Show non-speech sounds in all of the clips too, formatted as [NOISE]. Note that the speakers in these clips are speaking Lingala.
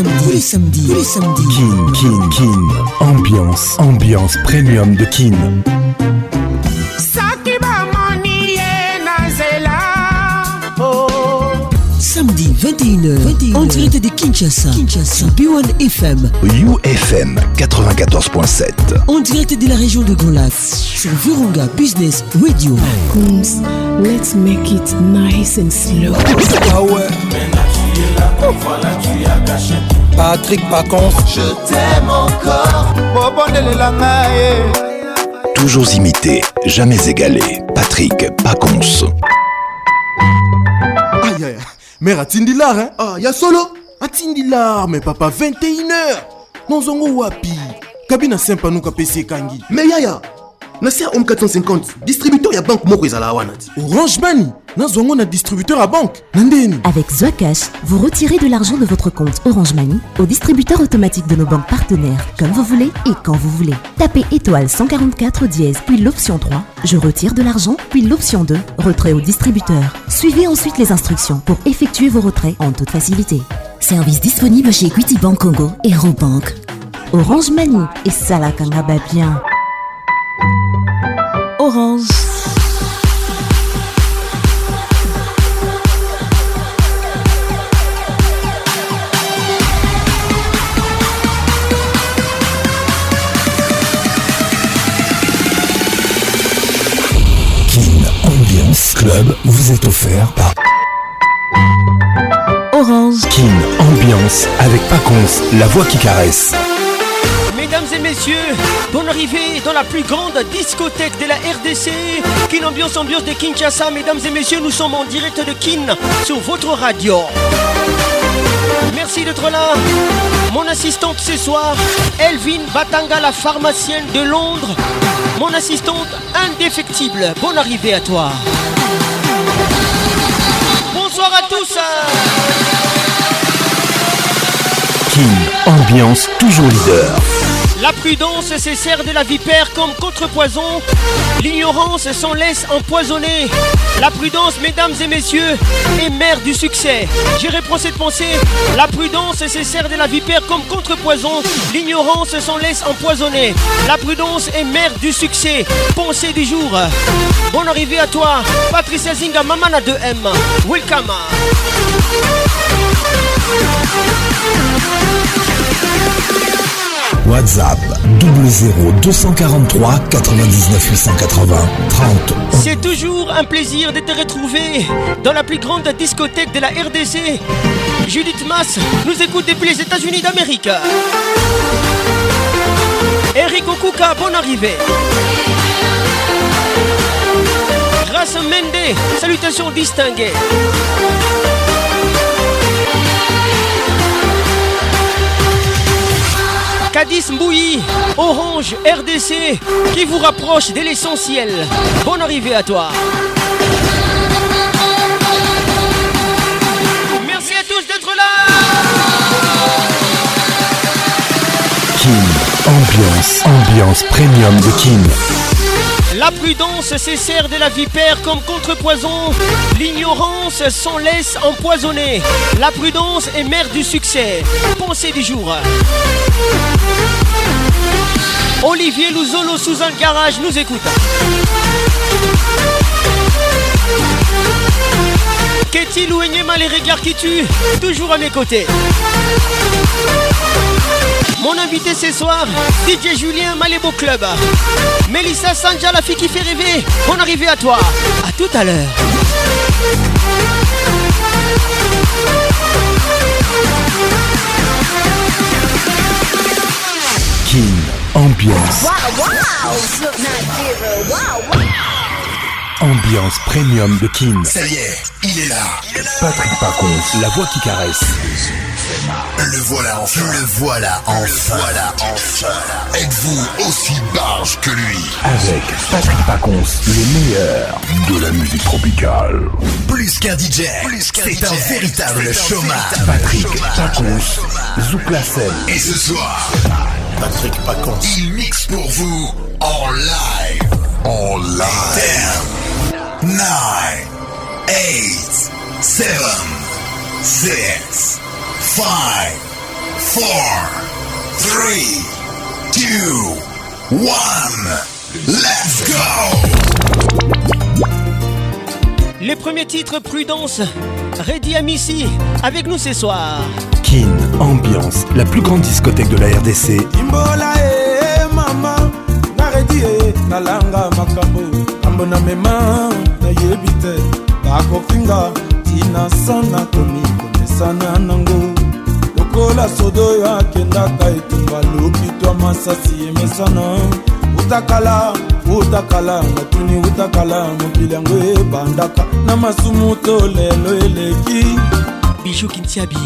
Samedi, tous les samedis, Kin, Kin, Kin. Ambiance, ambiance premium de Kin. Oh. Samedi 21h, 21h, en direct de Kinshasa, Kinshasa, B1 FM, UFM 94.7, en direct de la région de Golas, sur Virunga Business Radio. let's make it nice and slow. Ah Patrick Pacons Je t'aime encore Toujours imité, jamais égalé Patrick Pacons Aïe aïe Mère atindilar hein Ah ya solo atindilar mais papa 21h zongo wapi kabina nous nuka kangi. Mais ya ya nasia home 450 distributeur à banque moko à orange mani nazwa na distributeur à banque na avec Zoacash, vous retirez de l'argent de votre compte orange mani au distributeur automatique de nos banques partenaires comme vous voulez et quand vous voulez tapez étoile 144 dièse puis l'option 3 je retire de l'argent puis l'option 2 retrait au distributeur suivez ensuite les instructions pour effectuer vos retraits en toute facilité service disponible chez Equity Bank Congo et Robank Orange Mani et Salakanga bien. Orange. King Ambiance Club vous est offert par Orange. King Ambiance avec Paconce, la voix qui caresse mesdames et messieurs, bonne arrivée dans la plus grande discothèque de la RDC. Kin Ambiance Ambiance de Kinshasa, mesdames et messieurs, nous sommes en direct de Kin sur votre radio. Merci d'être là. Mon assistante ce soir, Elvin Batanga, la pharmacienne de Londres. Mon assistante indéfectible. Bonne arrivée à toi. Bonsoir à tous. Kin ambiance toujours leader. La prudence se sert de la vipère comme contrepoison. L'ignorance s'en laisse empoisonner. La prudence, mesdames et messieurs, est mère du succès. J'irai procès cette pensée. La prudence se sert de la vipère comme contrepoison. L'ignorance s'en laisse empoisonner. La prudence est mère du succès. Pensée du jour. Bonne arrivée à toi, Patricia Zinga, Mamana 2M. Welcome. WhatsApp 00243 99 880 30. C'est toujours un plaisir de te retrouver dans la plus grande discothèque de la RDC. Judith Mass nous écoute depuis les États-Unis d'Amérique. Eric Okuka, bonne arrivée. Grâce Mende, salutations distinguées. Cadiz Mbouilly, Orange, RDC, qui vous rapproche de l'essentiel. Bonne arrivée à toi. Merci à tous d'être là. Kim, ambiance, ambiance premium de Kim. La prudence se de la vipère comme contrepoison. L'ignorance s'en laisse empoisonner. La prudence est mère du succès. Pensée du jour. Olivier Louzolo sous un garage nous écoute. Qu'est-il mal les regards qui tuent Toujours à mes côtés. Mon invité ce soir, DJ Julien Malébo Club. Melissa Sanja, la fille qui fait rêver. On arrive à toi. À tout à l'heure. King Ambiance. Wow, wow. Ambiance premium de King. Ça y est, il est là. Patrick la voix qui caresse. Le voilà enfin. Le voilà enfin. Le voilà enfin. Êtes-vous aussi barge que lui Avec Patrick Pacons, le meilleur de la musique tropicale. Plus qu'un DJ, c'est un véritable chômage. Patrick Pacons, scène. Et ce soir, Patrick Pacons, il mixe pour vous en live. En live. 10, 9, 8, 7, 6, 5, 4, 3, 2, 1, let's go Les premiers titres Prudence, Ready Amici, avec nous ce soir. Kin, ambiance, la plus grande discothèque de la RDC. tina sanga komikondesana nango lokola sodo oyo akendaka etumba lokitwa masasi emesana utakala utakala matuni utakala mokili yango ebandaka na masumu to lelo eleki biju kintiabi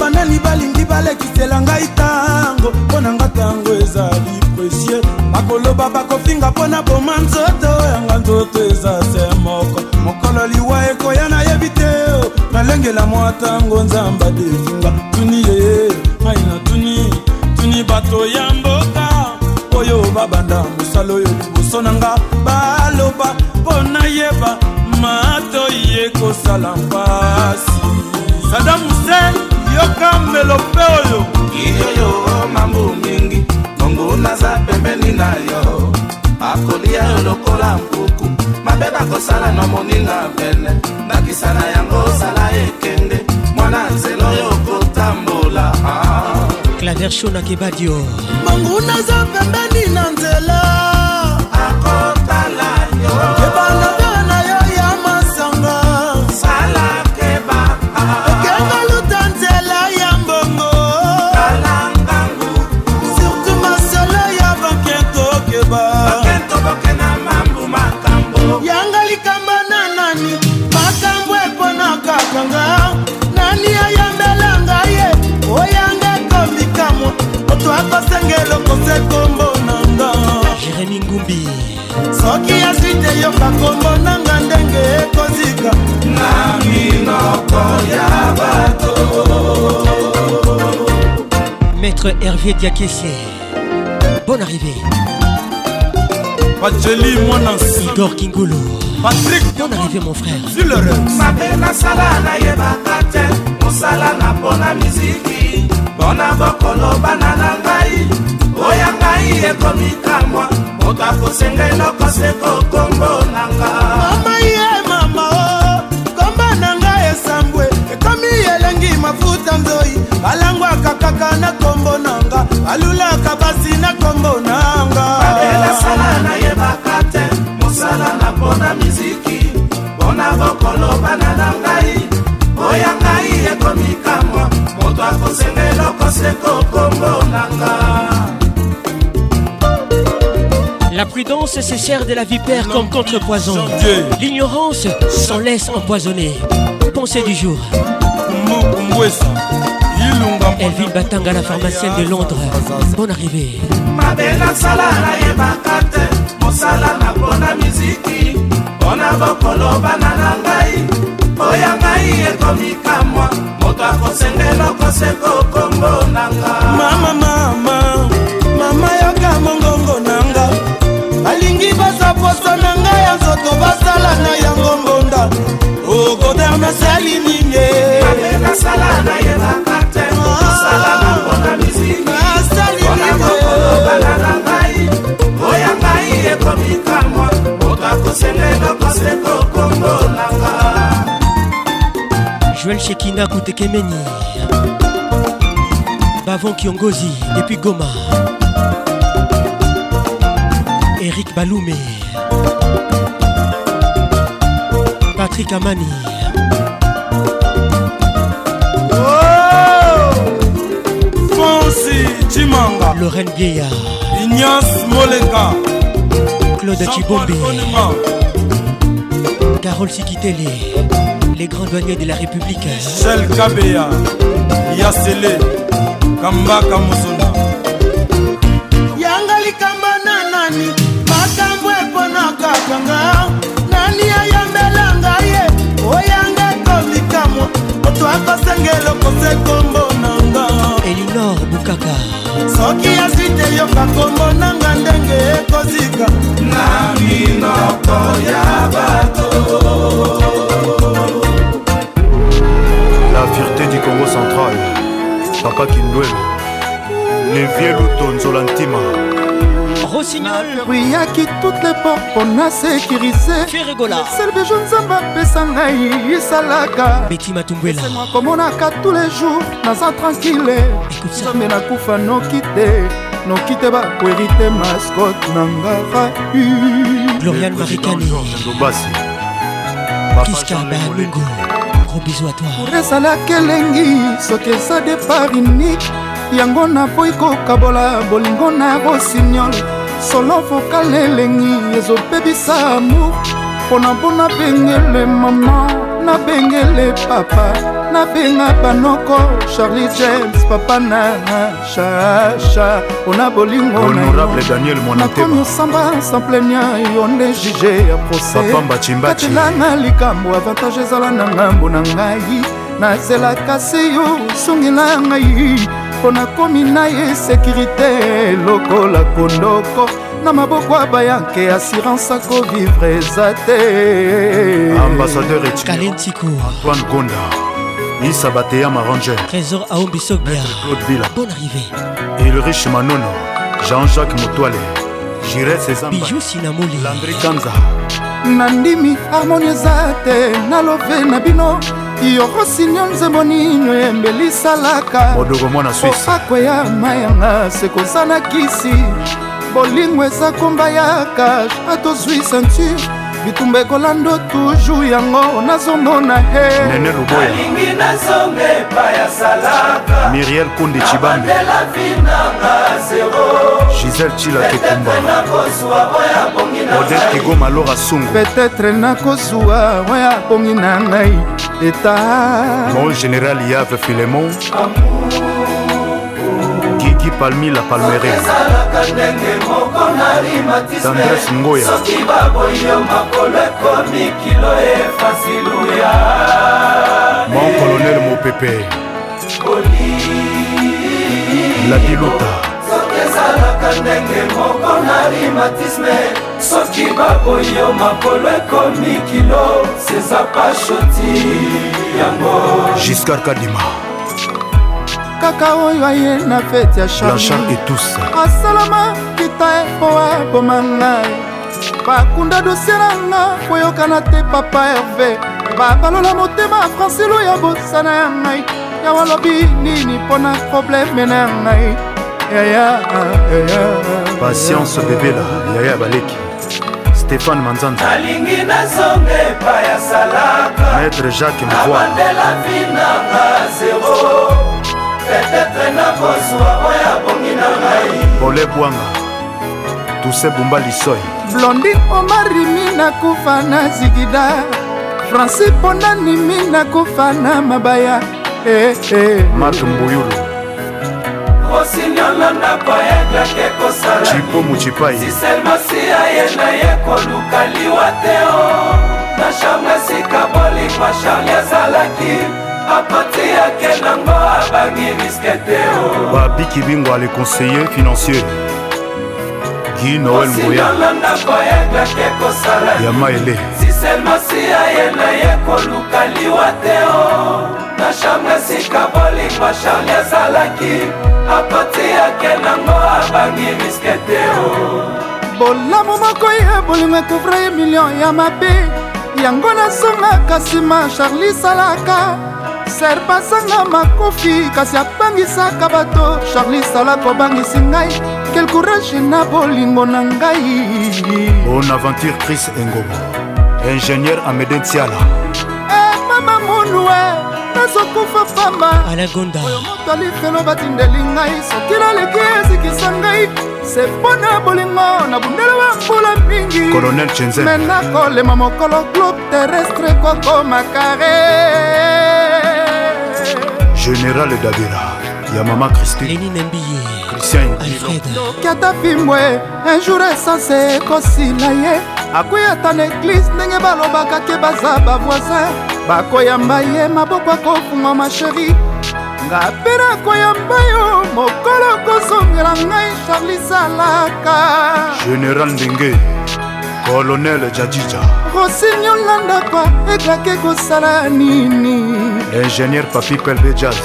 banani balingi balekisela ngai ntango mpo na ngata yango ezali presie bakoloba bakofinga mpo na boma nzoto yanga nzoto eza se moko mokolo liwa ekoya nayebi te nalengela mwa ntango nzamba definga tuni ye ngai na tuni tuni bato ya mboka oyo babanda mosala oyo liboso na nga baloba mpo nayeba matoi ekosala mpasi sadam husen yoka mbelo mpe oyo iyoyo mambo mingi o naza pembeni na yo akolia yo lokola mpuku mabe bakosala na moninga pene nakisa na yango osala ekende mwana nzela oyo okotambola ah. claver shona kebadio mangu naza pembeni na nzela basengelo kose kombo nanga jérémi ngumbi soki azwi te yoka kombo nanga ndenge ekozika na minoko ya bato maître hervier diakese bonne arrivée Pacheli mwana Sidor Kingolo Patrick Ton arrivé mon frère Zulere Mabe na sala na yebaka te Mosala na mpona miziki Mpona bokolobana na ngai Oya ngai ekomikamwa Moto akosenga eloko se kokombo na nga Mama mafuta mzoi alangwaka kaka na kombo nanga alulaka basi na kombo nanga abelasala nayebaka te mosala na mpona miziki mpona bokolobana na ngai oya ngai ekomikamwa moto akosenga eloko seko kombo nanga La prudence se sert de la vipère comme contrepoison. L'ignorance s'en laisse empoisonner. Pensée du jour. ngwesa elvin batanga la pharmacien de londres bon arrivé mabe nasala nayebaka te mosala na mpona miziki mpona bokolobana na ngai oya ngai ekomikamwa moto akosengela okoseko kombo nanga mama mama mama yoka mongongo nanga balingi baza poso na ngai ya nzoto basala na yango mbonda mosala nayebaka te mosala na mboka mizingiolakokobala na ngai oya ngai ekomikamwa moto akosenga elokose kokongolanga joel shekinga kutekemeni bavon kiongozi depuis goma eric balume patrick amani Lorraine Vieillard Ignace Molenga Claude Chibombi Carole Sikitele Les grands douaniers de la République Michel Kabea Yasele Kambaka Mosona Yanga likamba nanani makambo eponaka kanga nani ayambelanga ye oyanga ekomikamo moto akosengela okose kombo elinor bukaka soki azwi te yoka kombo nanga ndenge ekozika na minoko ya bato la fierté du congo central papa kindwelo levier lutonzola ntima rossignolbruyaki toute les porte mpona sécurise ferregolaselbejo nzambe apesa ngai esalaka betimatungwela komonaka tous les jours naza tranquille nzambe nakufa noki te noki te bakweri te maskote na ngara glorian marikaniobasi kiskabalungu gros bisou à toi esalaki elengi soki eza depart unique yango napoyi kokabola bolingo na rosignol solo vokal elengi ezopebisa amour mpo na mpo nabengele mama nabengele papa nabenga banoko charlie james papa na chacha mpona bolingo nakomi osamba samplenia yo nde juge ya prosekatelanga likambo avantage ezala na ngambo na ngai nazelaka se yo osungela ngai mpo nakomi na ye sekurité lokola kondoko na maboko ya bayanke assurance akovivre eza te ambassadeur etiantoine gonda isa bateya maranger trésor aombisobiaclaude bila bon arrivé ilrich manono jean-jacques motoale jure sezambijou sinamoli landri kanza na ndimi harmoni eza te nalove na bino yorosinio nzembo nino yembelisalaka oakweya mayanga sekoza na kisi bolingo eza kombayaka atozwi ceinture bitumba ekolando tuju yango nazomona he nene luboyalingi nazonga epai ya salaka miriel konde cibambela vinanga zero gisele cila kekumbaoder kigo malora sungu peut-être nakozwa oya bongi na ngai eta mon général yave filemon amour niki palmi la palmereezalaka ndenge moko narimatistandres ngoya soki baboyi yo makolo ekomi kilo efasiluya mon colonel mopepe la diluta soki ezalaka ndenge moko narimatisme soki baboyi yo makolo ekomi kilo seza pashoti yango juscar kadima kaka oyo aye na fete ya asalama kita e po aboma ngai bakunda dosie nanga koyokana te papa herve babalola motema francilo ya bosana ya ngai yawa lobi nini mpo na probleme na ya ngai yaya patience bebela yaya baleki stéphane manzanza alingi nazonga epai asalaka maître jacques mvoiabandela vinanga zero oh. petetre nakozwa oyo abongi na ngai polebwanga tuse bumba lisoi blondin omarimi nakufa na zigida franci ponanimi nakufa na mabaya eh, eh. mark mbuyulu kosinyola ndako eglake kosalacipo mucipai siselmasia ye na ye koluka liwa te o na chambre esika bolingwa charle azalaki apoti yake nango abangi riske te babiki bingwa le conseiller financier guy noel ngoyana ndako yega te kosala ya maele siselmasi aye na ye koluka liwa te o na chambre sika bolingwa charle azalaki apoti yake nango abangi riske te o bolamu moko ye bolingo ekovraye milio ya mabe yango nazonga kasi ma charli salaka serpa asanga makofi kasi abangisaka bato charlis alak obangisi ngai quel courage na bolingo na ngai bon aventure chris engobo ingénieur amede tiala eh, mama monue nazokufa pamba oyo moto alifelo batindeli ngai soki naleki ezikisa ngai se mpo na bolingo na bundelo ya mbula mingi me nakolema mokolo club terrestre kokoma kare général dabera ya mama christinkatafi mbwe injour esanse ekosila ye akwei ata na eglize ndenge balobaka ke baza bavoisin bakoyamba ye maboko akofungwa masheri nga mpe nakoyamba yo oh, mokolo kozongela ngai charlis alaka général ndenge colonel jadija rosinio landakwa eklaki kosala nini ingénieur papi pelbe jazz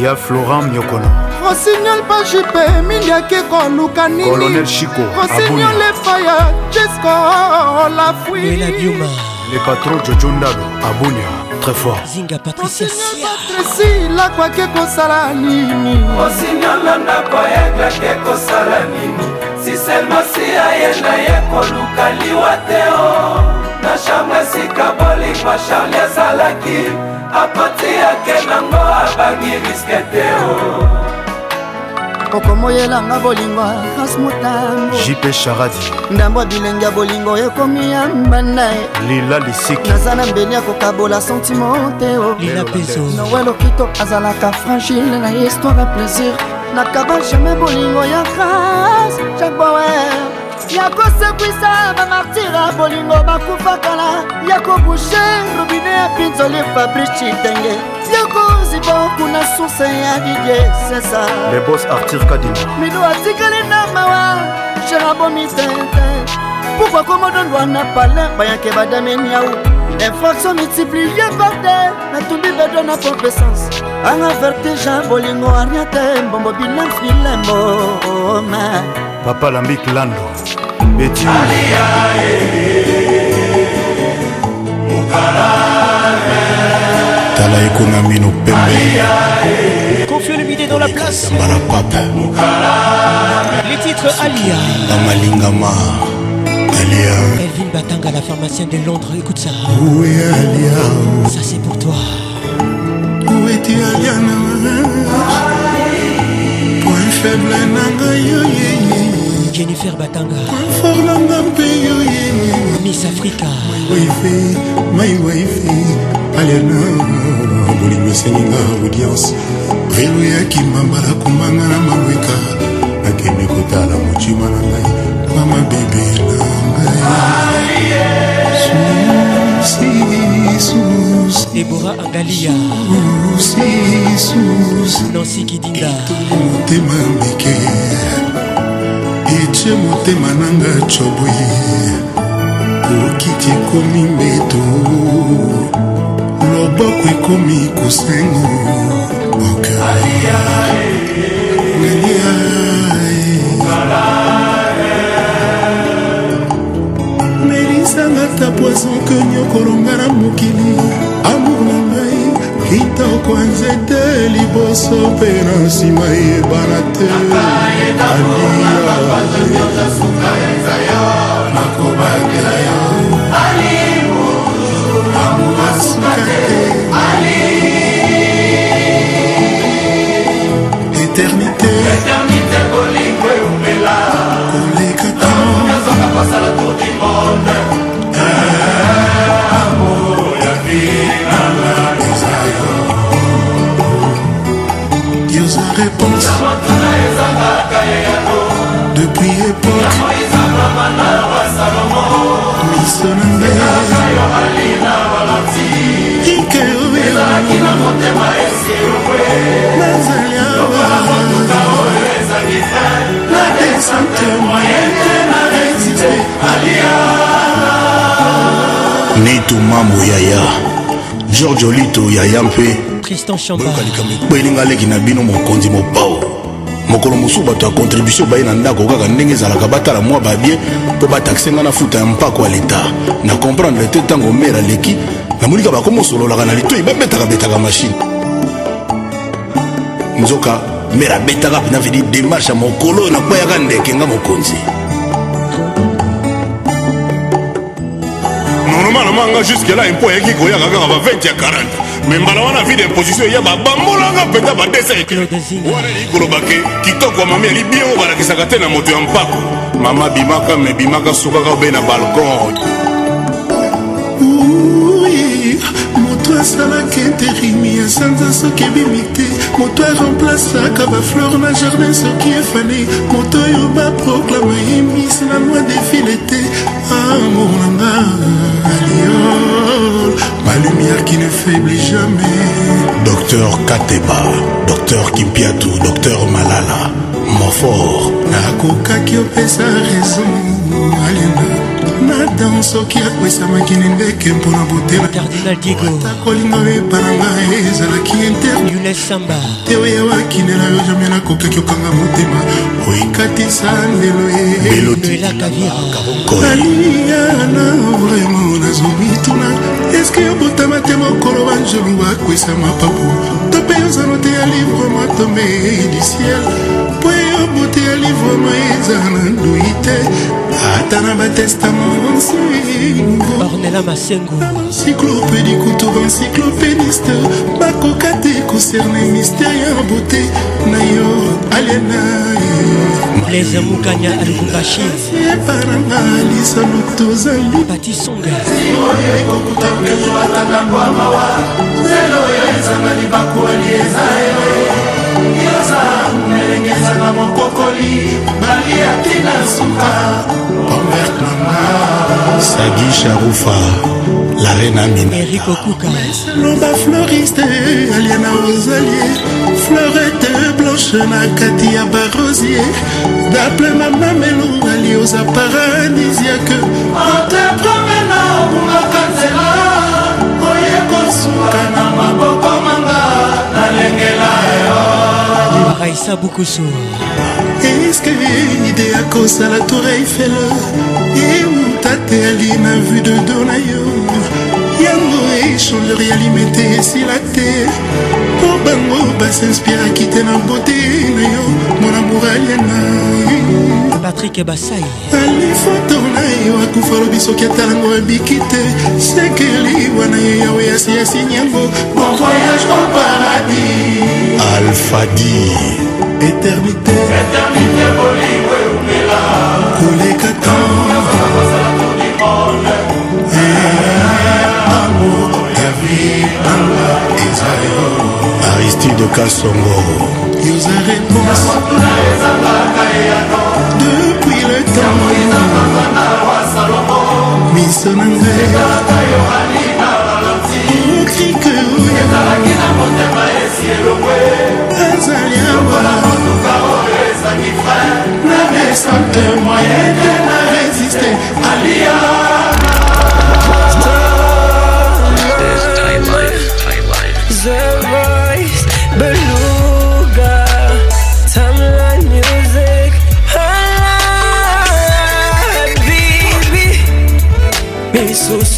ya florent miokono rosignol pajipe mindiaki koluka ninicolonel chico rosignol epaya jesco lafui le patron jojo ndalo abunia très fort zinga patricia sia lakwaki kosala nini rosignol na ndako yeglaki kosala nini siselmasi ayenda ye koluka liwa te o na chambre esika bolingwa charle azalaki apatiyake nango abangi riske te o oh. okomoyelanga bolingo ras motango jipe charadi ndambo bilenge ya bolingo ekomi ya mbanda eh. lila lisiki naza na mbeni ya kokabola sentimo te eh, o oh. lila peso noel okito azalaka fragile na histoire ya plaisir nakaba jamai bolingo ya ras jaboer eh. ya kosekwisa bamartira bolingo bakufa kala ya kobushe robine ya pinzoli fabrice chitenge ya koziba kuna source ya didie sesa lebos artir kadima mido atikali na mawa sherabomitentin pourkui komodondwana palin bayake badameniau infraction multiplie par te natumbi bedo na compesance anga vertige bolingo aria te mbongo bilan filemona oh, oh, oh, papa lambik lando beti tala ekona mino pembe confiolumide dans la place les titres alia na malingama Alia Elvin Batanga, la pharmacienne de Londres, écoute ça. Où est Alia Ça c'est pour toi. Où était Alia Point faible nanga yo Jennifer Batanga Point fort nanga mpe yo Miss Africa Wifi, my wifi Alia na bolingo eseninga audience Velo ya kimambala komanga na mabweka nakende kotala motuma na ngai mama bebe na ngai angalia nansi kidinda motema mike etie motema nanga cobwi lokiti ekomi mbeto loboko ekomi kosengo okealia ata poison ke nyokolonga na mokili amour na ngai kitoko ya nzete liboso mpe na nsima yebana te aliya nakobangela yo prier po miso na ngenazali awa nadesante moyete na resiste nito mambo yaya george olito yaya mpe tristan chambaoyoka likambo ekwelinga leki na bino mokonzi mopao mokolo mosusu bato ya contribution baye na ndako kaka ndenge ezalaka batala mwa babie mpo bataxe ngai na futa ya mpako ya leta na komprendre te ntango mare aleki namonika bakomosololaka na litoi babetaka-betaka mashine nzoka mare abetaka mpena vidi demarshe ya mokolo oyo nakweyaka ndeke nga mokonzi normalement nga jusque là impo eyaki koyaka kaka ba 20 ya 40 me mbala wana vi de position eya babambolanga mpenza badesaiwana likolobake kitoko ya mami ya libie oyo balakisaka te na moto ya mpako mama bimaka me bimaka sukaka obe na balkon moto asalaka interimi asanza soki ebimi te moto aremplasaka baflore na jardin soki efane moto oyo baproklama yemis na loi de vile te amour nanga aliol ma lumière qui ne faiblit jamais docteur kateba docteur kimpiatu docteur malala mofor nakokaki opesa raison alinga natan soki akwesamaki na ndeke mpona botelata kolinga oyepa na ngai ezalaki interne oyewaki nela yo jamai nakokaki okanga motema oikatisa lelo yeyaliana vraimen nazomi tuna eske yobotama te mokolo banjelu bakwesa mapapu to mpe yozano te ya livre matome du ciel bote ya livrama eza na ndoi te ata na batestama encyclopédie kutu baencyclopédiste bakoka te concerne mystère ya bote na yo aliana blaise mukanya alubumbashi epananga lisano tozali batisonga ekokutaka yo atanga ngwamawa zelo yo ezanga libakuali eza yo kosa nalengesaka mokokoli maria tina suka omertama sagi sharufa la reine amina eric okuka loba fleuriste aliana ozalie fleurete blanche na kati ya barosier daple mama melo alioza paradisiake ante promena obungaka nzela oye kosuka na maboko manga nalengela raïsa bukusu eske ide akosala tour eiffel emuta te alina vu de do na yo yango echandeur ya limete esila te mpo bango asinspire akite na bote na yo mwana morali na patrik basai alifoto na yo akufa lobi soki atalango ebiki te sekeli wana ye yawe asiyasini yango bon voyage au paradis alfadi éternité koleka temps eh, amour aristide kasongo yoza réponse depuis le temps miso na ngai ezalaki na motema esi elongwe ezali awana motuka oyo ezangi frere na desante moyene na resiste alia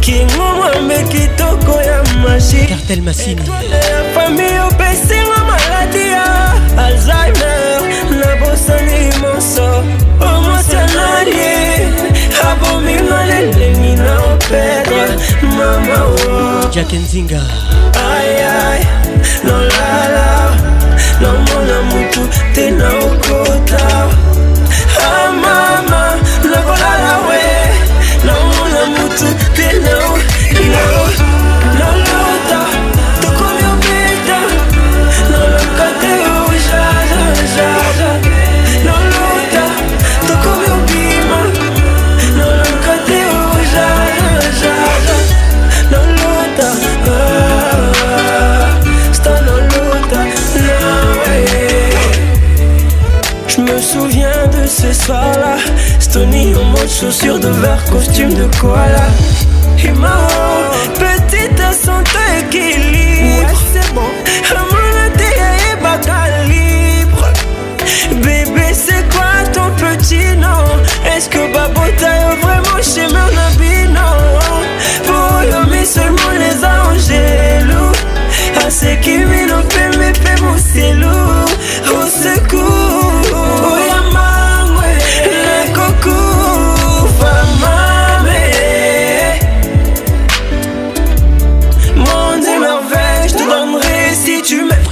kingo mwambe kitoko ya mashikartel masini fami opesinga maladi ya alzheimer na bosani monso omosanali abominga lelengi na opedre mama jack nzinga ayay nolala nomona motu te na okota Tony en mode chaussures de verre, costume de koala.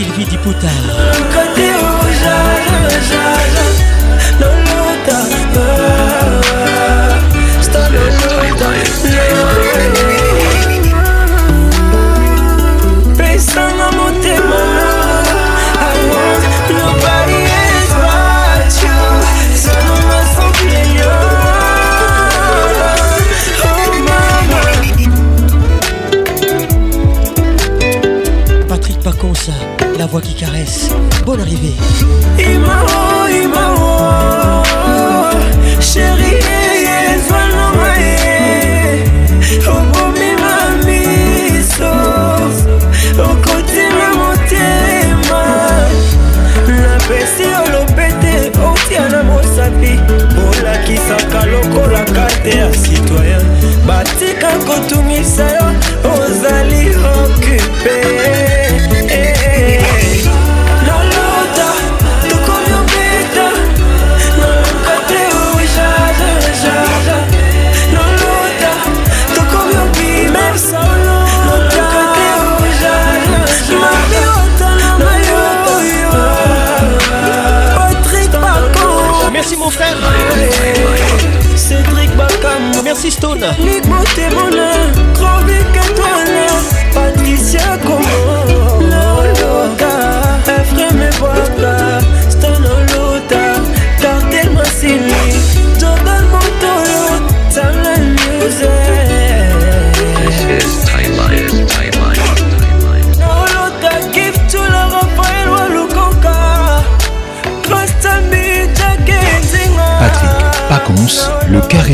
Sylvie Diputa voix qui caresse. Bonne arrivée. chérie. Francis Stone Nick Motemona Grand Vicatoria Patricia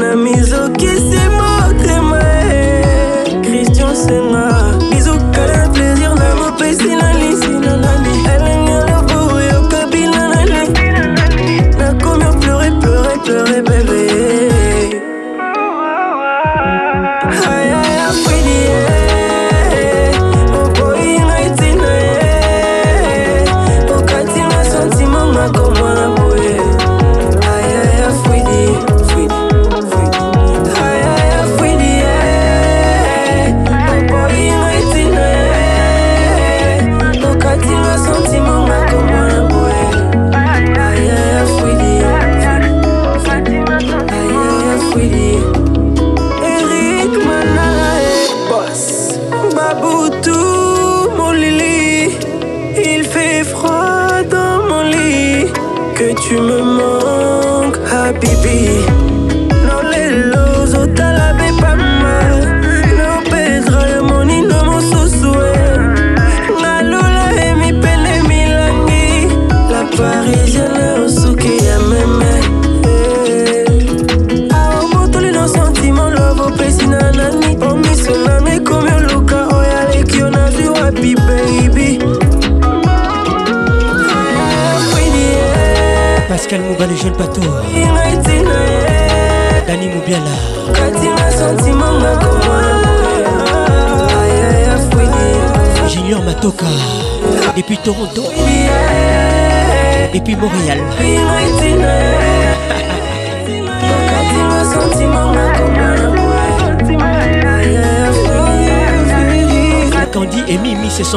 na mizokisi motema christian senga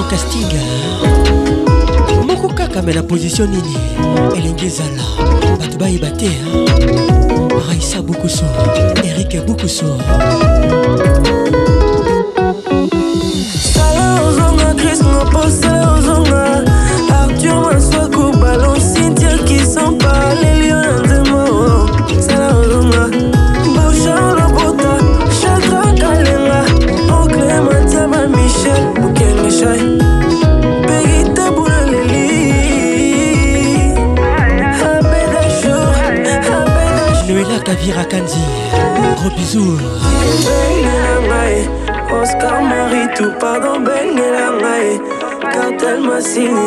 vincent castiga moko kaka me na position nini elengi ezala bato bayeba te raisa bukuso erik bukuso Xavier Akandi gros bisous Oscar Maritou, pardon, Bengelangae, quand elle m'a signé.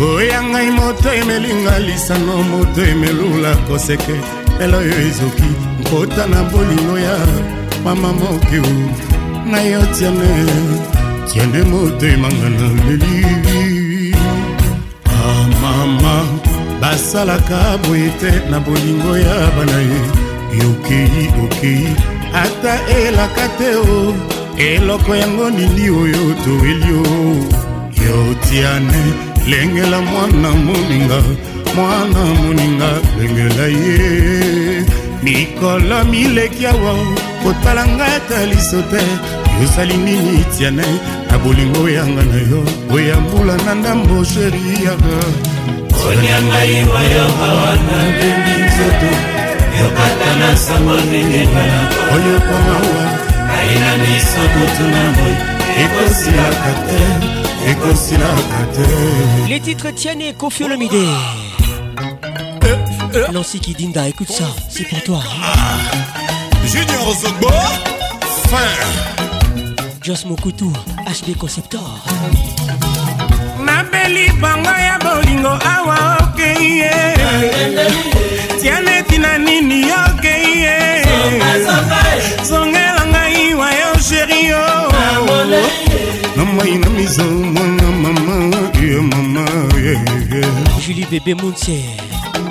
oya ngai moto emelinga lisano moto emelula koseke lelo oyo ezoki nkota na bolingo ya mama mokiu na yo tiane tiane moto emanga na melivi asalaka boye te na bolingo ya bana ye okei okei ata elaka te o eloko yango nini oyo toweli o yotiane lengela mwana moninga mwana moninga lengela ye mikolo mileki awa kotala ngai ata liso te yozali nini tiane na bolingo yanga na yo oya mbula na ndambo sheri yanga Onyama iwa yo hawana bendi nzoto Yokata na samoni nyema Oyo kwa maua Aina niso kutuna moi Iko silaka te Iko te Les titres tiennent et confient le midi Nancy Kidinda, écoute ça, c'est pour toi. Junior Zogbo, fin. Jos Mokutu, HD Conceptor. naleli bango ya bolingo awa okei ye tianeti na nini okei ye songela ngai wa yo sheri o namai na mizo mwana mama ye mama julie bebe montiere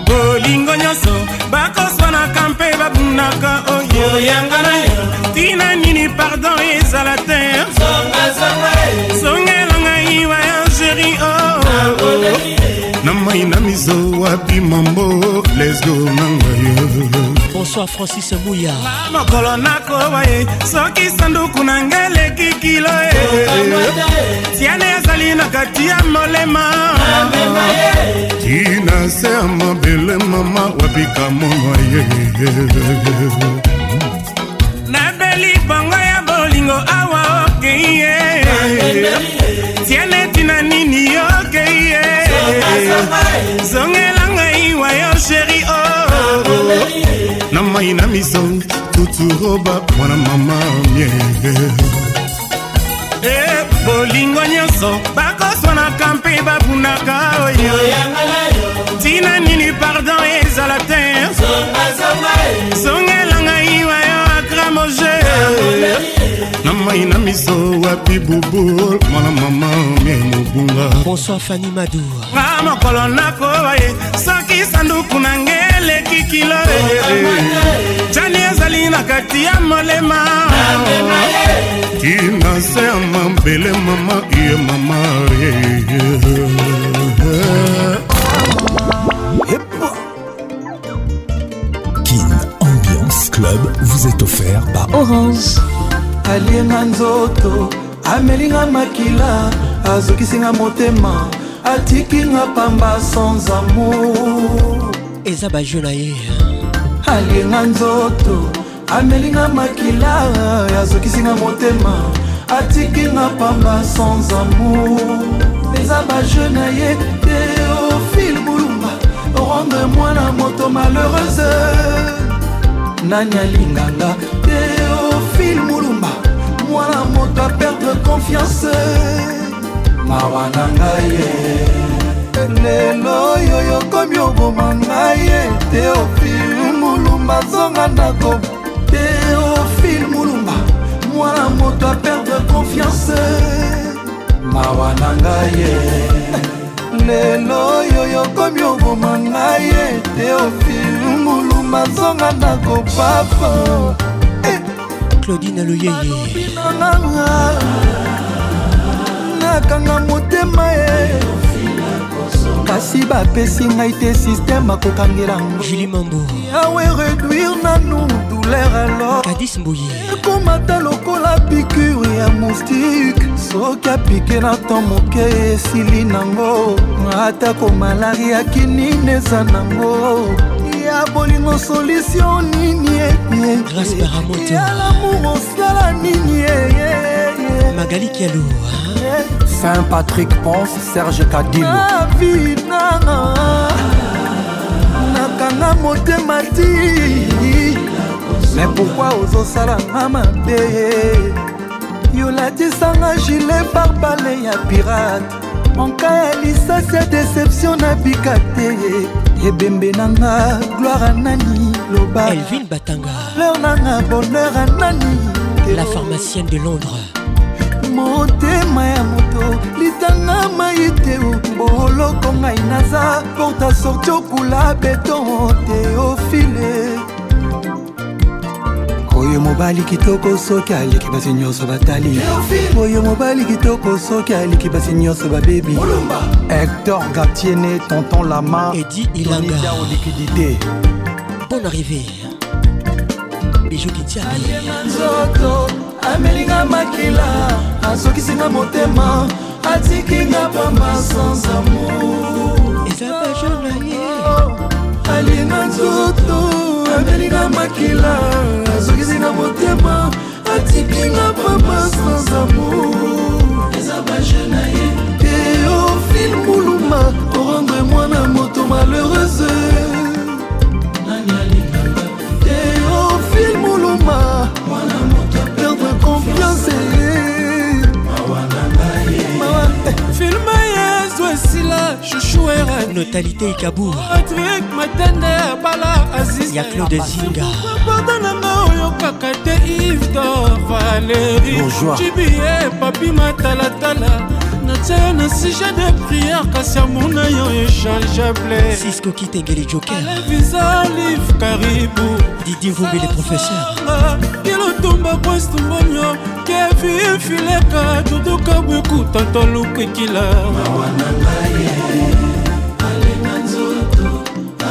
bolingo nyonso bakoswanaka mpe babunaka oyoyanga na yo tina nini pardon ezala te songelanga eh. iwa ya géri o oh. na mai na mizo wapi mambo lesgo na ngai bonsoir francis muya mokolo nakoba ye soki sanduku na ngai leki kilo e tiane ezali na kati ya molema tina se ya mabele mama wapika mono ye mai na miso tuturoba mwana mama mie e bolingo nyonso bakoswanaka mpe babunaka oyo ntina nini pardon ezala te songela ngai wayo akramoje na mai na miso wapi bubul mwana mama mie mobunga bonsoir fani madour nga mokolo nakoba ye sanduku na nge eleki kilo oh, jani ezali na kati ya molema tina eh. se ya mabele mama ye mama kin ambiance club vous est offert par orange alienga nzoto amelinga makila azokisinga motema atikinga pamba sans amour eza bajeu na ye alinga nzoto amelinga makila azokisinga motema atikinga pamba sans amour eza bajeu na ye teofile bulumba rendre mwana moto malheureuse nani alinganga teofile mulumba mwana moto aperdre confiance mawa na ngai ye yeah. lelo oyo yokomi oboma ngai ete ofil mulumba zonga ndako te ofil mulumba mwana moto aperdre confiance mawa na ngai ye eh. lelo oyo yokomi oboma ngai ete ofil mulumba zonga ndako papa eh, claudine loyeye nakanga motema ye eh. kasi bapesi ngai te sisteme akokangelangoyawe réduire nanu douleur alorskomata lokola pikure ya moustike soki apike na to moke esili nango atako malari akinini eza nango ya bolingo solutio nini yalamour osala nini yeye magali kialo saint patrick ponce serge kadilovinanga nakanga motema ti me pourkui ozosalanga mabe yolatisanga gile barbale ya pirate monka ya lisasi ya deception nabika te ebembe nanga gloire anani loba elvin batanga leur nanga bonheur anani la pharmacienne de londres motema ya moto litanga mai te boloko ngai naza porta sorti okula beton teofile oyo mobali kitoko soki aliki basi nyonso batali oyo mobali kitoko soki aliki basi nyonso babebi hector gatiene tonton lama edi ilanga liquidité bon arrivé bijo kitiaalienga nzoto amelinga makila azokisinga motema atikinga pamba sans amour eza bajour na ye alienga nzoto amelinga makila azokisinga motema atikinga pamba sans amour eza bajour na ye teofile muluma orendre mwana moto malheureuse chouchou erani notalité ikabu patrik matende ya bala aziz ya claude zinga pata nanga oyokaka te ivdor valeri jibie papi matalatala natia na sujet de prière kasi amuna yo échangeable sisko kitegeli jokervisa live karibu didi vumbi le professeur ilotumba kwestumbono kevi fileka duduka bwekuta tolukekila mawana ngai alinga nzoto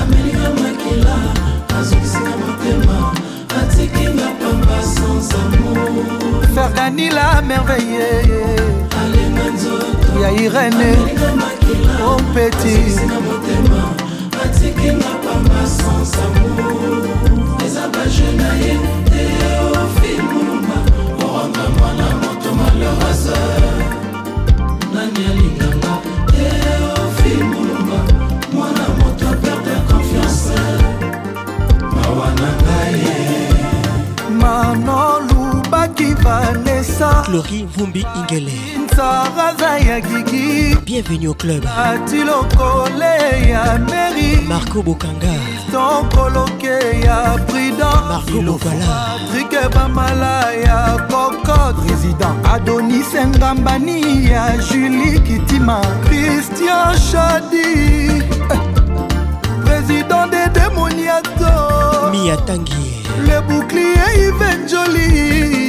amelinga makila azokisika motema atikinga pamba sans amour frère danila merveille ya irene ompeti oh, atikinga pamba sans amour eza bajene na ye te ofimuluma koronga mwana moto malheureuse nani alingama Glory Vumbi Ingele Bienvenue au club Marco Bokanga Marco Bokala Patrick Bamala ya Cocotte Président Adonis Ngambani ya Julie Kitima Christian Chadi Président des démoniato Mia Tanguy Le bouclier Yves Jolie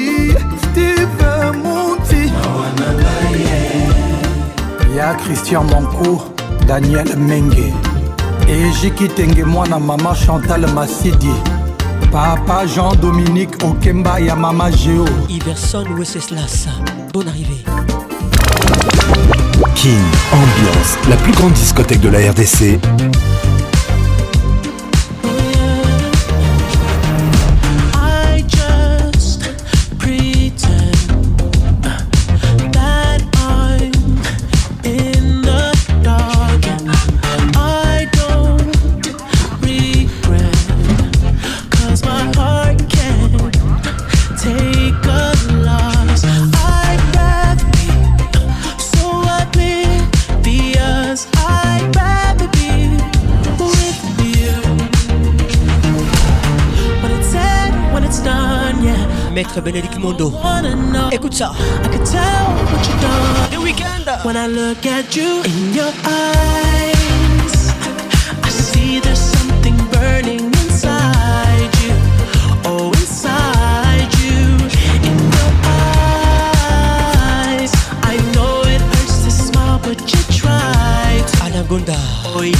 ya christian moncour daniel menge ejiki tenge mwana mama chantal masidi papa jean dominique okemba ya mama geo iverson weseslas bon arrivé king ambiance la plus grande discothèque de la rdc Maître Bénédicte Mondo. Écoute ça. The weekend. When I look at you in your eyes, I see there's something burning inside you. Oh, inside you. In your eyes, I know it hurts to smile, but you Oh, you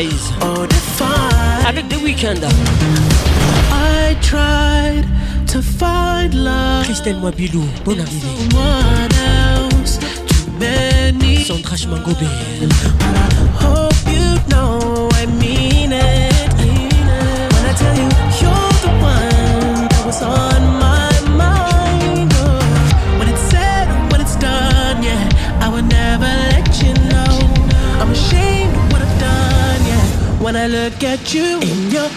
Eyes avec The Weeknd. I tried to find love Christelle Mwabilou, bonne arrivée. Sandra Chmangobé. could get you in your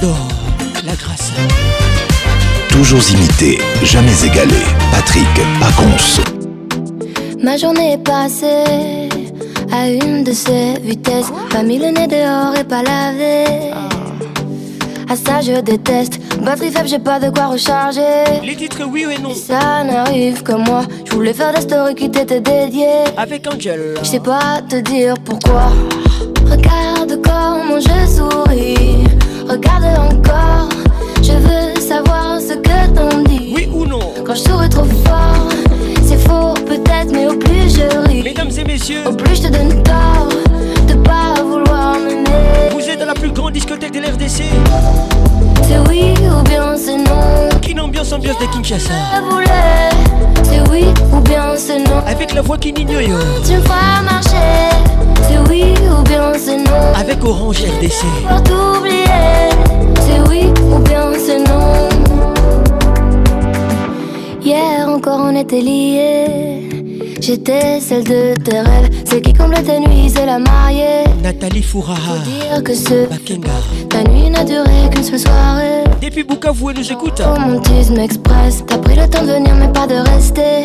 j'adore la grâce. Toujours imité, jamais égalé. Patrick Paconce. Ma journée est passée à une de ces vitesses. pas le nez dehors et pas lavé. Ah. À ça je déteste. Batterie faible, j'ai pas de quoi recharger. Les titres, oui ou non. ça n'arrive que moi. Je voulais faire des stories qui t'étaient dédiées. Avec Angel. Je sais pas te dire pourquoi. regarde encore. Je veux savoir ce que t'en dis. Oui ou non Quand je souris trop fort, c'est faux peut-être, mais au plus je ris. Mesdames et messieurs, au plus je te donne tort de pas vouloir m'aimer. Vous êtes dans la plus grande discothèque de l'RDC. C'est oui ou bien c'est non une ambiance, ambiance de Kinshasa. C'est oui ou bien c'est non. Avec la voix qui n'ignore. Tu me feras marcher. C'est oui ou bien ce nom Avec Orange RDC. Pour t'oublier. C'est oui ou bien ce nom Hier encore on était liés. J'étais celle de tes rêves, celle qui comble tes nuits, c'est la mariée. Nathalie Fouraha. dire que ce. Ta nuit n'a duré qu'une seule soirée. Depuis beaucoup, et nous écoute. tu express, t'as pris le temps de venir mais pas de rester.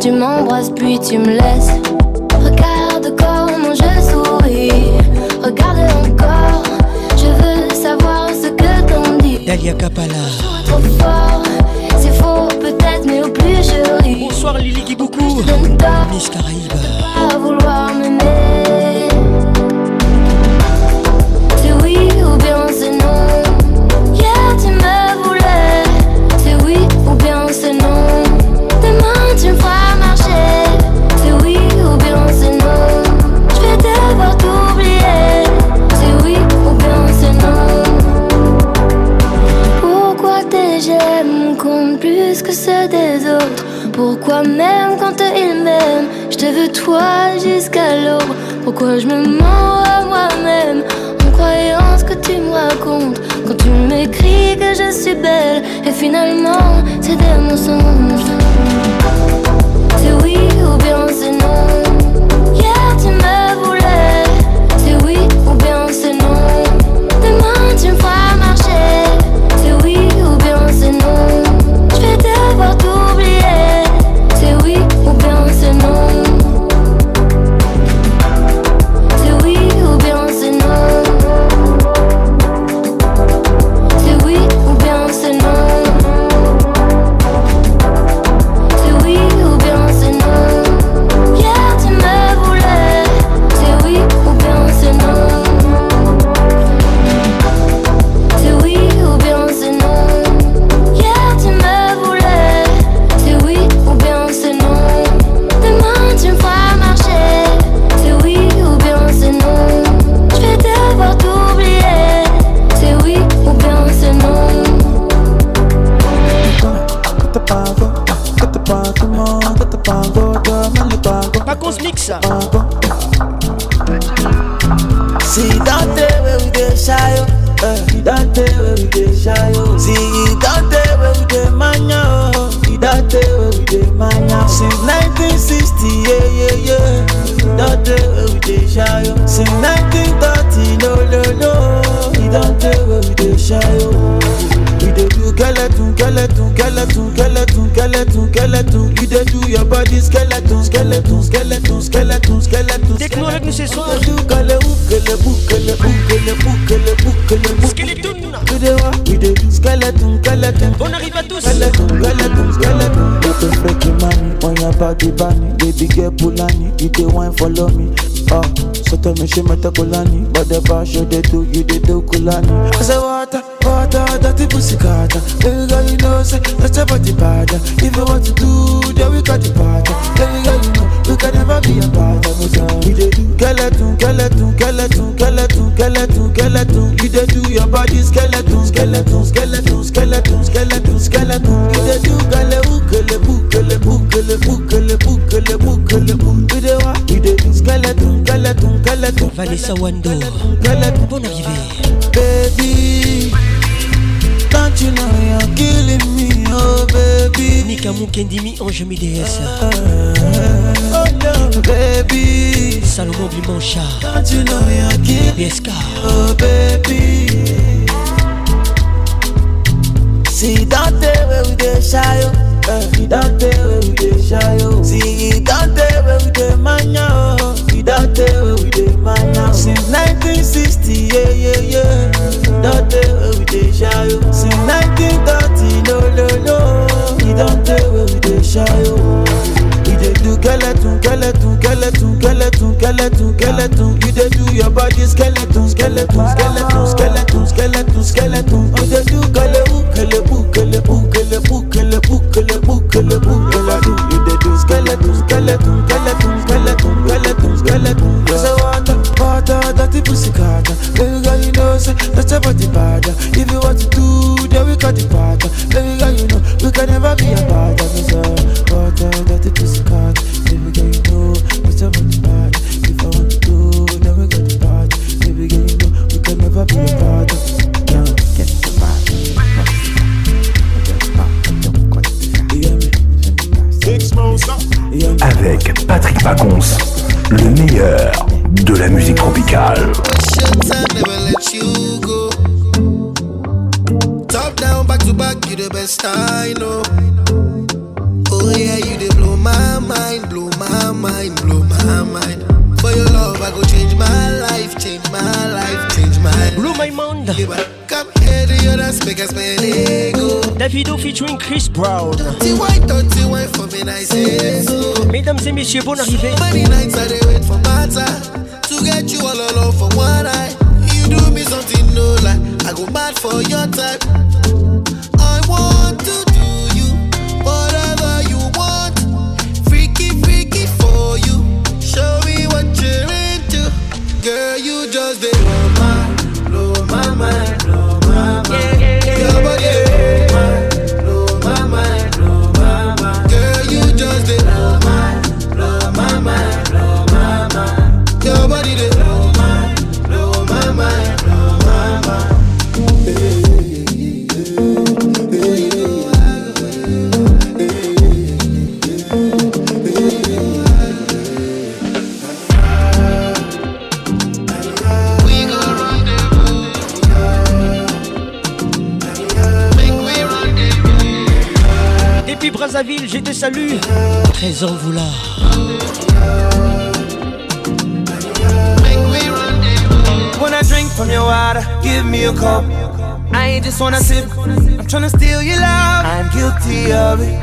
Tu m'embrasses puis tu me laisses. Regarde comment je souris. Regarde encore. Je veux savoir ce que t'en dis. Dalia Kapala. Trop fort, c'est faux peut-être mais au plus je ris. Bonsoir Lily Kiboukou. Miss Caraïbe. Pas vouloir m'aimer. Pourquoi Pourquoi je me mens à moi-même en croyant ce que tu me racontes quand tu m'écris que je suis belle et finalement c'est des mensonges. nous ce soir. On arrive à tous. de That dirty pussy cutter Every girl you know say That's your body bada If you want to do Then we got the party Every girl you know We can never be a part of us We dey do Skeleton, skeleton, skeleton, skeleton, skeleton, skeleton You dey do your body skeleton Skeleton, skeleton, skeleton, skeleton, skeleton You dey do Galeu, galeu, galeu, galeu, galeu, galeu, galeu We dey wa We dey do Skeleton, skeleton, skeleton Vanessa Wando Bon arrivé, Baby Can't you know you're killing me, oh baby Nika Mukendimi, Ange MDS Oh no, baby Salomon Blimanchard Can't you know you're killing me, oh baby See that day where we dey shy, e don tey wey we dey shayo see e don tey wey we dey manya o e don tey wey we dey manya o since 1960 yeah yeah yeah e don tey we dey shayo since 1930 no no no e don tey wey we dey shayo. dey do skeleton, skeleton, skeleton, skeleton, skeleton, skeleton. You dey do your body skeleton, skeleton, skeleton, skeleton, skeleton, skeleton. You dey do kelebu, kelebu, kelebu, kelebu, kelebu, kelebu, kelebu, kelebu. You dey do skeleton, skeleton, skeleton, skeleton, skeleton, skeleton. You say water, water, dirty pussy carter. Baby girl, you know say that your body bad. If you want to la musique tropicale. Top down, back to back, you the best I know. Oh yeah, you the blow my mind, blow my mind, blow my mind. For your love, I go change my life, change my life, change my Blow my mind. Come here to your dance, make us The Davido featuring Chris Brown. Mesdames et messieurs, bonne arrivée. salue Trésor la. When I drink from your water, give me a cup I ain't just wanna sip, I'm tryna steal your love I'm guilty of it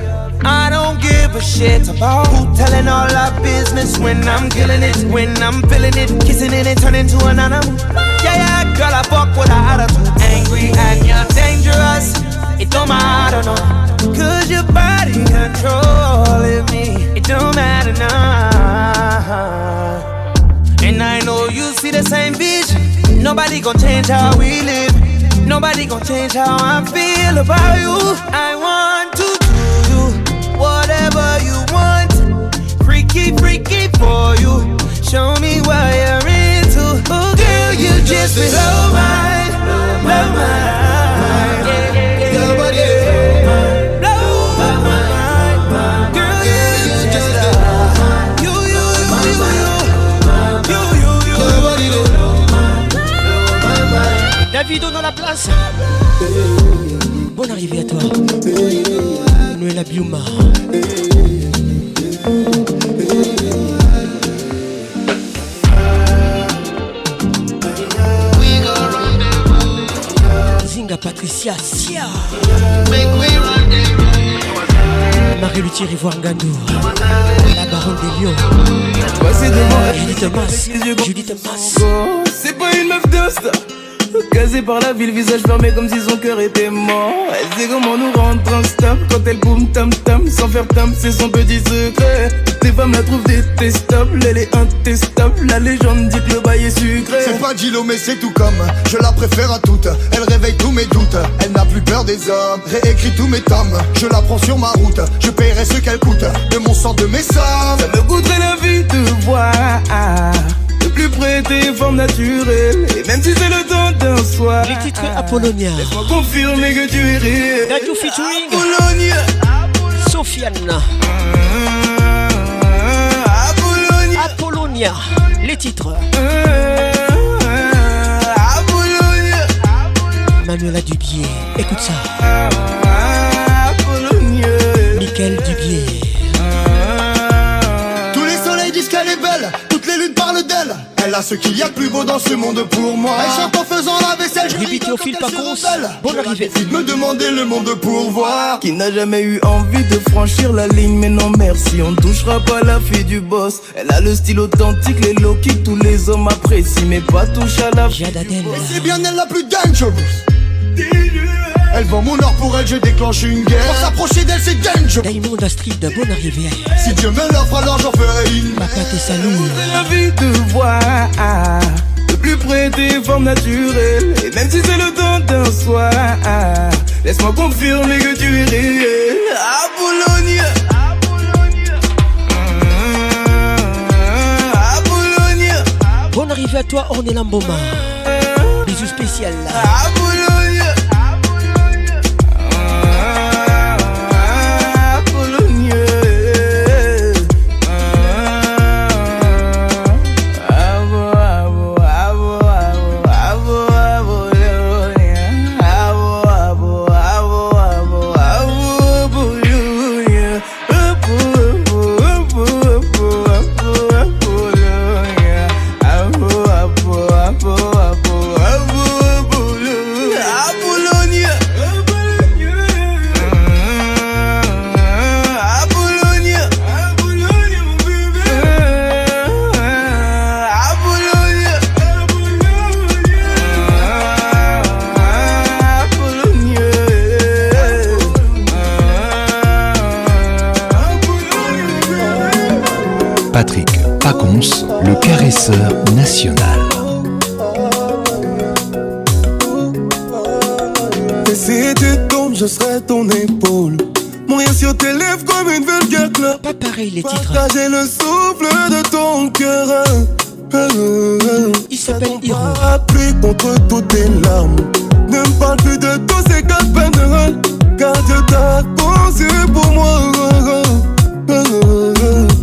I don't give a shit about who telling all our business when I'm killing it, when I'm feeling it, kissing it and turning to an animal. Yeah, yeah, girl, I fuck with a attitude. Angry and you're dangerous. It don't matter, no. Cause your body controlling me. It don't matter now. And I know you see the same vision. Nobody gon' change how we live. Nobody gon' change how I feel about you. I want to do you whatever you want. Freaky, freaky for you. Show me what you're into. Oh, girl, you just blow my, blow my mind. la Biuma. Zinga Patricia Sia. Marie-Luthier Rivoire gandour, La baronne des lions. Judith Mas. Judith Mas. C'est par la ville, visage fermé comme si son cœur était mort. Elle sait comment nous rendre instables quand elle boum tam tam sans faire tam, c'est son petit secret. Tes femmes la trouvent détestable, elle est intestable. La légende dit que le bail est sucré. C'est pas Gilo, mais c'est tout comme. Je la préfère à toutes. Elle réveille tous mes doutes. Elle n'a plus peur des hommes. Réécrit tous mes tomes. Je la prends sur ma route. Je paierai ce qu'elle coûte de mon sang, de mes sommes. Ça me goûterait la vie de voir plus près des formes naturelles. Et même si c'est le temps d'un soir, les titres Apollonia. Laisse-moi confirmer que tu es réel. featuring Apollonia. Sofiane. Ah, Apollonia. Apollonia. Les titres. Ah, Apollonia. Manuela Dubier. Écoute ça. Ah, Apollonia. Michael Dubier. elle ce qu'il y a de plus beau dans ce monde pour moi. Elle chante en faisant la vaisselle, je répète au fil Bonne arrivée. me demander le monde pour voir. Qui n'a jamais eu envie de franchir la ligne, mais non merci, on touchera pas la fille du boss. Elle a le style authentique, les low qui tous les hommes apprécient, mais pas touche à la fille. Du Et c'est bien elle la plus dangereuse. Elle vend mon or pour elle, je déclenche une guerre. Pour s'approcher d'elle, c'est danger. Diamond Street de bonne arrivée. Si Dieu me l'offre, alors j'en ferai une. Ma pâte est salue. J'ai envie de voir de plus près des formes naturelles. Et même si c'est le temps d'un soir, laisse-moi confirmer que tu es réel. À Bologne. Bonne arrivée à toi, on est l'amboma. Bisous spécial. À Boulogne. Patrick Pacons, le caresseur national. Et si tu tombes, je serai ton épaule. Mourir sur tes lèvres comme une vulgaire clope. Pas pareil les titres. Partager le souffle de ton cœur. Il s'appelle Hiro. Parapluie contre toutes tes larmes. Ne me parle plus de tous ces gars de Car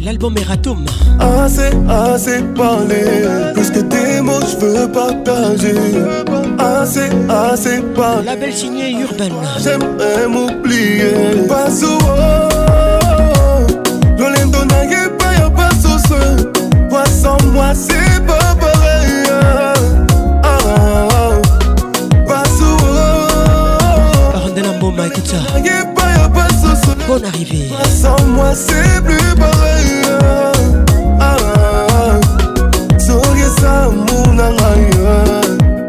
L'album ratoum Assez, assez parlé. Plus que tes mots, je veux partager. Assez, assez parlé. La belle signée urbaine. J'aimerais m'oublier. Oh. Pas souvent. n'a pas, y'a pas moi, c'est pas pareil. Ah, ah, ah. Oh. Pas Bonne arrivée. Sans moi, c'est plus pareil. Ah, de la terre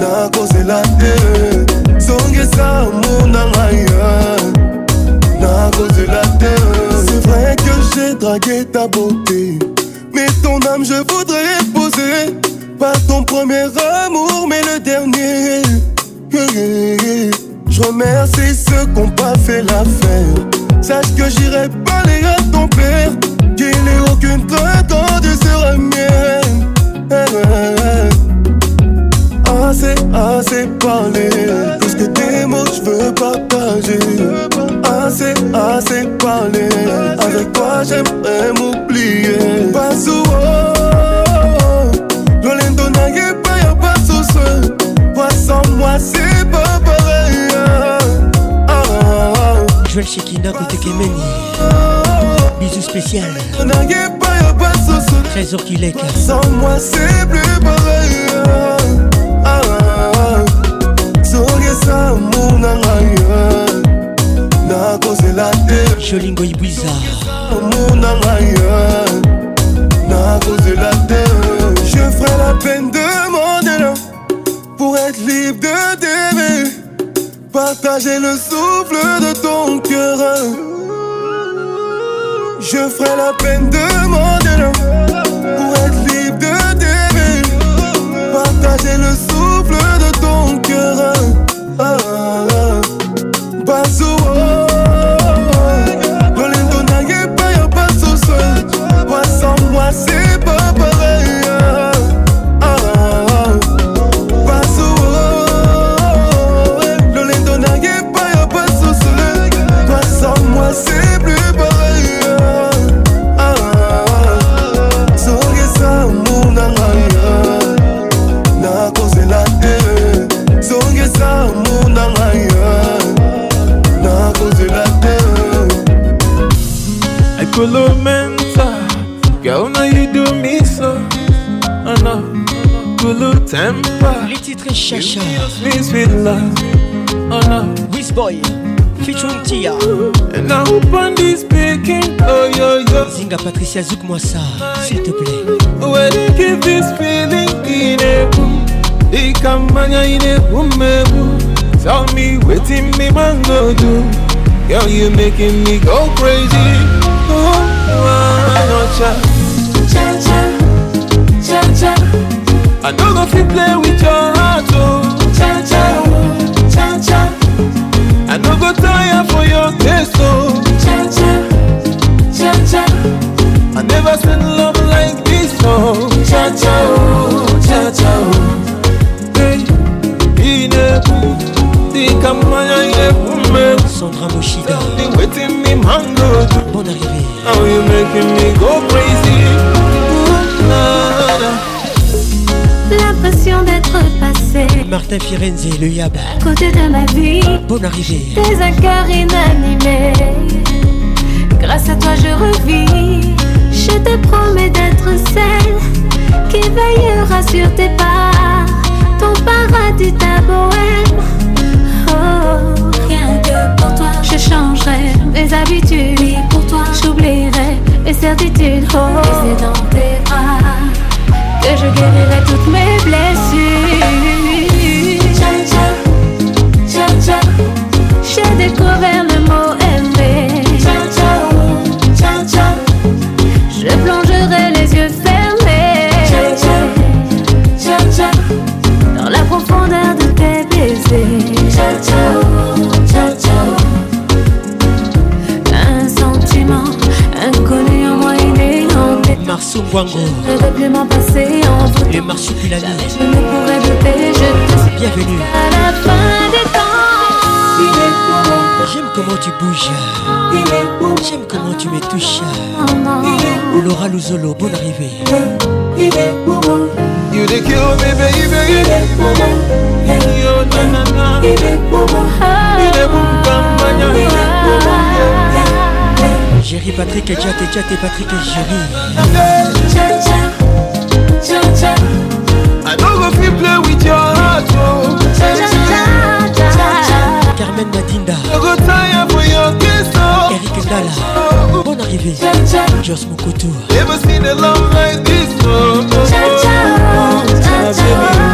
nakozela te songesa cause de la terre c'est vrai que j'ai dragué ta beauté mais ton âme je voudrais poser pas ton premier amour mais le dernier je remercie ce qu'on Fais l'affaire. Sache que j'irai parler à ton père, qu'il a aucune traite de sera mienne. Eh, eh, eh. Assez, assez parlé, puisque que tes mots, je veux partager. Assez, assez parlé, avec toi j'aimerais m'oublier. Pas souvent. s'appelle Shekina Kotekemeni Bisous spécial Trésor qu'il est Sans moi c'est plus pareil ah, ah, ah. nakozela te sholingo ibwiza N'a causé la terre. je ferai la peine de mon élan pour être libre de t'aimer partager le souffle de ton. Je ferai la peine de m'en follow mentor. Girl, now you do me so. I know. Gulu temper. Les titres Chacha. Me sweet love. Oh no. Wiz Boy. Featuring Tia. And now upon this speaking. Oh yo yo. Zinga Patricia Zouk moi ça. S'il te plaît. When you keep this feeling in a boom. Ikamanya in a boom. Tell me what in me man go do. Girl, you making me go crazy. cha cha cha cha cha I no go fit play with your heart oh cha cha cha cha I no go tire for your taste oh cha cha cha cha I never seen love like this oh cha cha oh cha cha oh hey inebu dikamaya inebu me Sandra Moshida waiting me mango d'arriver. Oh, you making me go crazy. L'impression d'être passé. Martin Firenze, le Yab. Côté de ma vie. Bonne arrivée. un cœur inanimés. Grâce à toi, je revis. Je te promets d'être celle qui veillera sur tes pas. Ton paradis, ta bohème pour toi. Je changerai mes habitudes. pour toi. J'oublierai mes certitudes. Oh. oh. Et dans tes bras que je guérirai toutes mes blessures. j'ai découvert. son guango. Je ne veux plus m'en passer en vous. Le marché qui l'a dit. Je ne pourrais plus payer, je te Bienvenue. À la fin des temps. Il est pour J'aime comment tu bouges. Il est pour J'aime comment tu me touches. Il est pour moi. Laura Luzolo, bonne arrivée. Il est pour moi. You the me, baby. Il est pour Il est pour Il est pour moi. Il est pour Jerry Patrick et Jat et Jat et Patrick et Jerry. I don't go feel play with your heart, oh. Carmen Matinda. I go tire for your kiss, oh. Eric Ndala. Bonne arrivée. Jos Mokoto. Never seen a love like this, oh. oh, oh, oh.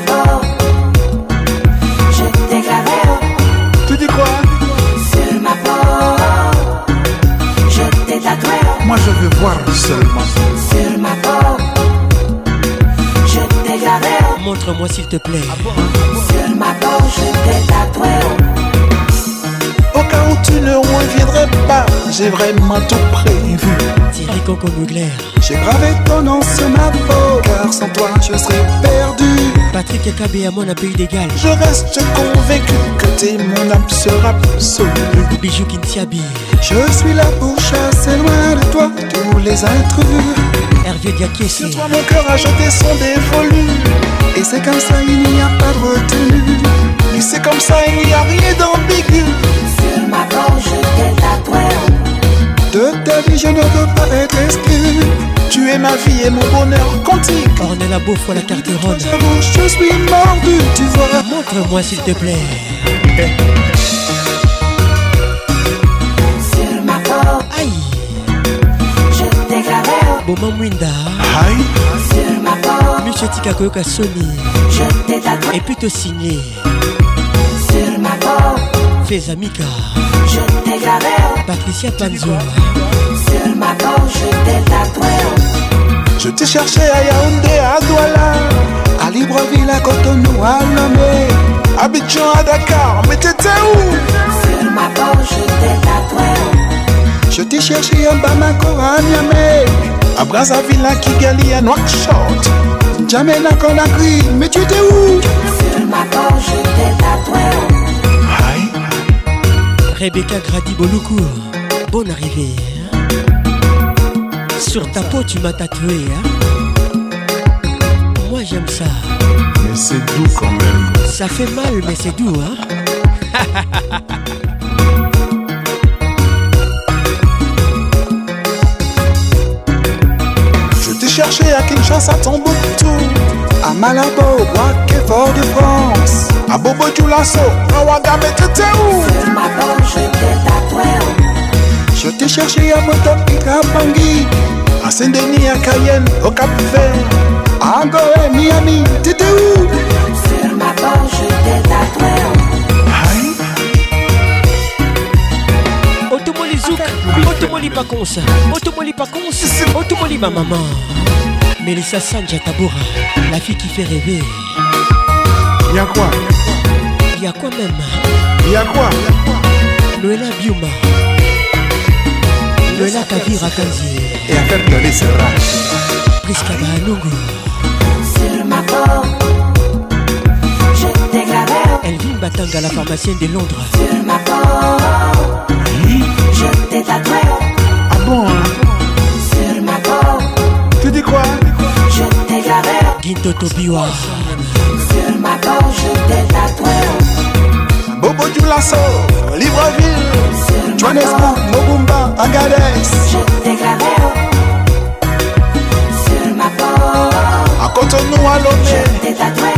dis quoi Sur ma peau, je t'ai Moi je veux voir seulement. Sur ma peau, je t'ai Montre-moi s'il te plaît. Sur ma peau, je t'ai tatoué. Au cas où tu ne reviendrais pas, j'ai vraiment tout prévu. Thierry Coco J'ai gravé ton nom sur ma peau, car sans toi je serais perdu. Patrick Akabé à mon pays d'égal. Je reste convaincu que t'es mon âme sera absolue. Bijou Kintiabi. Je suis la bouche assez loin de toi tous les intrus. Hervé Diaké. Sur toi, mon cœur a jeté son dévolu. Et c'est comme ça, il n'y a pas de retour. Et c'est comme ça, il n'y a rien d'ambigu. Sur ma gorge, je la de ta vie, je ne veux pas être exclu. Tu es ma vie et mon bonheur quantique. On est la bouffe à la ronde Je suis mordu, tu vois. Montre-moi, s'il te plaît. Sur ma peau. Aïe. Je déclarais. Boman Mwinda Aïe. Sur ma peau. Sony. Je t'ai Et puis te signer. Fais Amica Je Patricia Panzo Sur ma gorge je t'ai Je t'ai cherché à Yaoundé, à Douala À Libreville, à Cotonou, à Lomé Abidjan, à Dakar, mais t'étais où Sur ma gorge je t'ai Je t'ai cherché à Bamako, à Niamey À Brazzaville, à Kigali, à Nouakchott Jamais la Conakry, mais tu étais où Sur ma gorge je t'ai Rebecca Grady coup. bonne arrivée. Hein. Sur ta peau, tu m'as tatoué. Hein? Moi, j'aime ça. Mais c'est doux quand même. Ça fait mal, mais c'est doux, hein? [LAUGHS] Je t'ai cherché à Kinshasa, à tout. à Malabo, au Fort-de-France abobojú ma Je t'ai cherché à à Bangui, à Saint-Denis, à Cayenne, au Cap Vert, à Angoé, Miami, t'es où Sur ma je tatoué. Otomoli Zouk, Otomoli Otomoli Otomoli ma maman. Melissa Sanja la fille qui fait rêver. Y'a quoi ya quoi même a quoi Noëlla Biuma Noëlla Kavira Kanzi Et à faire donner ce rat Prisca Bahanungu Sur ma peau Je t'ai gravé Elvin Batanga, la pharmacienne de Londres Sur ma peau Je t'ai tatoué Ah bon hein? Sur ma peau Tu dis quoi Je t'ai gravé Guinto Tobiwa Sur ma peau je t'ai tatoué Bobo Dioulasso, Libreville, Johannesburg, Mobumba, Agadez. Je t'ai sur ma porte. À nous, à l'autre. Je t'ai tatoué.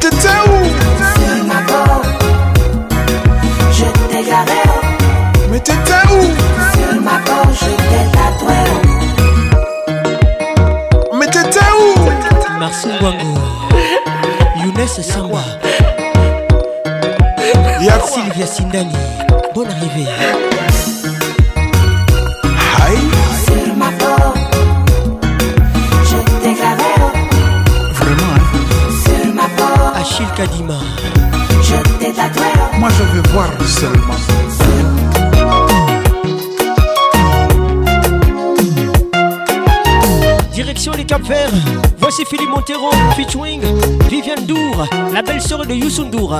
T'étais où? Sur ma porte. Je t'ai gravé. Mais t'étais où? Sur ma porte, je t'ai tatoué. Mais t'étais où? Marcel Wango, Younes Samba. Sylvia Sindani, bonne arrivée. Hi. Sur ma peau, je t'ai Vraiment, hein? Sur ma peau, Achille Kadima. Je t'ai Moi, je veux voir seulement. direction les Cap Verts c'est Philippe Montero, featuring Viviane Dour, la belle sœur de Youssou Ndour.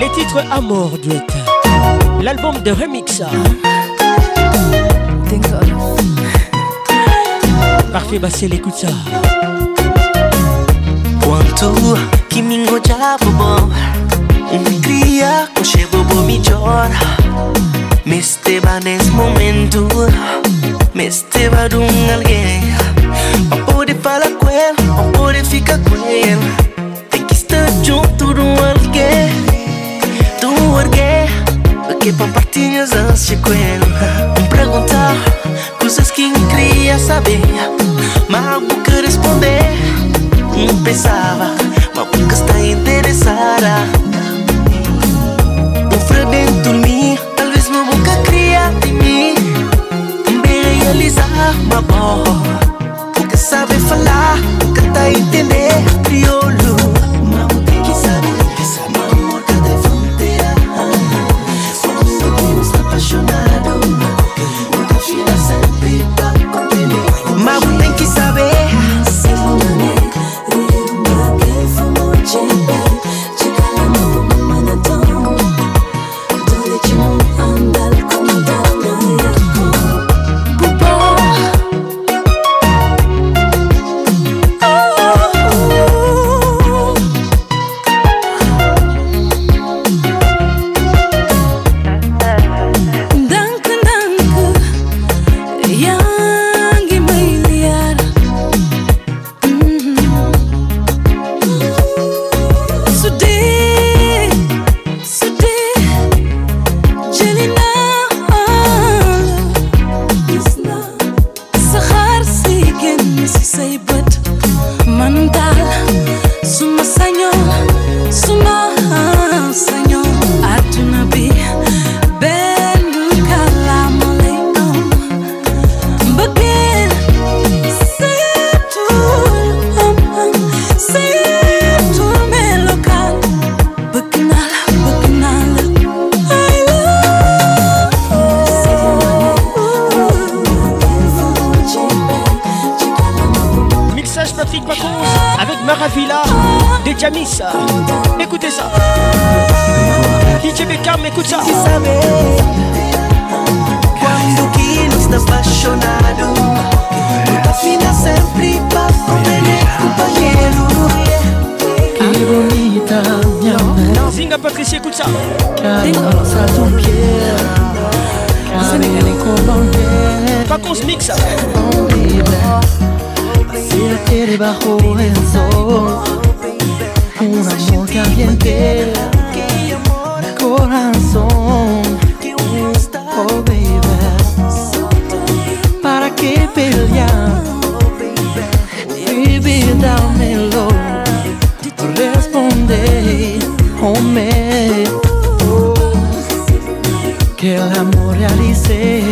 Les titres Amor Duet, l'album de remix. Parfait, Bassel, l'écoute ça. Quanto kimingo cha bobo Unikria koshe bobo michora Meste Mais momentu va badung alguien Tem que estar junto no alguien Tu alguien Que pa' partilhas as de cuero Me perguntar Coisas que não queria saber Mas nunca responder Não pensava Mas nunca está interessada dentro de mim, Talvez não nunca cria de mim Bem realizar, mas bom Pacos Mixa. Así bajo el sol. Un amor caliente. Corazón. Oh, baby. ¿Para que pelear? Baby, dámelo. Responde. Oh Oh, que el amor realice.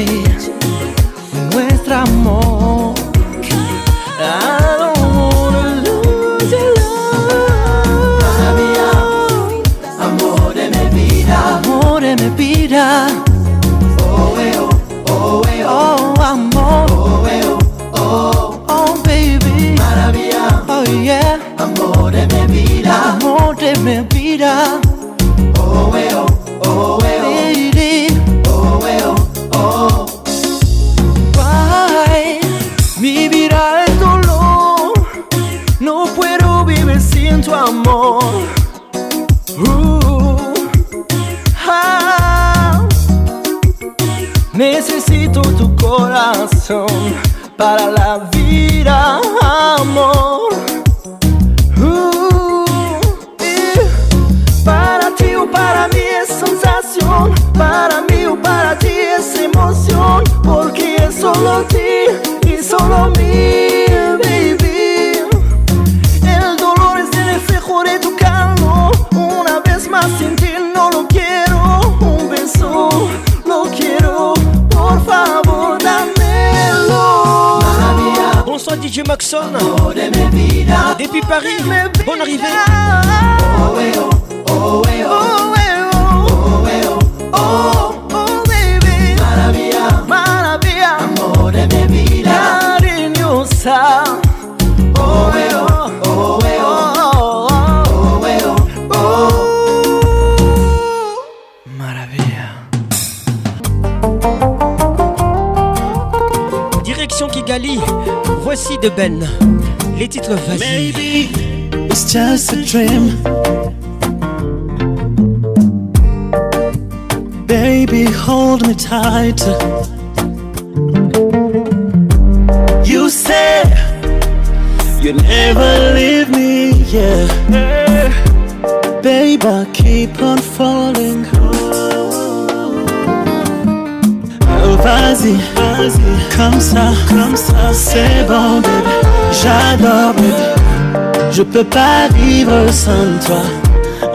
Je peux pas vivre sans toi.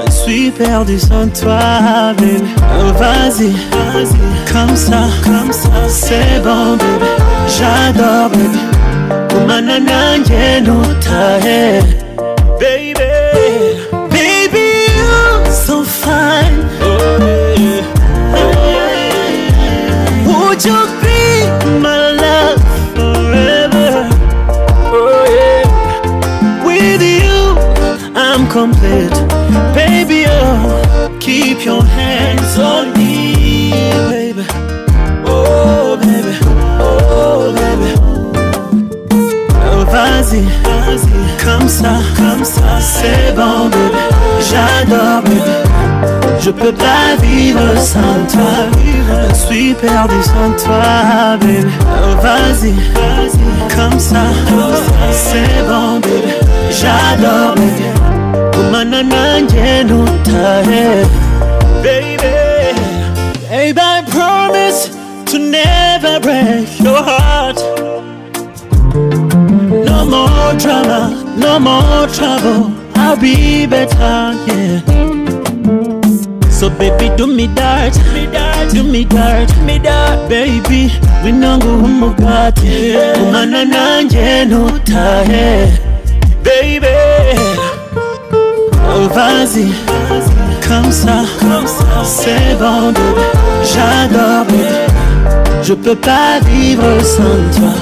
Je suis perdu sans toi, bébé. Vas-y, vas-y, comme ça, comme ça, c'est bon, bébé. J'adore, bébé. keep your hands on me, baby. Oh, baby. Oh, baby. Oh, vas-y, vas-y. Comme ça, comme ça, c'est bon, baby. J'adore, baby. Je peux pas vivre sans toi. Je suis perdu sans toi, baby. Oh, vas-y, vas-y. Comme ça, comme ça, c'est bon, baby. J'adore, baby. Kumanana njenu tahe break your heart. No more drama, no more trouble. I'll be better, yeah. So baby, do me dirt. do me dirt. do me dirt. do me that, baby. We know go home umugati, oh umana no nutahe, baby. Oh vas-y, comme ça, c'est bon, j'adore. Je peux pas vivre sans toi.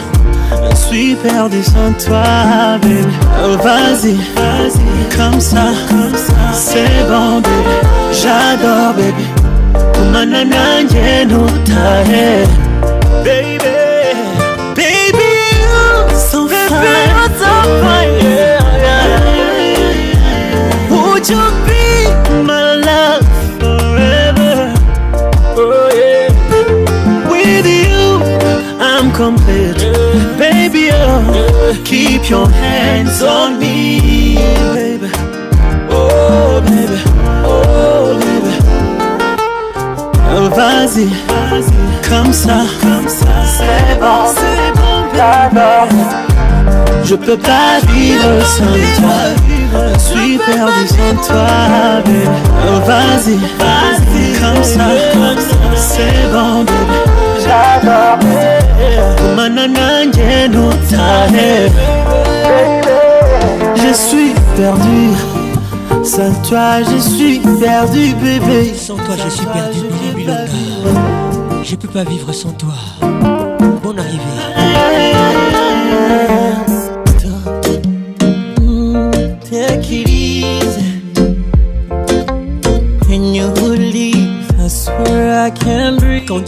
Je suis perdu sans toi, baby. Oh, vas-y, vas-y, comme ça, comme ça. C'est bon, baby. J'adore, baby. Manana, yeno, tae. Baby, baby, Sans So Baby, oh, keep your hands on me, baby. Oh, baby, oh, baby. Oh, vas-y, Vas comme ça, comme ça, c'est bon, c'est bon, d'abord. Je peux pas vivre sans toi. Je suis perdu sans toi, Oh Vas-y, vas-y, comme ça, comme ça, c'est bon, baby. Je suis perdu Sans toi je suis perdu bébé Sans toi je suis perdu bébé, Je peux pas vivre sans toi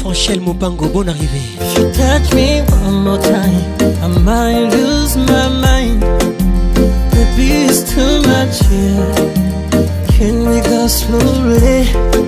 Franchelle Mopango, bonne arrivée. If you touch me one more time, I might lose my mind. The beat too much here. Can we go slowly?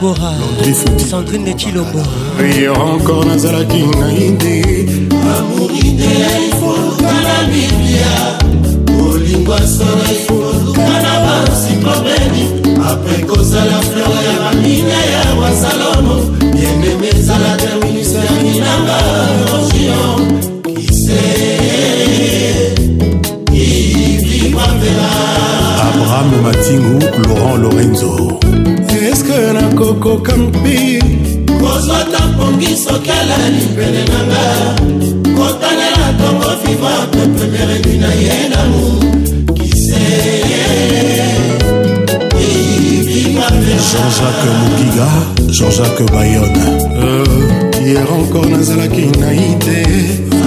bora sandrine chilombo yo encore nazalaki ngai nde amori nde aifoka na biblia olingo asala aifoka na bansiklopedi apre kosala fleur ya bamine ya basalomo yeneme ezala terministerinanga rogion kise ibimavela abraham matingu laurent lorenzo nakokoka mpi kozwa tampongi sokela libele nanga kotanela tongo viva pepemeredi na ye namu jean-jacques mokiga jean-jacques bayone euh, hier encore nazalaki nai te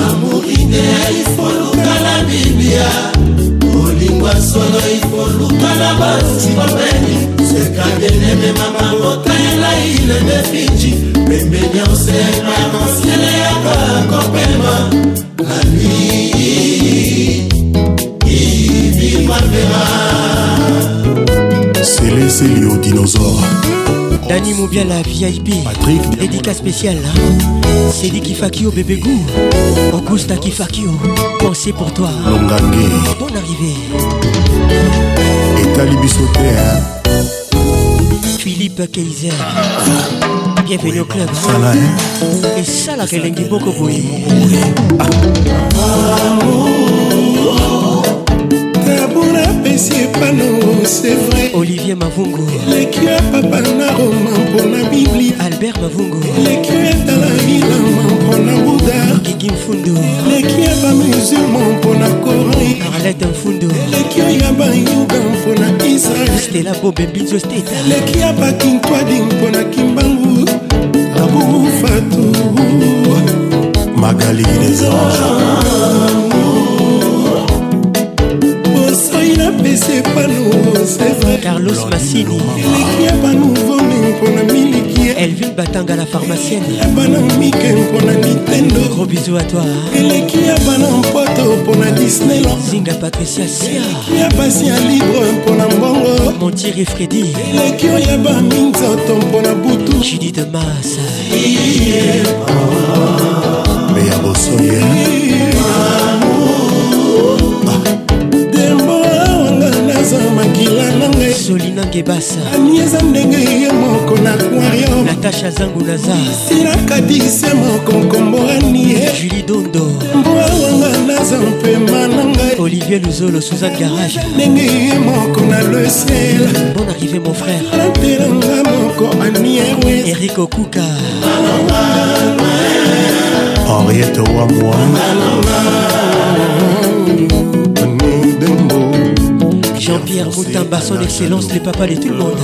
amour ideal ifolukala biblia basolo ikoluka na batimopeni sekadeneme mama mokaela ilende finji pembe nyonse na mosiele yaka kopema ali ibimapema seleseli au dinosaure dani mobiala vip dédica spécial cédi kifakio bébégou augusta kifakio pensée pour toi bonne arrivée etali biso te philippe kaiser ah, ah. bienvenue au club esalaka elengi boko boye napesi pano c'est vrai olivier mavungu eleki ya papa na roma mpona biblia albert mavungu eleki etala bilama mpona buda kiki mfundu eleki ya bamusulma mpona kori arlete mfundu eleki ya bayuga mpona israel stela bobembinzo steta eleki ya bakintwadi mpona kimbangu abufatu magali desange napesi pano carlos masini eleki ya banuvome mpona miliki elvin batanga la pharmacienne ya bana mike mpona nintendo gros bizu a toi eleki ya bana mpoto mpona disneyland zinga patricia sia ya basi ya libre mpona mbongo montiri fredi eleki oyo ya baminzoto mpona butu judi de masa meya bosoya makila nanga solina ngebasa anieza ndenge ye moko na aquarium natasha zangu naza sinakadise moko nkomborani ye juli dondo mbwa wanga naza mpema na ngai olivier luzolo suzan garage ndenge ye moko na lesel bon arrivé mon frère antelanga moko anierwe erik okuka henriette wamwa Jean-Pierre Moutamba, son excellence, les papas de tout le monde.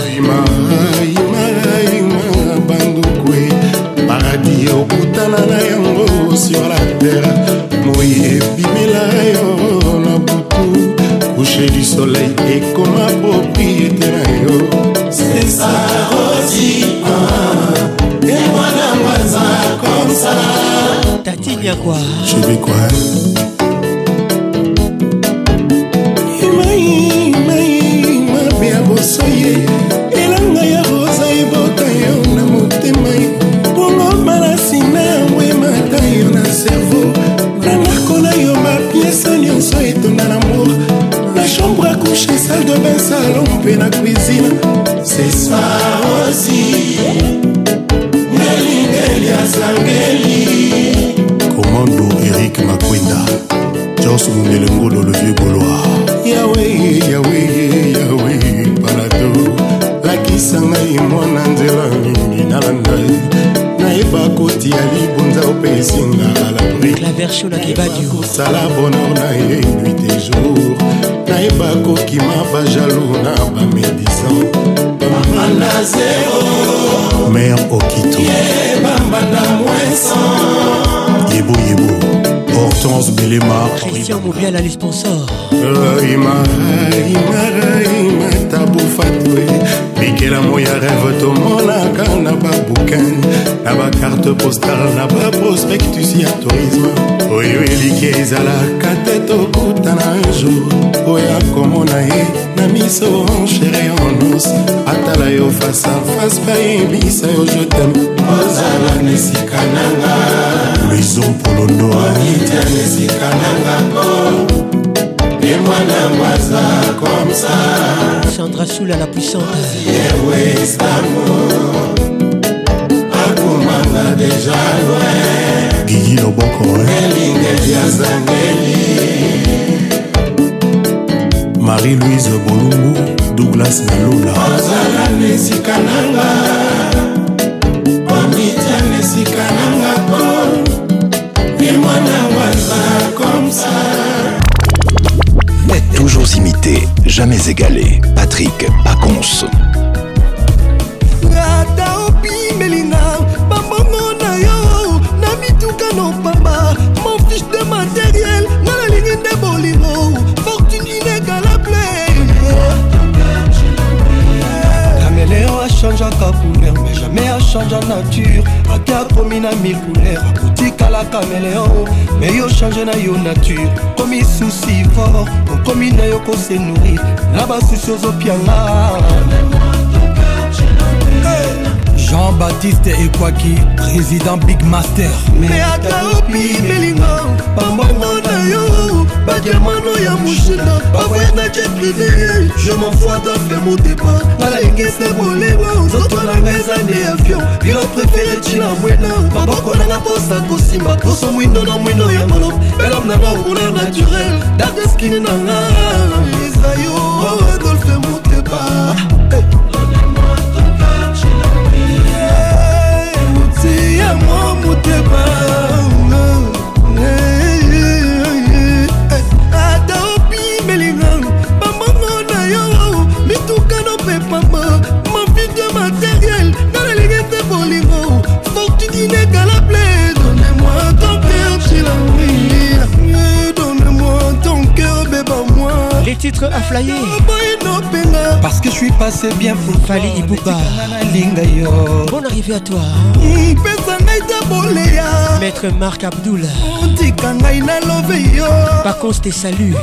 paradis okutana na yango sur la terre moi ebimela yo na butu couche du soleil ekoma propriété na yo tatinyakwa je vais croire salle de bain salon mpe na cuisine sespa osi nelingeli asangeli komando erik makwenda jos mundelengolo le vieux boloir yawe yawe yawe parado lakisa ngai mwana nzela nini nalanda nayeba koti ya libonza opesinga alabrikosala bonor na ye nuit et jour nayeba kokima bajalou na bamédisan bambanda zero mare okito bambanda mwesan yeboyebo hortense belema christian mobiala le sponsor imaraimaraima tabufatue bikelamo ya rêve tomonaka na babukin na bakarte postale na baprospectus ya tourisme oyo eliki ezalaka te tokutana un jour oya komona ye na miso shere onos atala yo fasa fase bayebisa yo jetem ozala na esika nanga luison polondo akita na esika nanga po Sandra Soula la puissante akomanga deja loin gigi loboko elingeli azangeli marie louise bolumbu douglas nalula ozala na esika nanga jamais égalé. Patrick Pacons. changea nature ake akomi na mille couleur otikala caméléon me yo change na yo nature okomi susi fort okomi na yo kose nourrir na basusi ozopianga jean-baptiste ekwaki président big master me ata opimelinga pambongo na yo badiamano ya moshina bavoye na je privé je mofoata mpe motepa nalengesa bolema nzoto nanga eza nde avion bilo prefere ntina mwena maboko nanga mposa kosimba poso mwindo na mwindo ya malob elom nanga okuna naturel dateskini nanga titre à flyer Parce que je suis passé bien pour Fali Ibuka Bonne arrivée à toi Maître Marc Abdoul Par contre tes saluts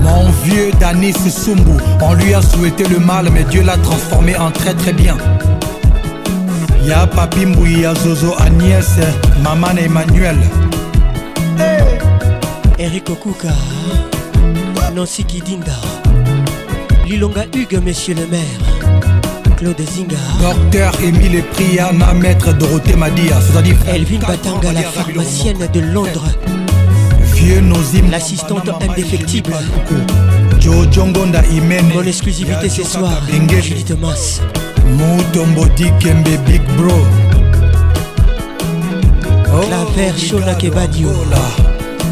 Mon vieux Danis Sumbu, on lui a souhaité le mal, mais Dieu l'a transformé en très très bien ya papi mbui ya zozo agnès Maman emmanuel Eric okuka nancy kidinda lilonga hugue monsieur le maire claude zinga docteur émile priana maître Dorothée madia elvin batanga la pharmacienne de londres vieux nozim l'assistante indéfectible jojongonda Imene, mon exclusivité ce soir de Thomas mutombodi kembe big bro oh, claver shola kebadio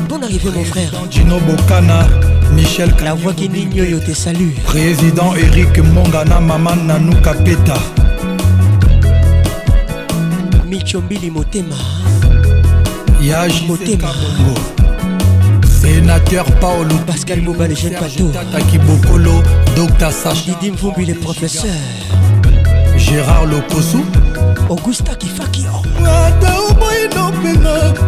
bon arrivé mon frère gino bokana michel la voix qui nigne yo te salue président eric mongana mama nanu kapeta michombili motema yajmotema sénateur Paolo Pascal Mouba, le jeune Pato Tata Kibokolo, Docteur Sacha Didi Mvumbi, le professeur gérard lokosu augusta kifakio ata oboyino mpenga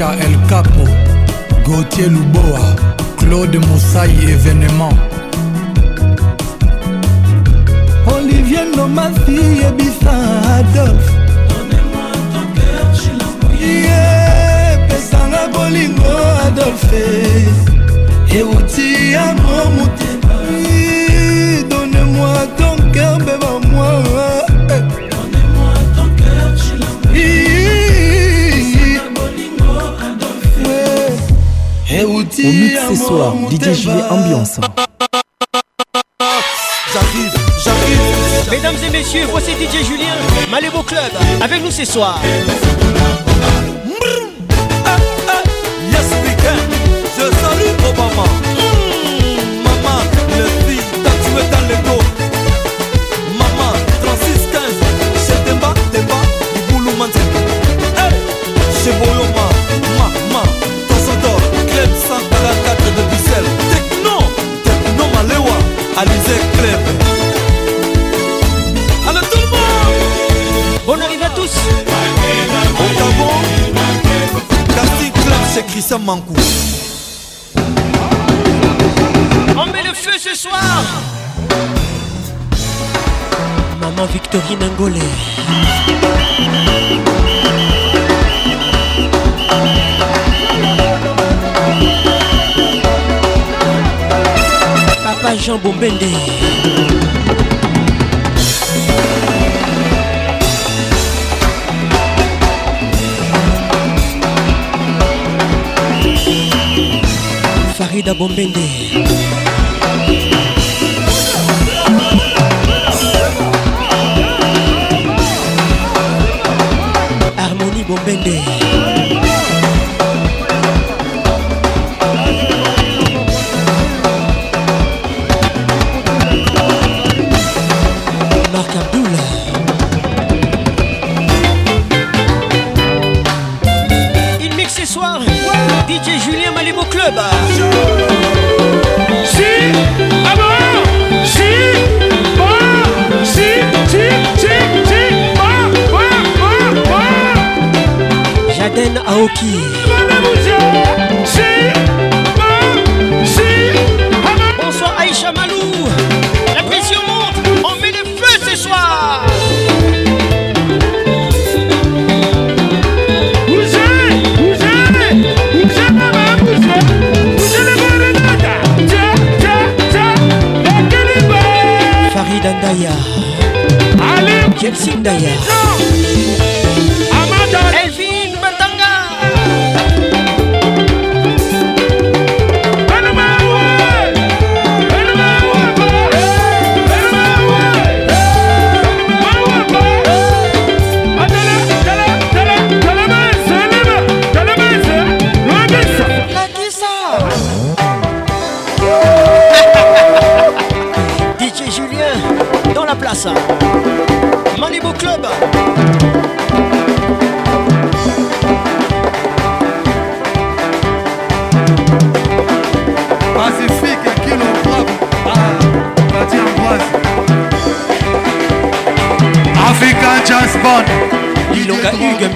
Sacha El Capo, Gauthier Luboa, Claude Moussaï événement. Olivier Nomasi et Bissa Adolphe. Donnez-moi ton cœur, je l'envoie. Yeah, Pesanga Bolingo Adolphe. Et Outi Amour Au mix ce soir, Didier Julien Ambiance. J'arrive, j'arrive. Mesdames et messieurs, voici Didier Julien, Malébo Club, avec nous ce soir. bende farida bombende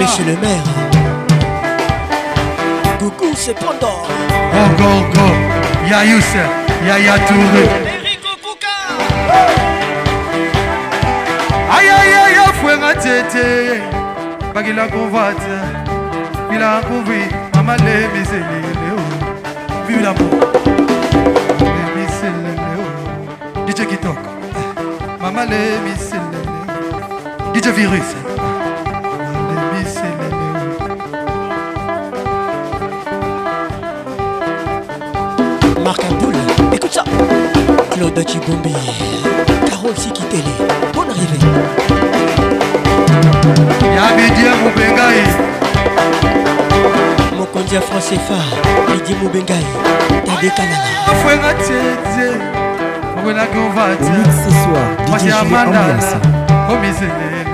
chez le maire. Coucou, c'est Pandore. Ongo, ongo, ya Youssef, ya ya Touré. Eric Okuka. Aïe, aïe, aïe, frère Tété. Bagila convoite, il a couvert, maman les miséléo. Vu l'amour. Les miséléo. DJ Kitok. Maman les miséléo. DJ Virus. Omar Kaboul. Écoute ça. Claude Chibombi. Carole Sikitele. Bonne arrivée. Yabidia Moubengaï. Mokondia France FA. Lidi Moubengaï. Tade Kanala. Fouenga Tchédze. Fouenga Gova. Au mix ce soir. DJ Ambiance. Au oh,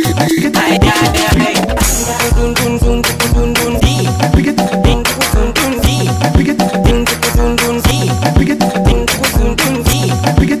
Pick it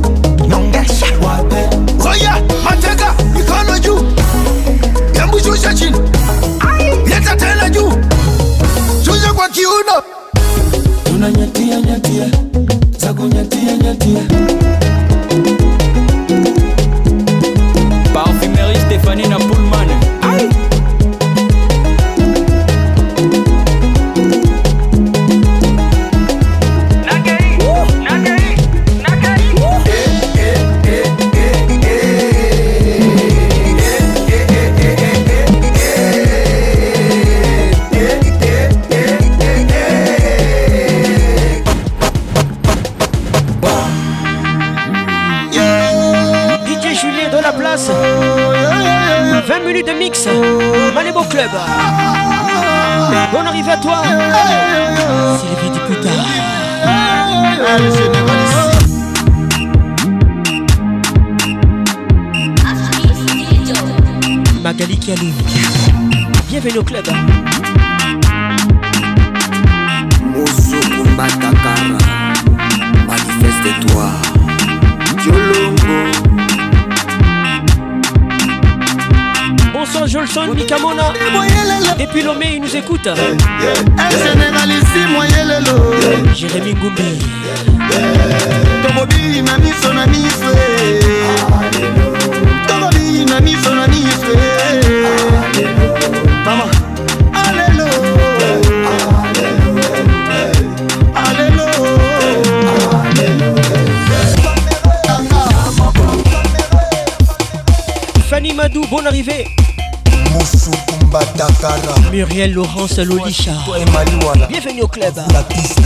Buddha. Muriel Laurence Lolicha. Bienvenue au club. La piste.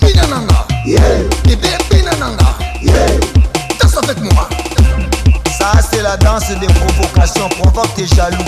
Binananga. Yeah. avec moi. Ça, c'est la danse des provocations. Provoque tes jaloux.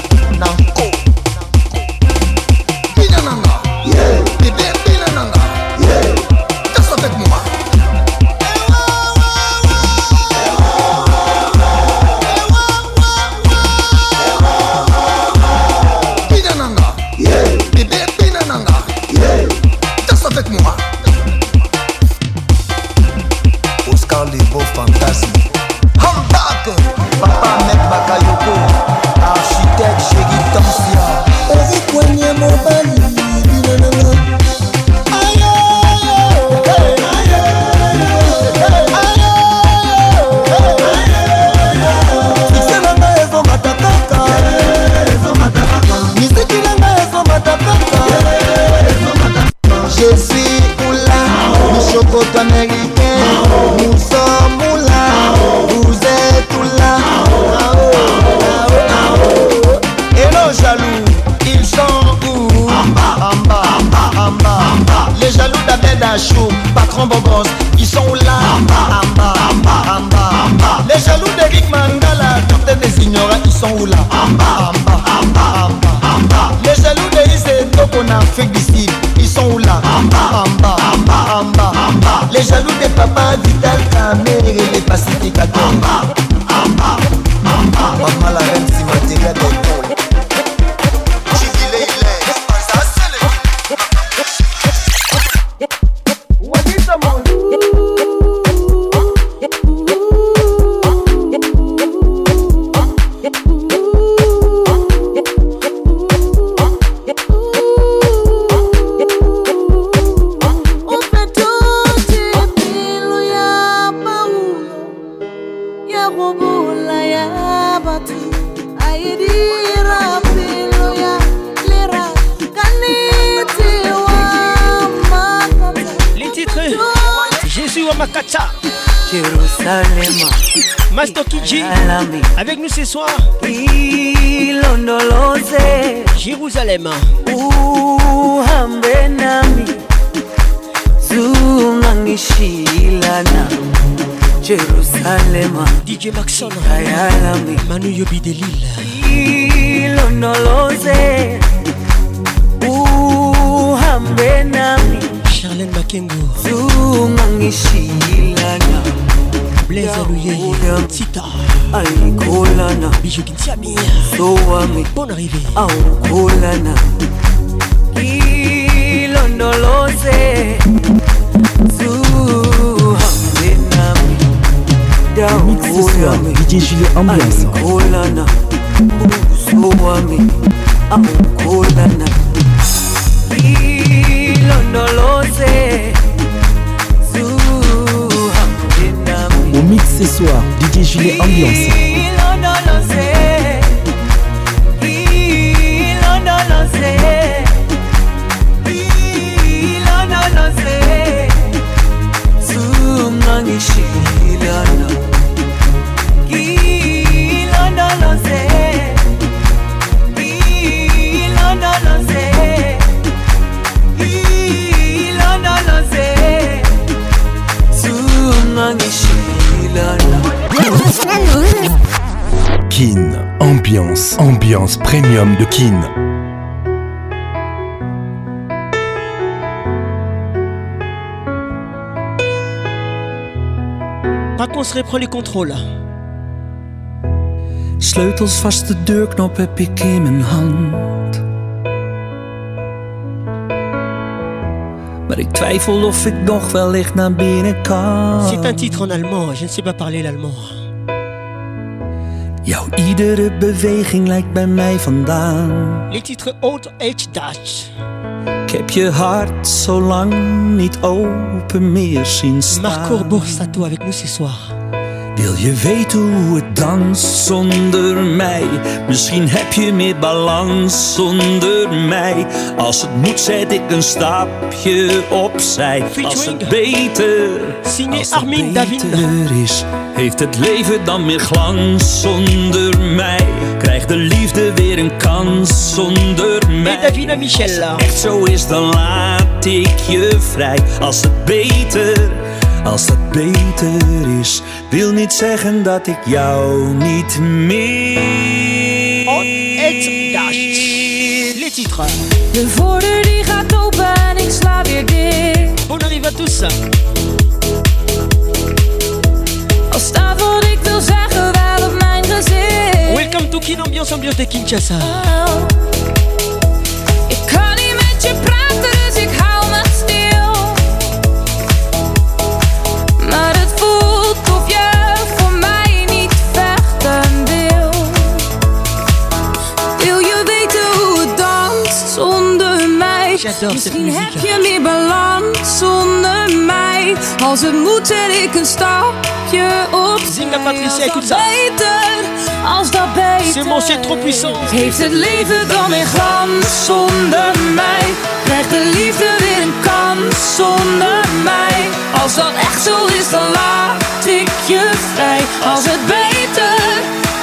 bum bum 18 André, prends les contrôles. Sleutels vast, de deurknop heb ik in mijn hand. Maar ik twijfel of ik nog wellicht naar binnen kan. C'est un titre en allemand, je ne sais pas parler l'allemand. Jouw iedere beweging lijkt bij mij vandaan. Les titres old age Dutch. Ik heb je hart zo lang niet open meer sinds. zien staan. Marco Borsato avec nous ce soir. Wil je weten hoe het danst zonder mij? Misschien heb je meer balans zonder mij. Als het moet, zet ik een stapje opzij. Als het beter, als het beter is, heeft het leven dan meer glans zonder mij? Krijgt de liefde weer een kans zonder mij? Als het echt zo is, dan laat ik je vrij. Als het beter als dat beter is. Wil niet zeggen dat ik jou niet meer. Oh, Les titres. De voordeur die gaat open en ik sla weer dicht. Bon arrive à tous. Als daarvoor ik wil zeggen wel op mijn gezicht. Welcome to Kin Ambiance Ambiance de Kinshasa. Oh. Misschien heb je meer balans zonder mij. Als het moet zet ik een stapje op. Zing dat Patricia, ik ça. Beter, als dat beter. Heeft het leven dan weer glans zonder mij? Krijgt de liefde weer een kans zonder mij? Als dat echt zo is, dan laat ik je vrij. Als het beter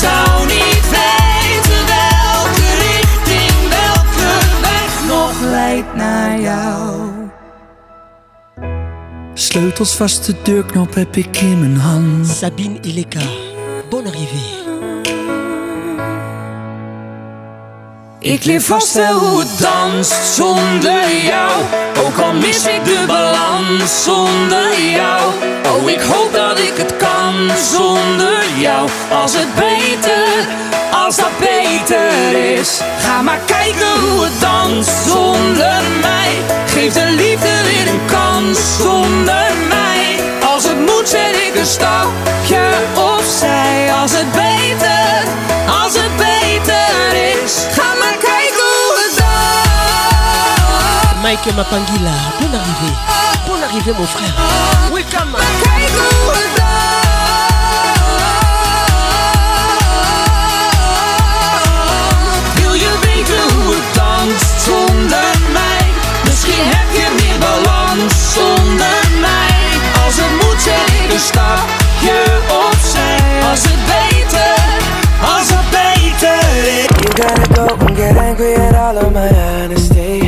zou niet weten welke richting, welke weg nog leidt naar jou. Sleutels vast, de deurknop heb ik in mijn hand. Sabine Ilika. Ik leer vast wel hoe het danst zonder jou. Ook al mis ik de balans zonder jou. Oh, ik hoop dat ik het kan zonder jou. Als het beter, als dat beter is. Ga maar kijken hoe het danst zonder mij. Geef de liefde weer een kans zonder mij. Als het moet zet ik een stapje opzij. Als het beter, als het beter Mike Mapangila, bonne arrivée. Bonne arrivée mon frère. Welcome. Wil je weten hoe het danst zonder mij? Misschien heb je meer balans zonder mij. Als het moet zet een stapje opzij. Als het beter, als het beter is. You gotta go and get angry at all of my honesty.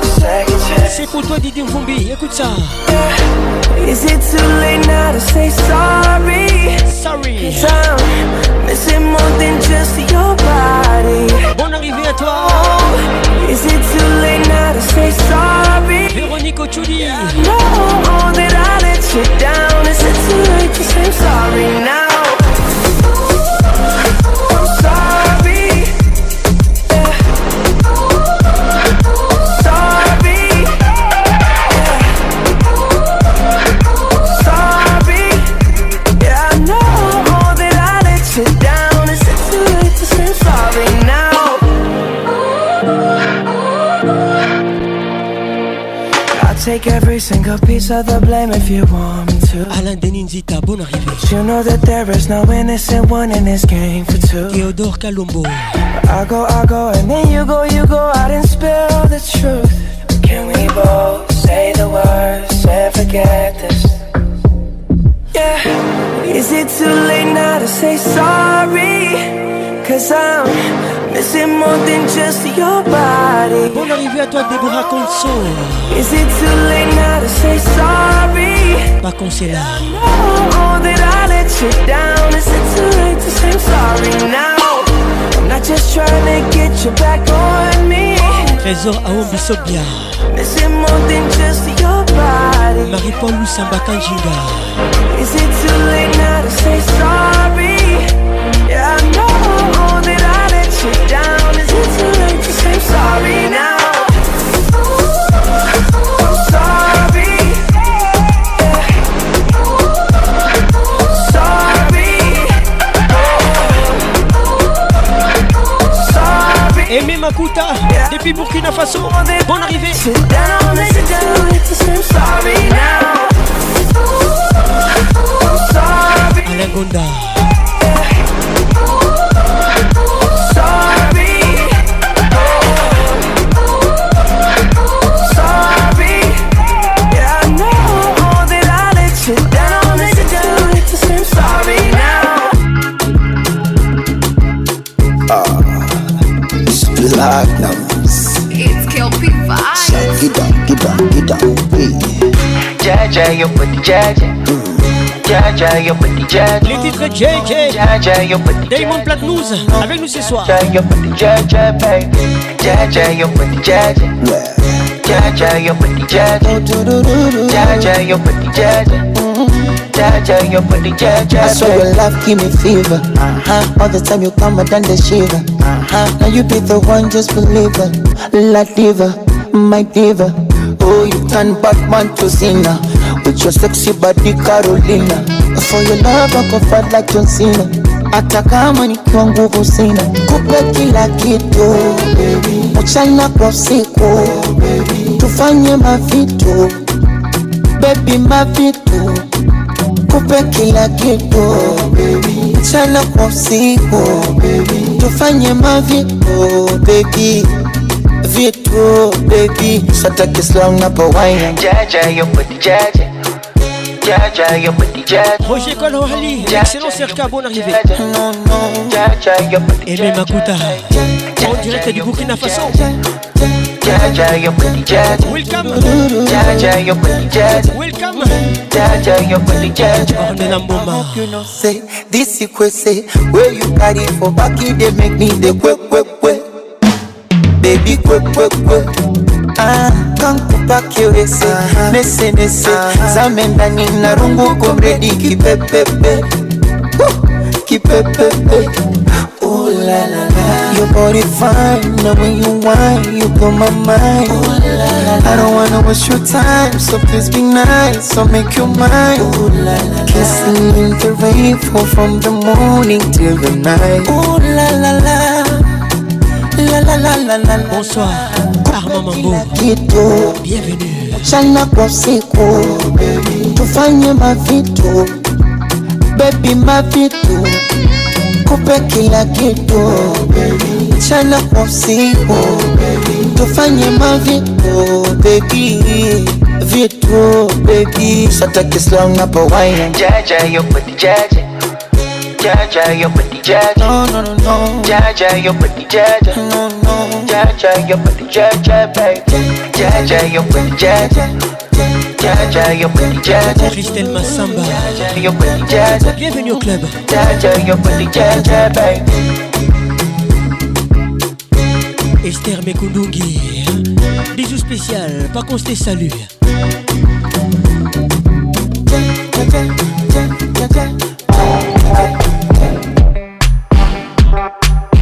C'est pour toi Didier écoute ça Is it too late now to say sorry? Sorry Cause I'm missing more than just your body Bonne arrivée à toi oh. Is it too late now to say sorry? Véronique Ochudi No, oh, I let you down Is it too late to say sorry now? I'm sorry single piece of the blame if you want me to. Alain Deninzita, bonne arrivée. But you know that there is no innocent one in this game for two. Theodore Calombo. I go, I go, and then you go, you go out and spill the truth. Can we both say the words and forget this? Yeah. Is it too late now to say sorry? Cause I'm is it more than just your body? Bon arrivée à toi, Deborah Conso. Is it too late now to say sorry? Pas conseillé. Oh, that I let you down. Is it too late to say I'm sorry now? I'm not just trying to get you back on me. Trésor à Ombisobia. Is it more than just your body? Marie-Paul Lusamba Is it too late now to say sorry? Aimé Makuta depuis Burkina Faso. Bonne arrivée. Alain Gonda. dog numbers. It's KLP 5 Shake it down, get down, get down, baby. Jaja, you put the jaja. Jaja, yo, put the jaja. Les titres JJ. Jaja, yo, put the jaja. Damon Plat News avec nous ce soir. Jaja, yo, put the jaja, Jaja, yo, put the jaja. Jaja, yo, put the jaja. jaja, your body jaja. I swear your love give me fever. Uh-huh. All the time you come, and the shiver. Uh-huh. Now you be the one, just believer. La diva, my diva. Oh, you turn Batman to Cena with your sexy body Carolina. For your love, I go fight like John Cena. Hata kama nikiwa nguvu sina, kupe kila kitu oh, baby. mchana kwa usiku oh, tufanye mavitu baby, mavitu nikupe kila kitu mchana kwa usiku tufanye mavitu bebi vitu bebi sata kislang napowaiya jaja yopati jaja Roger Colin Wally, excellent circa, bonne arrivée. Et même Makuta, en direct du Burkina Faso. Jaja, you're jaja. Welcome. Jaja, you're jaja. Welcome. Jaja, you're jaja. On this you could say where you carry for back they make me the quick quick quick. Baby quick quick quick. Ah, kankupa kiwese nese nese zame ndani na rungu komredi kipepepe kipepepe. Ooh la la your body fine. Now when you whine, you blow my mind. I don't wanna waste your time, so please be nice. I'll make you mine. Kissing in the rainfall from the morning till the night. Ooh la la la. Bonsoir, Armand ah, Mambo. Bienvenue. Chana kwa siku, tufanye mavitu, baby mavitu, kupe kila kitu, baby. Achana kwa msimu oh, baby. Tufanye mavipo oh, baby vitu baby sataki slang hapo wine jaja yo pati jaja jaja yo pati jaja no no no no jaja yo pati jaja no no jaja yo pati jaja baby jaja yo pati jaja jaja, jaja, yo Christelle Massamba Bienvenue au club Esther Mekundungi hein. Bisous spécial, pas qu'on se salue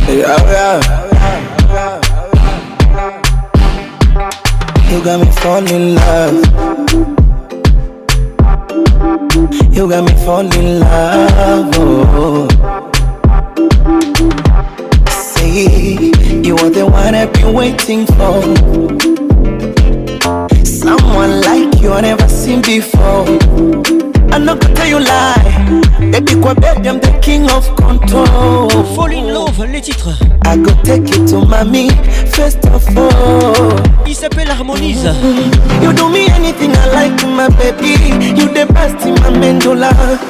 eh, ah, ah, ah, You got me falling in love You got me falling in love. Oh. Say You are the one I've been waiting for. Someone like you I never seen before. I'm not gonna tell you lie. Baby, quoi, baby, I'm the king of control. Fall in love, les titres. I go take you to mommy, first of all. Il s'appelle Harmonise. You do me anything I like, my baby. You the best in my mandolin.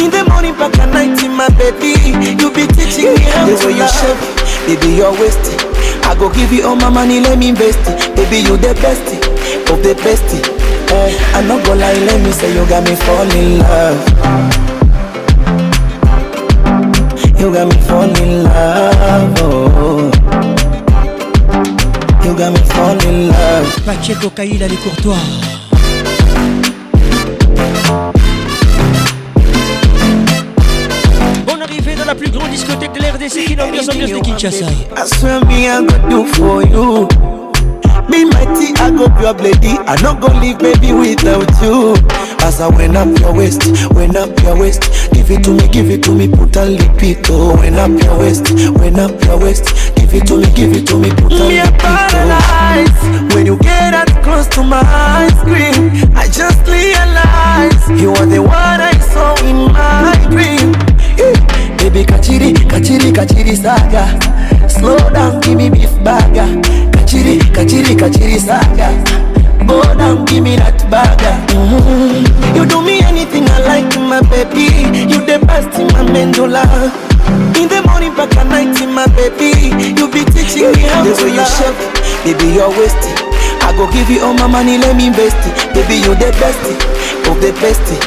In the morning, back at night, my baby, you be teaching me how to love. you shape, baby, you're wasting. I go give you all my money, let me invest it. Baby, you the best of the best. Eh, I not go lie, let me say you got me fall in love. You got me fall in love. Oh. You got me fall in love. go Kaila les courtois. la plus grande discothèque de l'RDC qui n'ambiance ambiance de Kinshasa. I swear me I go do for you. Me mighty I go pure bloody. I no go leave baby without you. As I went up your waist, went up your waist. Give it to me, give it to me, put a lipito. Oh. Went up your waist, went up your waist. Give it to me, give it to me, put a me lipito. paralyzed when you get that close to my screen. I just realize you are the one I saw in my dream baby kachiri kachiri kachiri saga slow down give me beef burger kachiri kachiri kachiri saga go down give me that burger mm-hmm. you do me anything i like my baby you the best in my mandula in the morning back at night in my baby you be teaching me how the to way you shape baby you're wasting I go give you all my money, let me invest it. Baby, you the bestie of the bestie.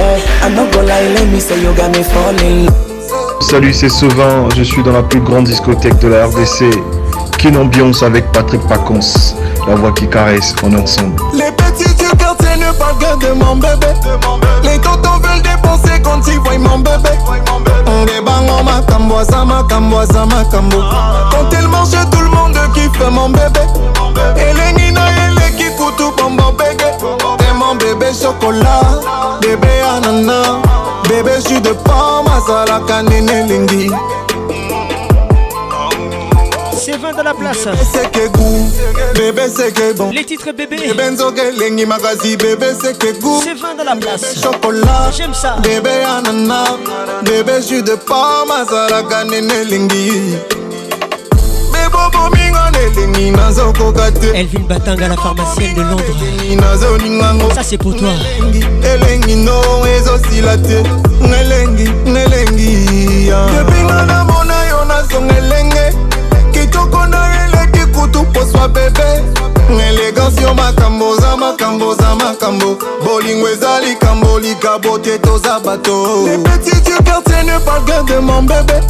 Uh, I'm not gonna lie, let me say you got me falling. Salut, c'est Sauvin, je suis dans la plus grande discothèque de la RDC. Quelle ambiance avec Patrick Pacons, la voix qui caresse, on est ensemble. Les petits du quartier ne parlent que de mon bébé. Les tontons veulent dépenser quand ils voient mon bébé. On débang en macambo, ça macambo, ça macambo. Quand elle mange, tout le monde kiffe mon bébé. Et les nina et les kikutu, bon bébé. T'es mon bébé chocolat, bébé ananas. bebe su de port mazalaka ndenge elingi Sévin dans la place. Bébé c'est que goût, bébé c'est que bon. Les titres bébé. Bébé nzoke lengi magazi, bébé c'est que goût. Sévin dans la place. Bébé chocolat, j'aime ça. Bébé ananas, bébé jus de pomme, mazalaka nene lingi. Elvin Batanga, la pharmacienne de Londres. Ça c'est pour toi. elengi no ezosila te ngelengi ngelengi depuis nga namona yo nazonga elenge kitoko na eleki kutu poswa bebe elegance yo makambo oza makambo oza makambo bolingo eza likambo likabo te toza bato lepetitu quartier ne parle de mon bébé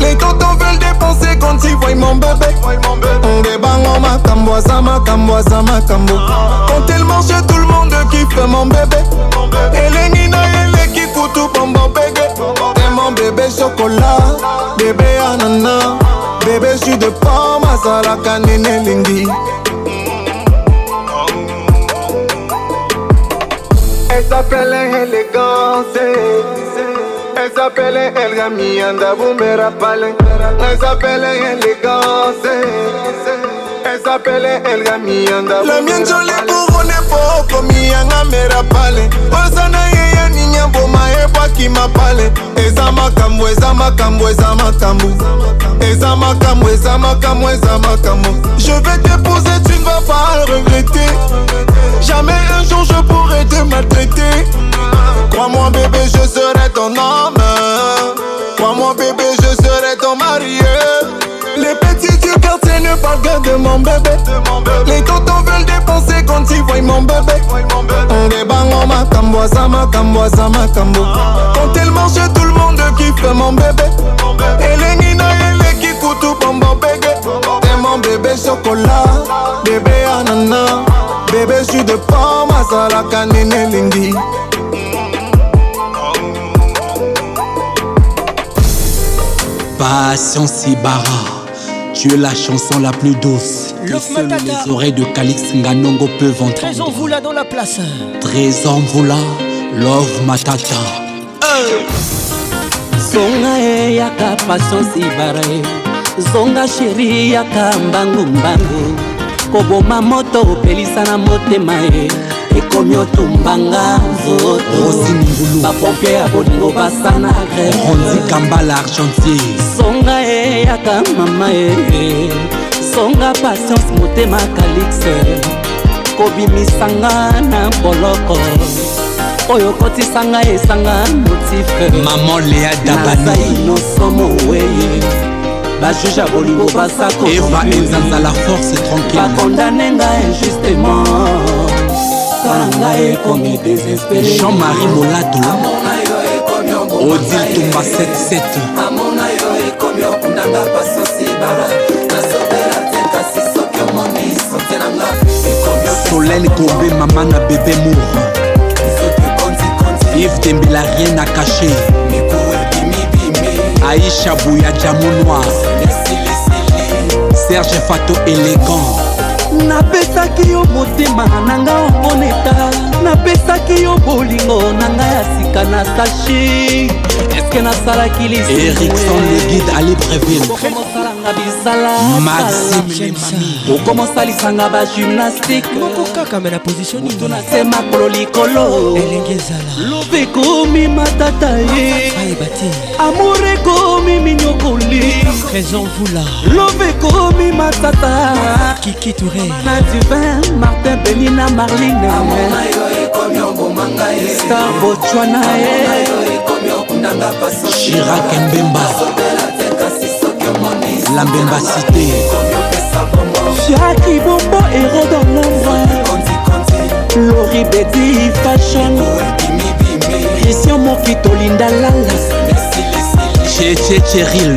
les totos veulent dépenser quand ils voient mon bébé ndebango makambo aza makambo aza makambo ah. quand elle mange tout le monde kiffe mon bébé elengi na eleki kutu pombo bege te mon bébé chokolat bébé anana ah. bébé jus de pomme azalaka nene elengi ezapele elegance ezapele elgamianda bumera pale ezapele elegance ezapele elgamianda la mianzole kurone pookomi yanga mera pale oza na ye ya ningi mboma ebwaki mapale eza makambo eza makambo eza makambo Je vais t'épouser, tu ne vas pas le regretter Jamais un jour je pourrai te maltraiter Crois-moi bébé, je serai ton homme Crois-moi bébé, je serai ton mari Les petits du quartier ne parlent que de mon bébé Les tontons veulent dépenser quand ils voient mon bébé On débango makambo, ça Quand elle mange, tout le monde kiffe mon bébé T'es mon bébé chocolat, bébé ananas. Bébé jus de pomme, masala canine lingi. Passion Sibara Tu es la chanson la plus douce que seul les oreilles de Calix Nganongo peuvent entendre. Trésor Voula dans la place. Trésor Voula, love matata. Hey. Songa yaka patience zonga sheri yaka mbangumbangu koboma moto opelisa na motema ye ekomi otumbanga nzotobapompier ya bolingo basana grevekambala argentier songa ye yaka mama ye songa patience motema kalixe kobimisanga na boloko oyo kotisanga esanga motife mama lea dabanazai nosomo weye bajuge ya bolingo basakoeva ezanza la force tranquillebakondane nga injustement kala ngai ekomi désespéré jean-marie molato odil tumba 77 solene kombe mama na bebe mour ive dembela rien na cache Aïcha Bouya Diamounoir Serge Fato élégant napesaki yo motema na nga omoneta napesaki yo bolingo na nga ya sika na sashi eske nasalaki liserikson le guide alibreville okomisanga bisalaokomosa lisanga bagymnastike moko kaka me na position ninitu na se makolo likolo elenge ezala love ekomi matata ye ayeba te amour ekomi minyokoli raison vula love ekomi matata kiki toure na divin martin benina marline ekomi obomanga ye star botswana ye chirac mbemba lambemba cité jaki bombo ero dans lombre lori bedi fashion christian mokitolinda lala chechecheril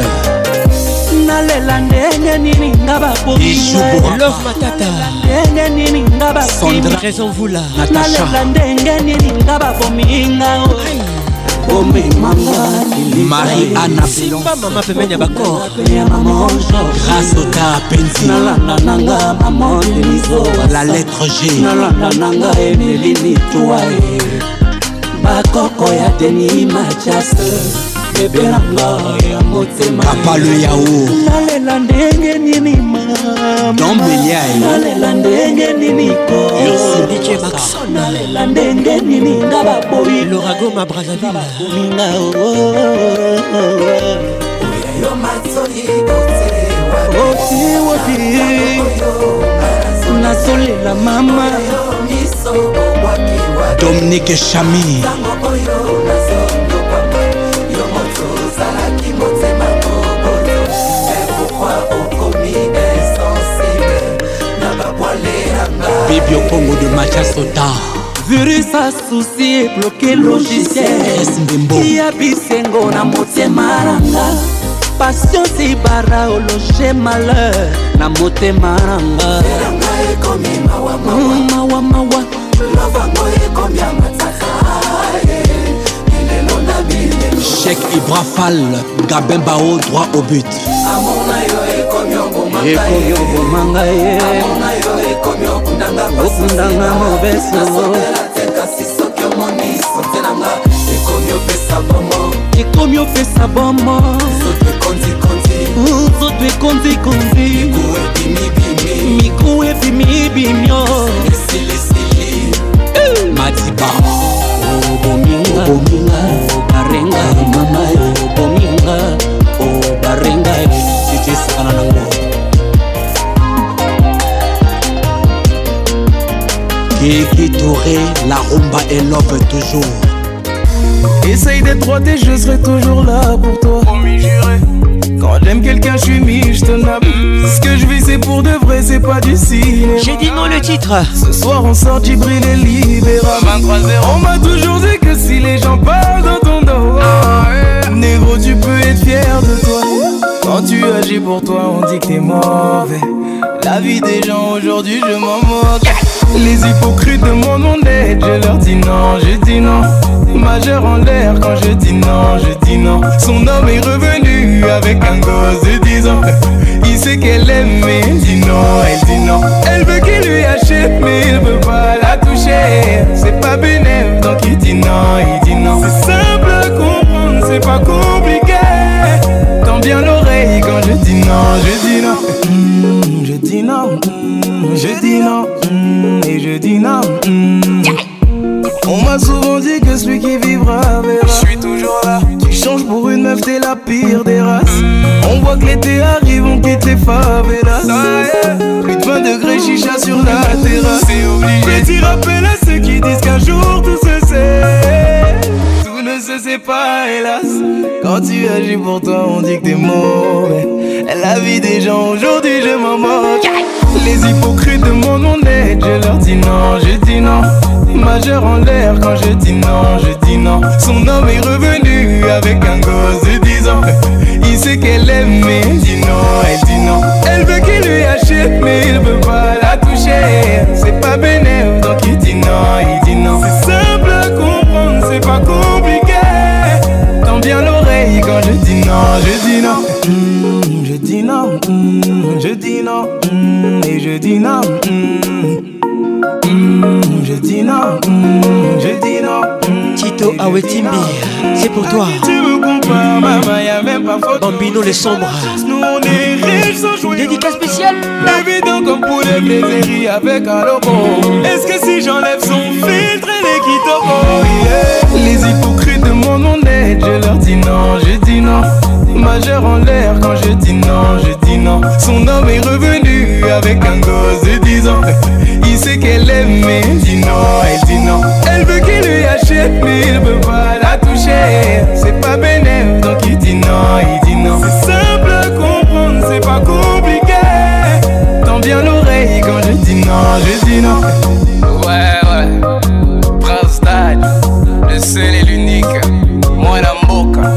nalela ndenge nini nga babomingaolela ndenge nini nga babominga marie anasimba mama pembeni ya bakor grâce ota penzi la lettre g bakoko ya deni machase papa le yao nalela ndenge nini ma tombiliainalela ndenge nini konalela ndenge nini nga baboyiloragomabrazavinga otiwoti nazolela mama dominike chamir bibio congo de machasota virus asusi ebloke logiciel ya bisengo na motema nanga pasio sibara ologe malheur na motema nanga mawamawa chek ibrafal gabin bao droit au but ekomi obomanga ye okundanga mobesoekomi opesa bomo nzoto ekonzikonzi miku ebimibimio madiba obominga obarenga mama obominga obarenga titesakana nango Et qui Touré, la rumba et love toujours. Essaye d'être et je serai toujours là pour toi. Quand j'aime quelqu'un, je suis mis, je te nappe. Mm. Ce que je vis, c'est pour de vrai, c'est pas du cinéma. J'ai dit non le titre. Ce soir, on sort du et Libéra. 23 0 On m'a toujours dit que si les gens parlent dans ton dos, ah négro, tu peux être fier de toi. Quand tu agis pour toi, on dit que t'es mauvais. La vie des gens aujourd'hui, je m'en moque. Les hypocrites demandent mon aide, je leur dis non, je dis non. Majeur en l'air quand je dis non, je dis non. Son homme est revenu avec un gosse de 10 ans. Il sait qu'elle aime, mais dit non, elle dit non. Elle veut qu'il lui achète, mais il veut pas la toucher. C'est pas bénéf, donc il dit non, il dit non. C'est simple à comprendre, c'est pas compliqué. Tends bien l'oreille quand je dis non, je dis non je dis non, mm, et je dis non. Mm. On m'a souvent dit que celui qui vivra verra. Je suis toujours là. Tu changes pour une meuf, t'es la pire des races. Mm. On voit que l'été arrive, on quitte les favelas. Plus de 20 degrés, chicha sur la terrasse. C'est t'y rappelle à ceux qui disent qu'un jour tout se sait. Tout ne se sait pas, hélas. Quand tu agis pour toi, on dit que t'es mauvais. La vie des gens aujourd'hui, je m'en moque. Les hypocrites de mon nom je leur dis non, je dis non. Majeur en l'air quand je dis non, je dis non. Son homme est revenu avec un gosse de 10 ans. Il sait qu'elle aime, mais dit non, elle dit non. Elle veut qu'il lui achète, mais il veut pas la toucher. C'est pas bénéfique donc il dit non, il dit non. C'est simple à comprendre, c'est pas compliqué. Tant bien l'oreille quand je dis non, je dis non. Mm, je dis non, mm, et je dis non, mm, je dis non, je dis non. Tito Awetimbi, c'est pour toi. Ah, tu me compares, maman, y'a même pas faute. Bambino les sombres. Nous on est riches sans jouer. Dédicace spéciale. Évident comme pour les plaisirs avec un logo. Est-ce que si j'enlève son filtre, les quitte Les hypocrites de mon honnête, je leur dis non, je dis non. Majeur en l'air quand je dis non, je dis non. Son homme est revenu avec un gosse de 10 ans. Il sait qu'elle aime, mais dit non, elle dit non. Elle veut qu'il lui achète, mais il veut pas la toucher. C'est pas bénéf, donc il dit non, il dit non. C'est simple comprendre, c'est pas compliqué. Tant bien l'oreille quand je dis non, je dis non. Ouais, ouais. Prince Dad, le seul et l'unique. Moi, la moca.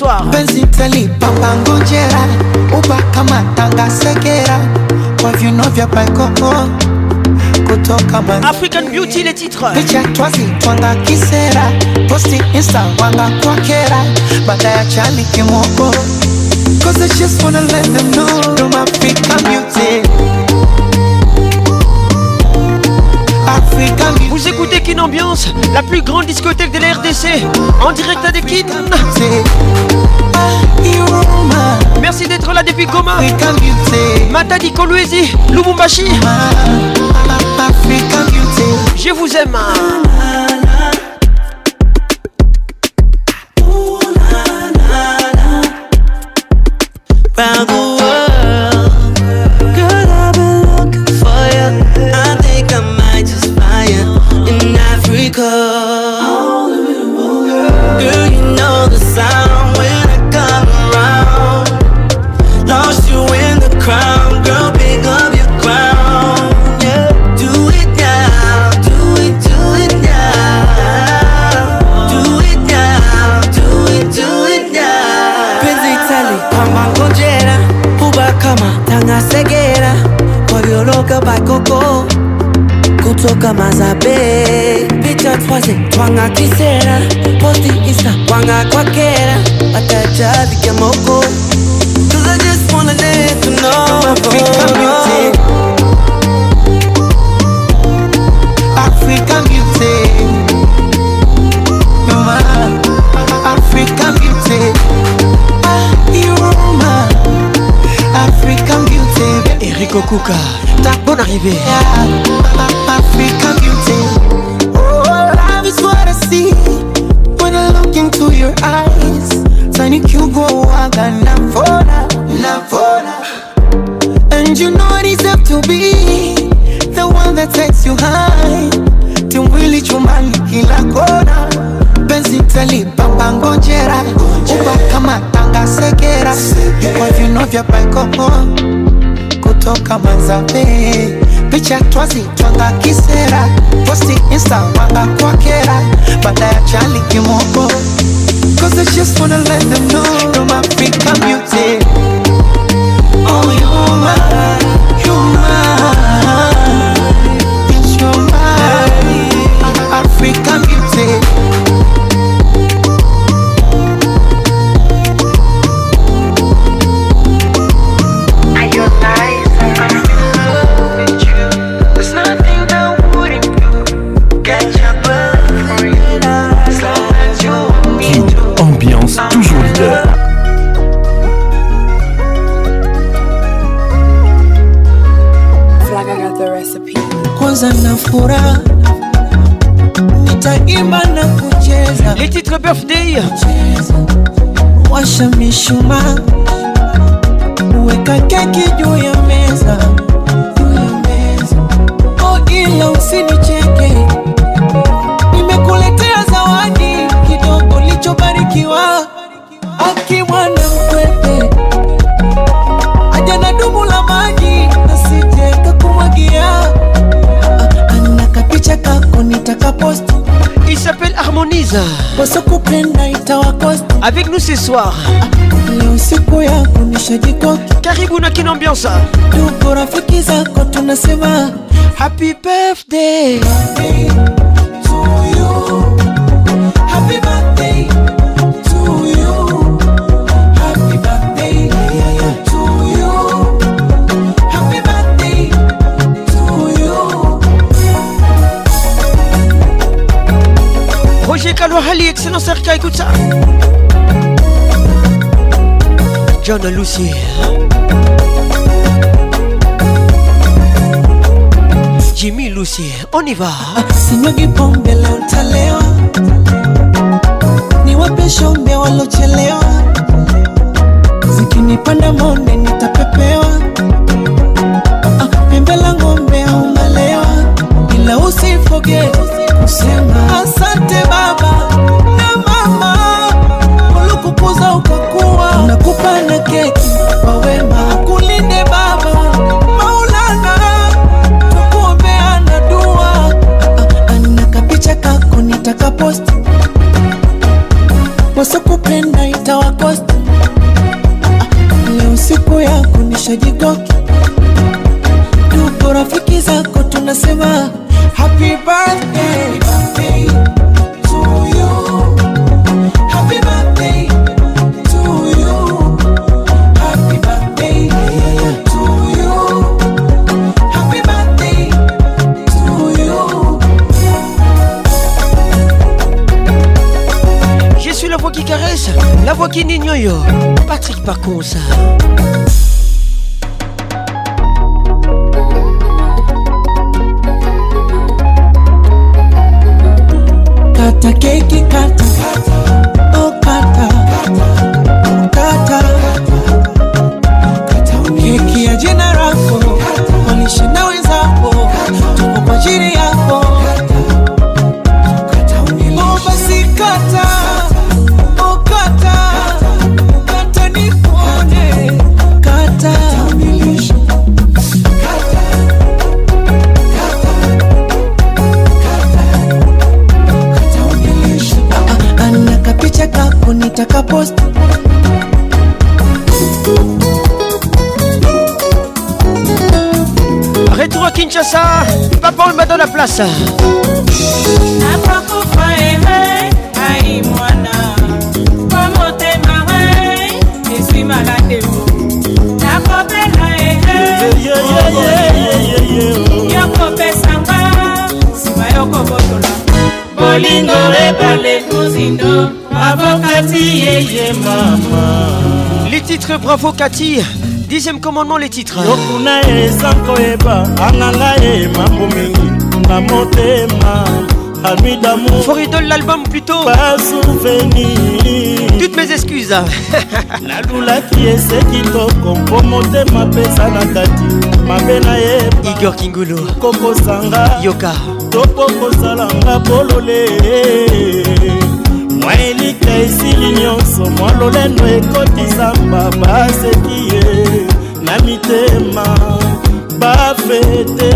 soir. Penzi tali papa ngonjera uba kama tanga segera kwa vino vya Koto, kutoka African Beauty les titres. Picha twazi twanga kisera posti insta wanga kwa kera ya chali kimoko Cause I just wanna let them know I'm African Beauty African Beauty écouter Kin Ambiance, la plus grande discothèque de la RDC, en direct avec Kin. Merci d'être là depuis Goma. Matadi Kolwezi, Lubumbashi. Je vous aime. commence à payer. Pigeon troisième, wanga kisera. Poti isa, wanga kwakera. Ataja, vika moko. Cause I just wanna let you know. Become your Nico Kuka Ta bonne arrivée Africa beauty Oh, love is what I see When I look into your eyes Tiny cube waga navona Navona And you know it is up to be The one that takes you high Timwili chumali kila kona Benzi telipa ngongojera Uba kama tanga segera you're vya paikoho toka Manzambe, eh. picha kisera, posti insta wanga ya chali kimoko Cause I just wanna let them know I'm African beauty Oh, you're my, you're my to my avec nous ce soir. Caribou na qu'une ambiance happy birthday. Happy to you. Happy birthday to you. Happy birthday to you. Happy birthday to you. excellent cercle, écoute ça. John and Lucy. Jimmy Lucy, on y va. Sinyagi pombe leo ntalewa, niwape shombe walochelewa, zikinipanda monde nitapepewa, ah, pembe la ng'ombe aumalewa, ila usifoge kusema asante baba na mama kukuza ukakuwa, nakupa na keki mawema kulinde Baba Maulana, tukuombea na dua. Ana kapicha kako nitakaposti, wasokupenda itawakosti. Leo siku yako nishajigoki, ndugu rafiki zako tunasema happy birthday soki nini oyo patrik pakonsa la place yokopesanga nsima yokobotola bolingo ebale kozindo avokati yeye mama les titres bravo kati dixième commandement les titres yokuna ezankoyeba anganga ye mambo mingi na motema anui damour foridol l'album plutôt pas souvenir toutes mes excuses nalulaki [LAUGHS] eseki toko mpo motema pesa na kati mabe na ye igor kingulu kokosanga yoka topo kosalanga polole mwa elika esili nyonso mwa lolendo ekotisa mbaba aseki ye na mitema bafete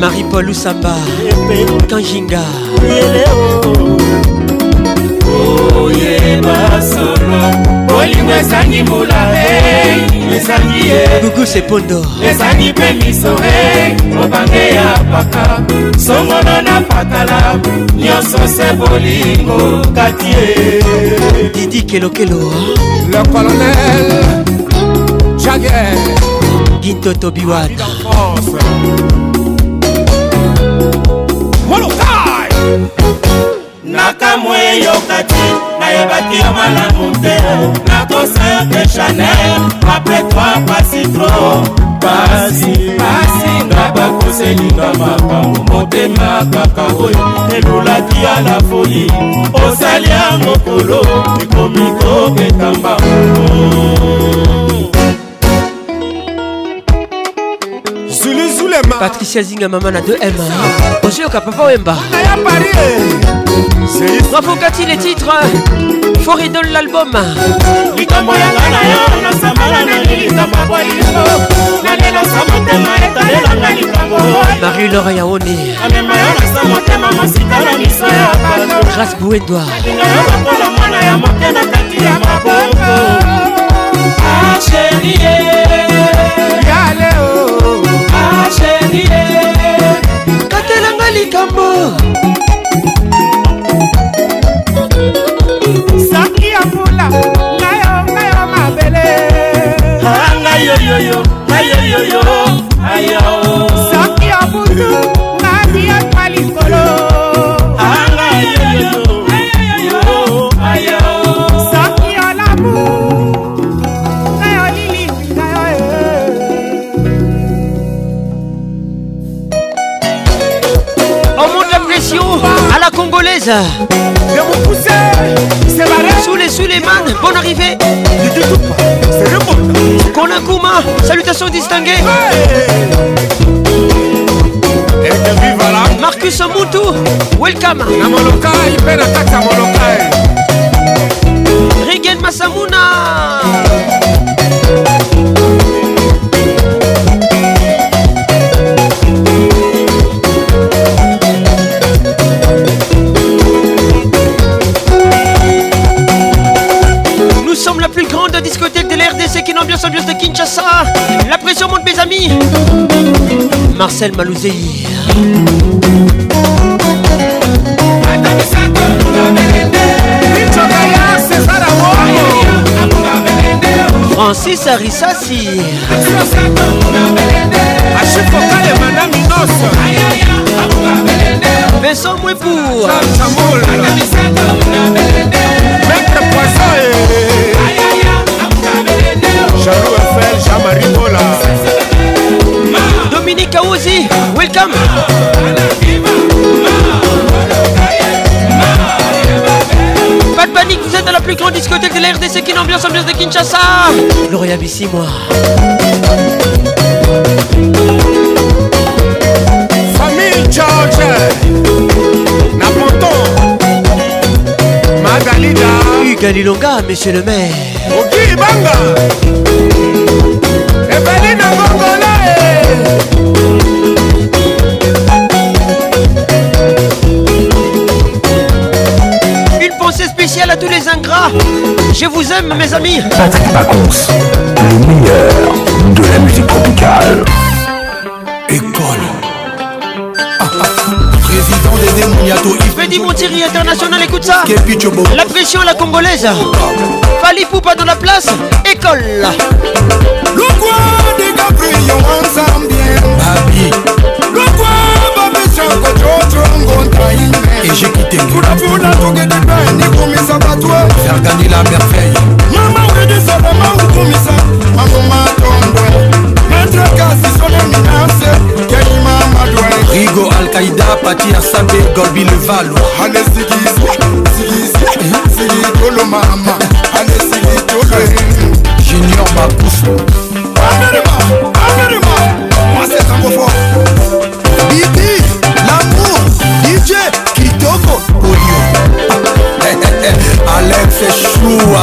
marie-paul usamba kanjinga oyeba solo bolingo esangi mbula esangi eh, ye gugu sepondo esangi mpe miso e eh, mobange ya paka songono na pakala nyonso se bolingo kati ye didi kelokelo ah. le colonel jager gintoto biwana molokai nakamwe yoka ti nayebaki yo malamu te nakosa yo te chanel apres toi pasi tro pasi pasi nga bakoselinga makambo motema kaka oyo elulaki ya la foli osali ya mokolo ekomi kobeta mbango zuluzulema patricia zinga mama na 2 m ozoyoka papa wemba aya parie Bravo Cathy les titres Foridol l'album likambo yanga na yo nasambala na lilisamba bolingo nalelasa motema etalelanga likambo marie lora yaoni amema yo nasa motema mosika na miso ya bato grace bouedoi alinga yo lokola mwana ya moke na kati ya maboko acherie yaleo acherie katelanga likambo saki ya mbula ngai ah, yo ngai yo mabele ngai yoyoyo ngai yoyoyo ayo saki ya butu Soule Suleiman, bonne arrivée Konakuma, salutations distinguées Marcus Moutou, welcome Regen Masamuna ambiance, ambiance de Kinshasa. La pression monte, mes amis. Marcel Malouzé. Francis Arissassi. Vincent Mouepou. Jean-Loup Eiffel, Jean-Marie Mola. Dominique Aouzi, welcome. Pas de panique, vous êtes à la plus grande discothèque de la RDC, qui l'ambiance ambiance de Kinshasa. Gloria Bissi, moi. Famille George. Hugues monsieur le maire. Oki Banga. Eveline Ngongolae. Une pensée spéciale à tous les ingrats. Je vous aime, mes amis. Patrick Pacons, le meilleur de la musique tropicale. Timotiri International, écoute ça. La pression, la congolaise. Fali Poupa dans la place, école. Le coin des caprions ensemble. Babi. Le coin, babi, chanko, chocho, ngonta, ime. Et j'ai quitté. Pour Fula, fula, toge de bain, ni pas toi Faire gagner la merveille. Maman, ou maman, salama, ou ça Maman, ma tombe. Maître, kasi, sonne, minace. maman madouane. rigo alkaïda pati asambe golbi levalo ale sigisigisigitolo mama ale sigitolo junior bakusu Amène-moi, amène-moi, moi c'est trop fort Bibi, l'amour, DJ, Kitoko, Polio eh, eh, eh, Alex Choua,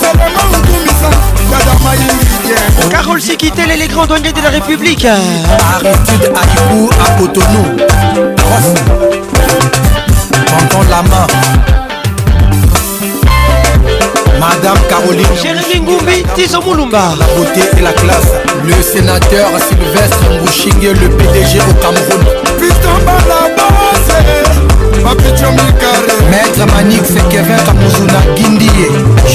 Carole Sikitele, les grands douaniers de la République. Aritude à Kibou, à Cotonou. Entends la main. Madame Caroline. Jérémy Ngoumbi, Tizo Moulumba. La beauté et la classe. Le sénateur Sylvestre Mouchingue, le PDG au Cameroun. Putain, pas la base. maître manix kevin kamuzuna gindie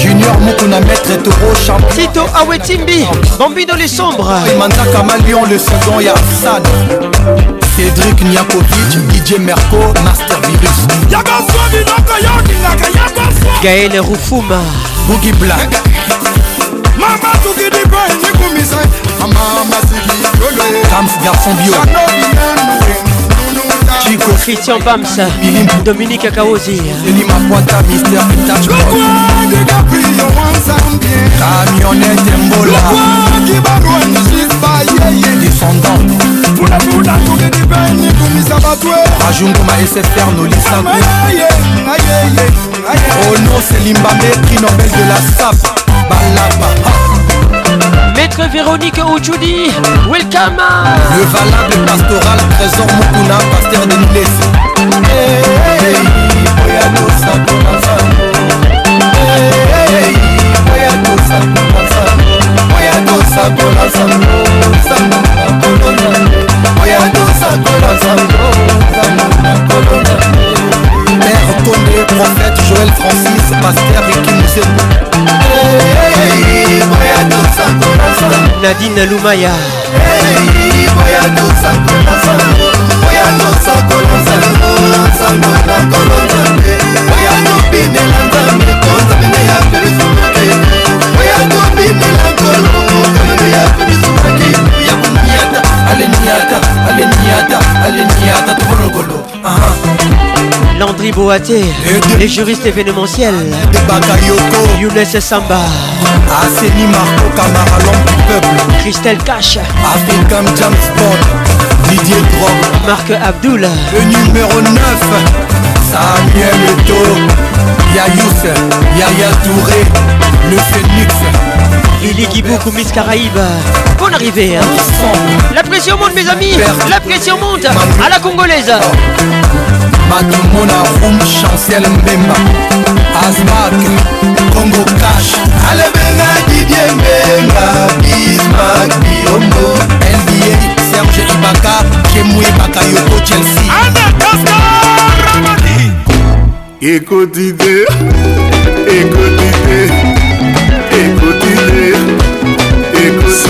junior mukuna maître toro champito awetimbi bambino le sombre emanzaka malion le saison ya sad cédrik niakovic dj merco master virus gaël rufuma bugi black mama tukidipo enikumisa mama masiki yolo kams garçon bio Chico Christian Bamsa Dominique Akaozi Camionnette Mbola Descendant rajungoma sfr nolisango ono oh selimba mepri nobel de la sap balaba ha. Maître Véronique Ojoudi, welcome Le valable pastoral, trésor Moukouna, pasteur de Niles hey, hey, hey, Lambert Condé, Prophète Joël Francis, Pasteur Ricky Moussembo. Nadine Lumaya. aleniata aleniata aleniata tokolokolo uh -huh. Landry Boaté, les, les juristes événementiels, de Younes Samba, Aseni Marco Camara, l'homme du peuple, Christelle Cash, African Jam Sport, Didier Drop, Marc Abdoul, le numéro 9, Samuel Eto, Yayous, Yaya Touré, le Phoenix, Lily Giboukou, Miss Caraïbe. Bonne arrivée. Hein. La pression monte, mes amis. La pression monte à la congolaise. matomona um chancel mbemba asmak congo cash alebenga Didier mbenga bismak biombo nba serge ibaka kemu ebaka yoko chelsea Écoute, Écoutez, écoute,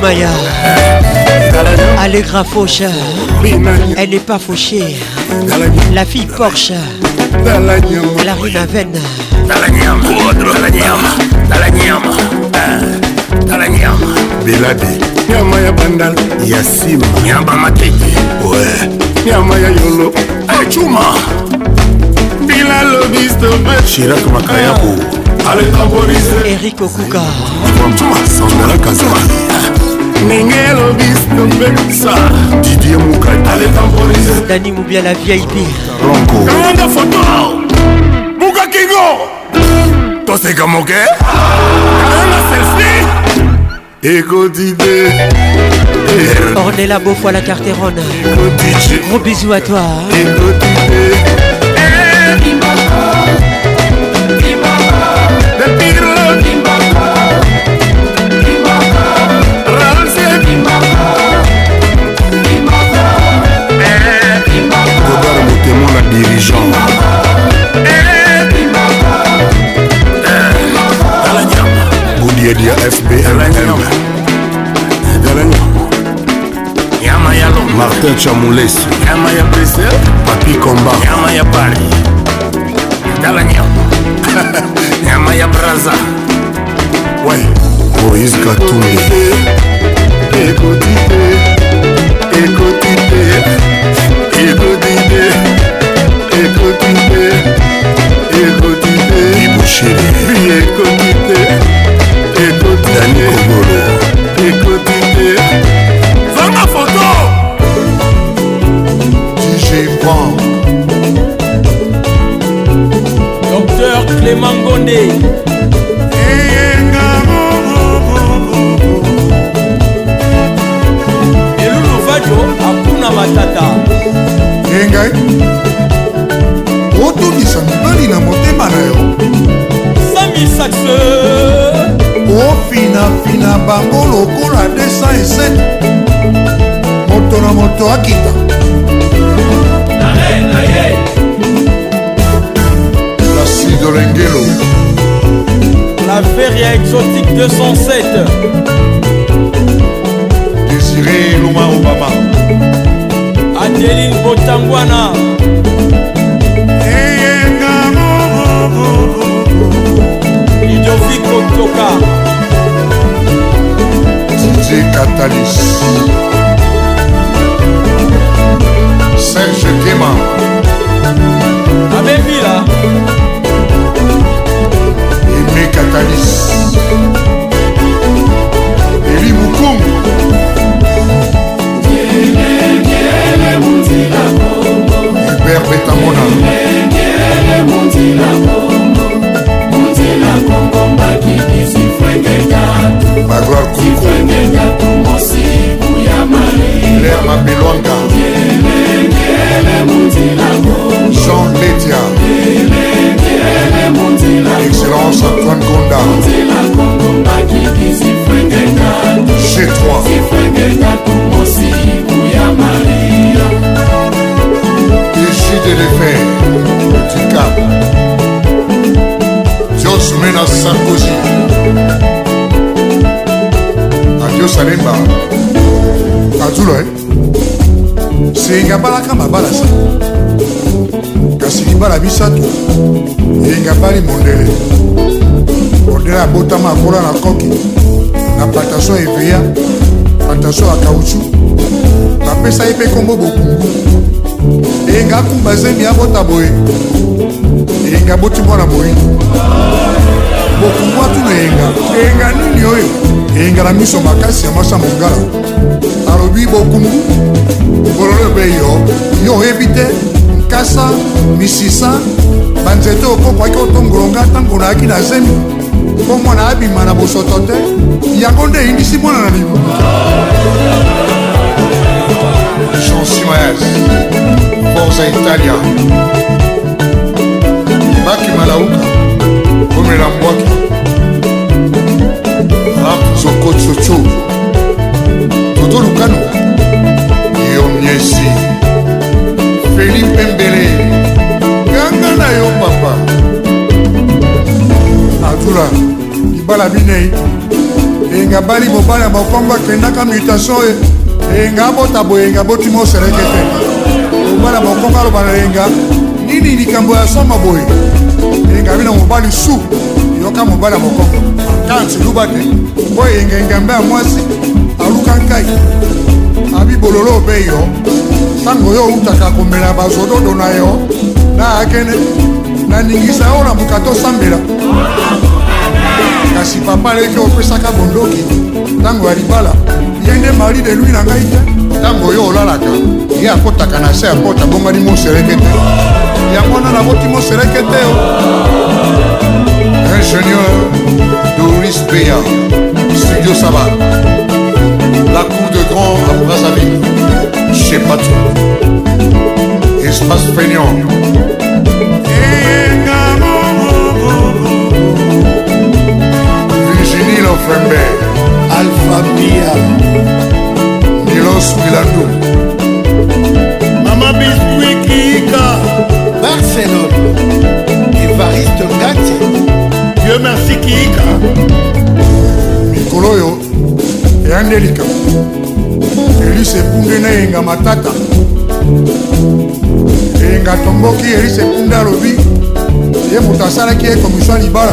Maya. Elle est grave fauche. Elle n'est pas fauchée. La fille Porsche. La rue Navenne. biladi nyama ya bandal ya sima nyamba matete we nyama ya yolo achuma bila lobisto shirak makayabu alekaborise Eric okuka sandala kazali ningelo bistombebisa didie mukadani mobia la vip kanga foto buka kingo toseka moke kanga selfi ekodide ornela beaufoi la carterone gros bisous à toi Écodidé. FBMM Yama ya Lomba Martin Chamoulesu Yama ya Brésil Papi Komba Yama ya Paris Dala Nyama [LAUGHS] Yama ya Braza Ouais Moïse Katoumi Écoutez Écoutez Écoutez Écoutez Écoutez Écoutez Écoutez nde elulu vajo akuna matata engai otungisa mibali na motema na yo sami saxe ofinafina bango lokola 207 moto na moto akita idolengelo la feria exotique 207 désiré loma obama adeline botangwana idovi kotoka didie catalis serge kema abebila katanis eli bukungu hubert betamo makola na koki na plantation eveya plantation ya kauchu bapesa ye mpe nkombo bokungu eyenga akumba zemi abota boye eyenga aboti mwana moyindo bokungu atuna eyenga eyenga nini oyo eyenga na miso makasi ya mwasi ya mongala alobi bokungu bololo ebe yo yo oyebi te nkasa misisa banzete okokwaki otongolonga ntango nayaki na zemi mpo mwana abima na bosoto te yango nde eyindisi mwana na libu chansuez forza italia baki malauka komela mbwaki rap zokotsotso toto lukano yo miesi felipe mbele kobula libala binei eyenga bali mobali ya mokongo akendaka mutation eyenga abota boyenga botima oseleke te mobali ya mokongo aloba na eyenga nini likambo ya soma boye eyenga bino mobali su yoka mobali ya mokongo kanti luba te mpo eyenga engambe ya mwasi aluka nkai abibololo obe yo ntango yo outaka komela bazododo na yo na akene naningisa yo na buka tosambela kasi papa aleki opesaka bondoki ntango ya libala ye nde mari de lui na ngai te ntango oyo olalaka ye akotaka na se ya pota bongani mosereke te yango na naboti mosereke te o ingénieur doris pea studio saba la cour de grand à brazzaville chez patou espace feignant pembe alfamia nilos milando mama biswikika barcelone evariste ngati dieu merci kiika mikolo oyo eyande likambo elis epungi na eyenga matata eyenga tomboki elis epungi alobi ye moto asalaki ye komisio ya libala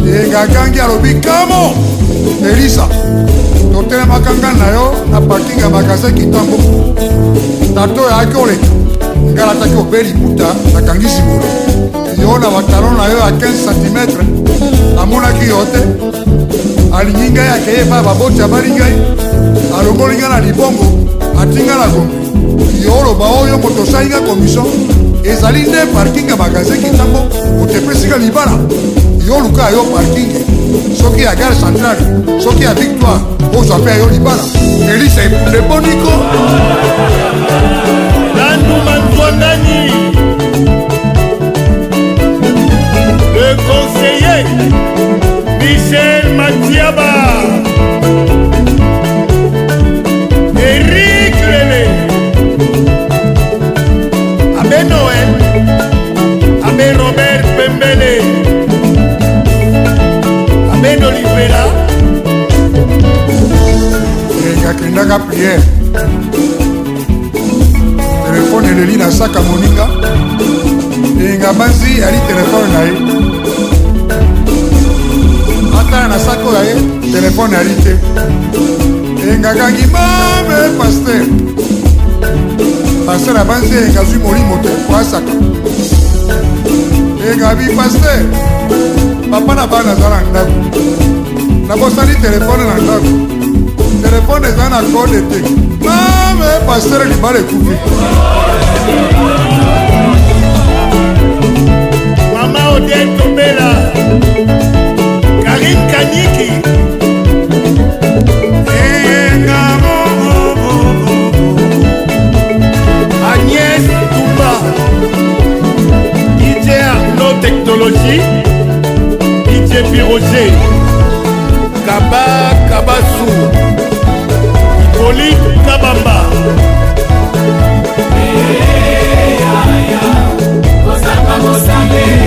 egagangi alobi kamo elisa totelemaka ngai na yo na parking ya magasin kitambo tato oyaki oleka ngai alataki obe liputa nakangi sibolo yo na batalon na yo ya 15 cm amonaki yo te alingi ngai akeyeba baboti abali ngai alongoli ngai na libongo atinga na gombe yo oloba oyo moto osali ngai komisio ezali nde parking ya magasin kitambo otepesika libala yo luka yo parking soki ya gare centrale soki ya victoire ozwa mpe yo libala elisa eboniko nandumantonani le conseiller michel matiaba kopela eh, yakendaka priere telefone eleli na saka moninga eh, elinga banzi yali telefone na ye atala na saka oyo ye telefone yali te elingakangi eh, mame paster paster abanzi elinga zwi molimo te koasaka elinga bi paster papa na bana aza na ndako nakosali telefone na ndako telefone eza na kode te mame paster libala ekufi mama ode tobela karim kaniki agnès touba dj arno technologie dj piroger kaba kabasu ipoli kabamba kosamba eh, eh, eh, ah, ah. mosambe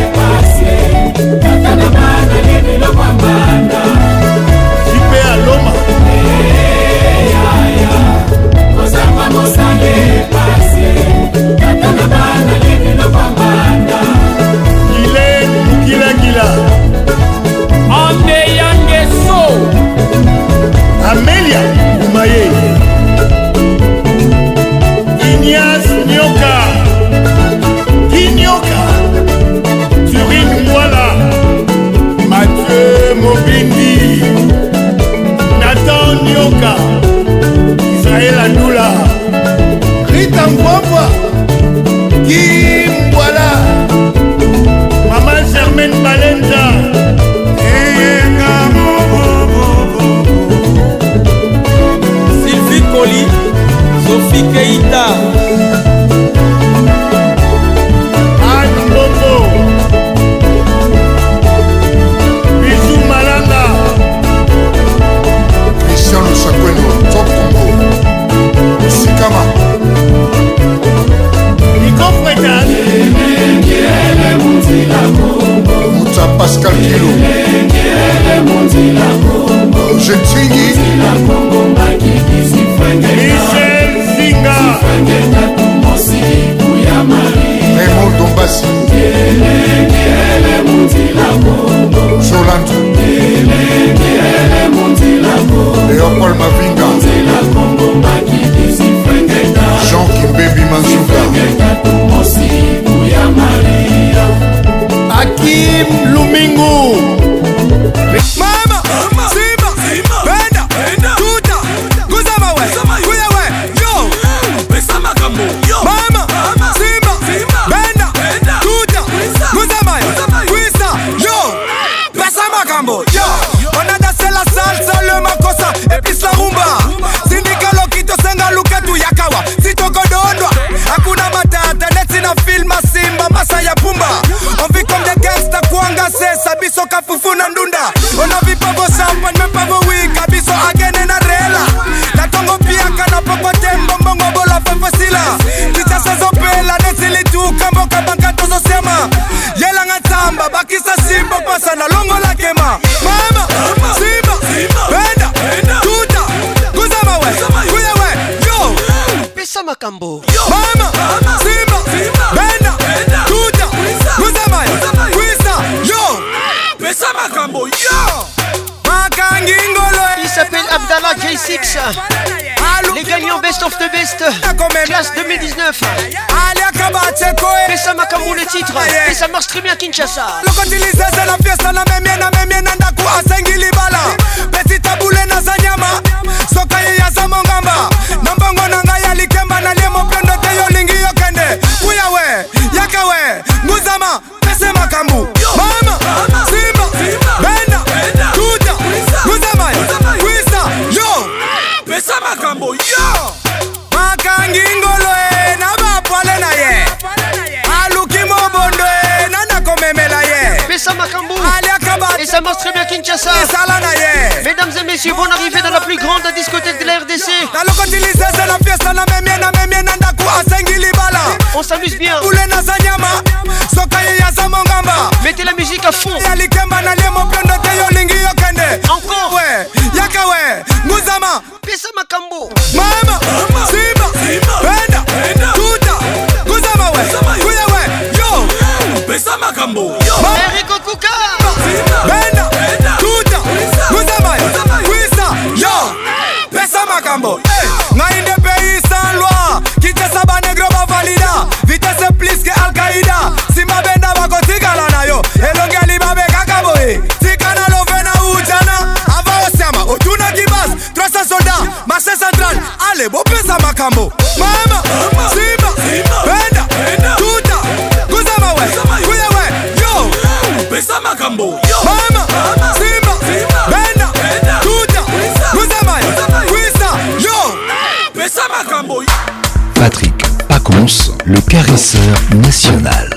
le caresseur national.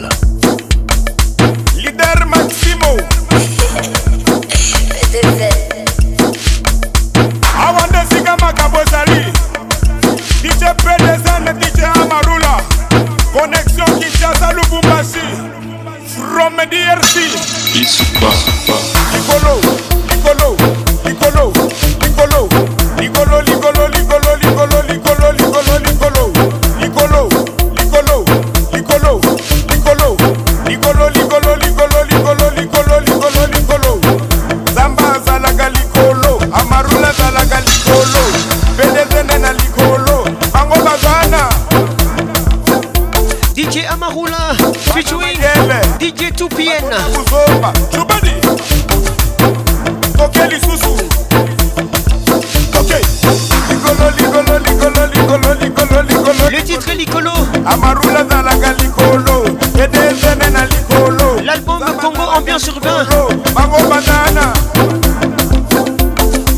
20 sur 20. Bango banana.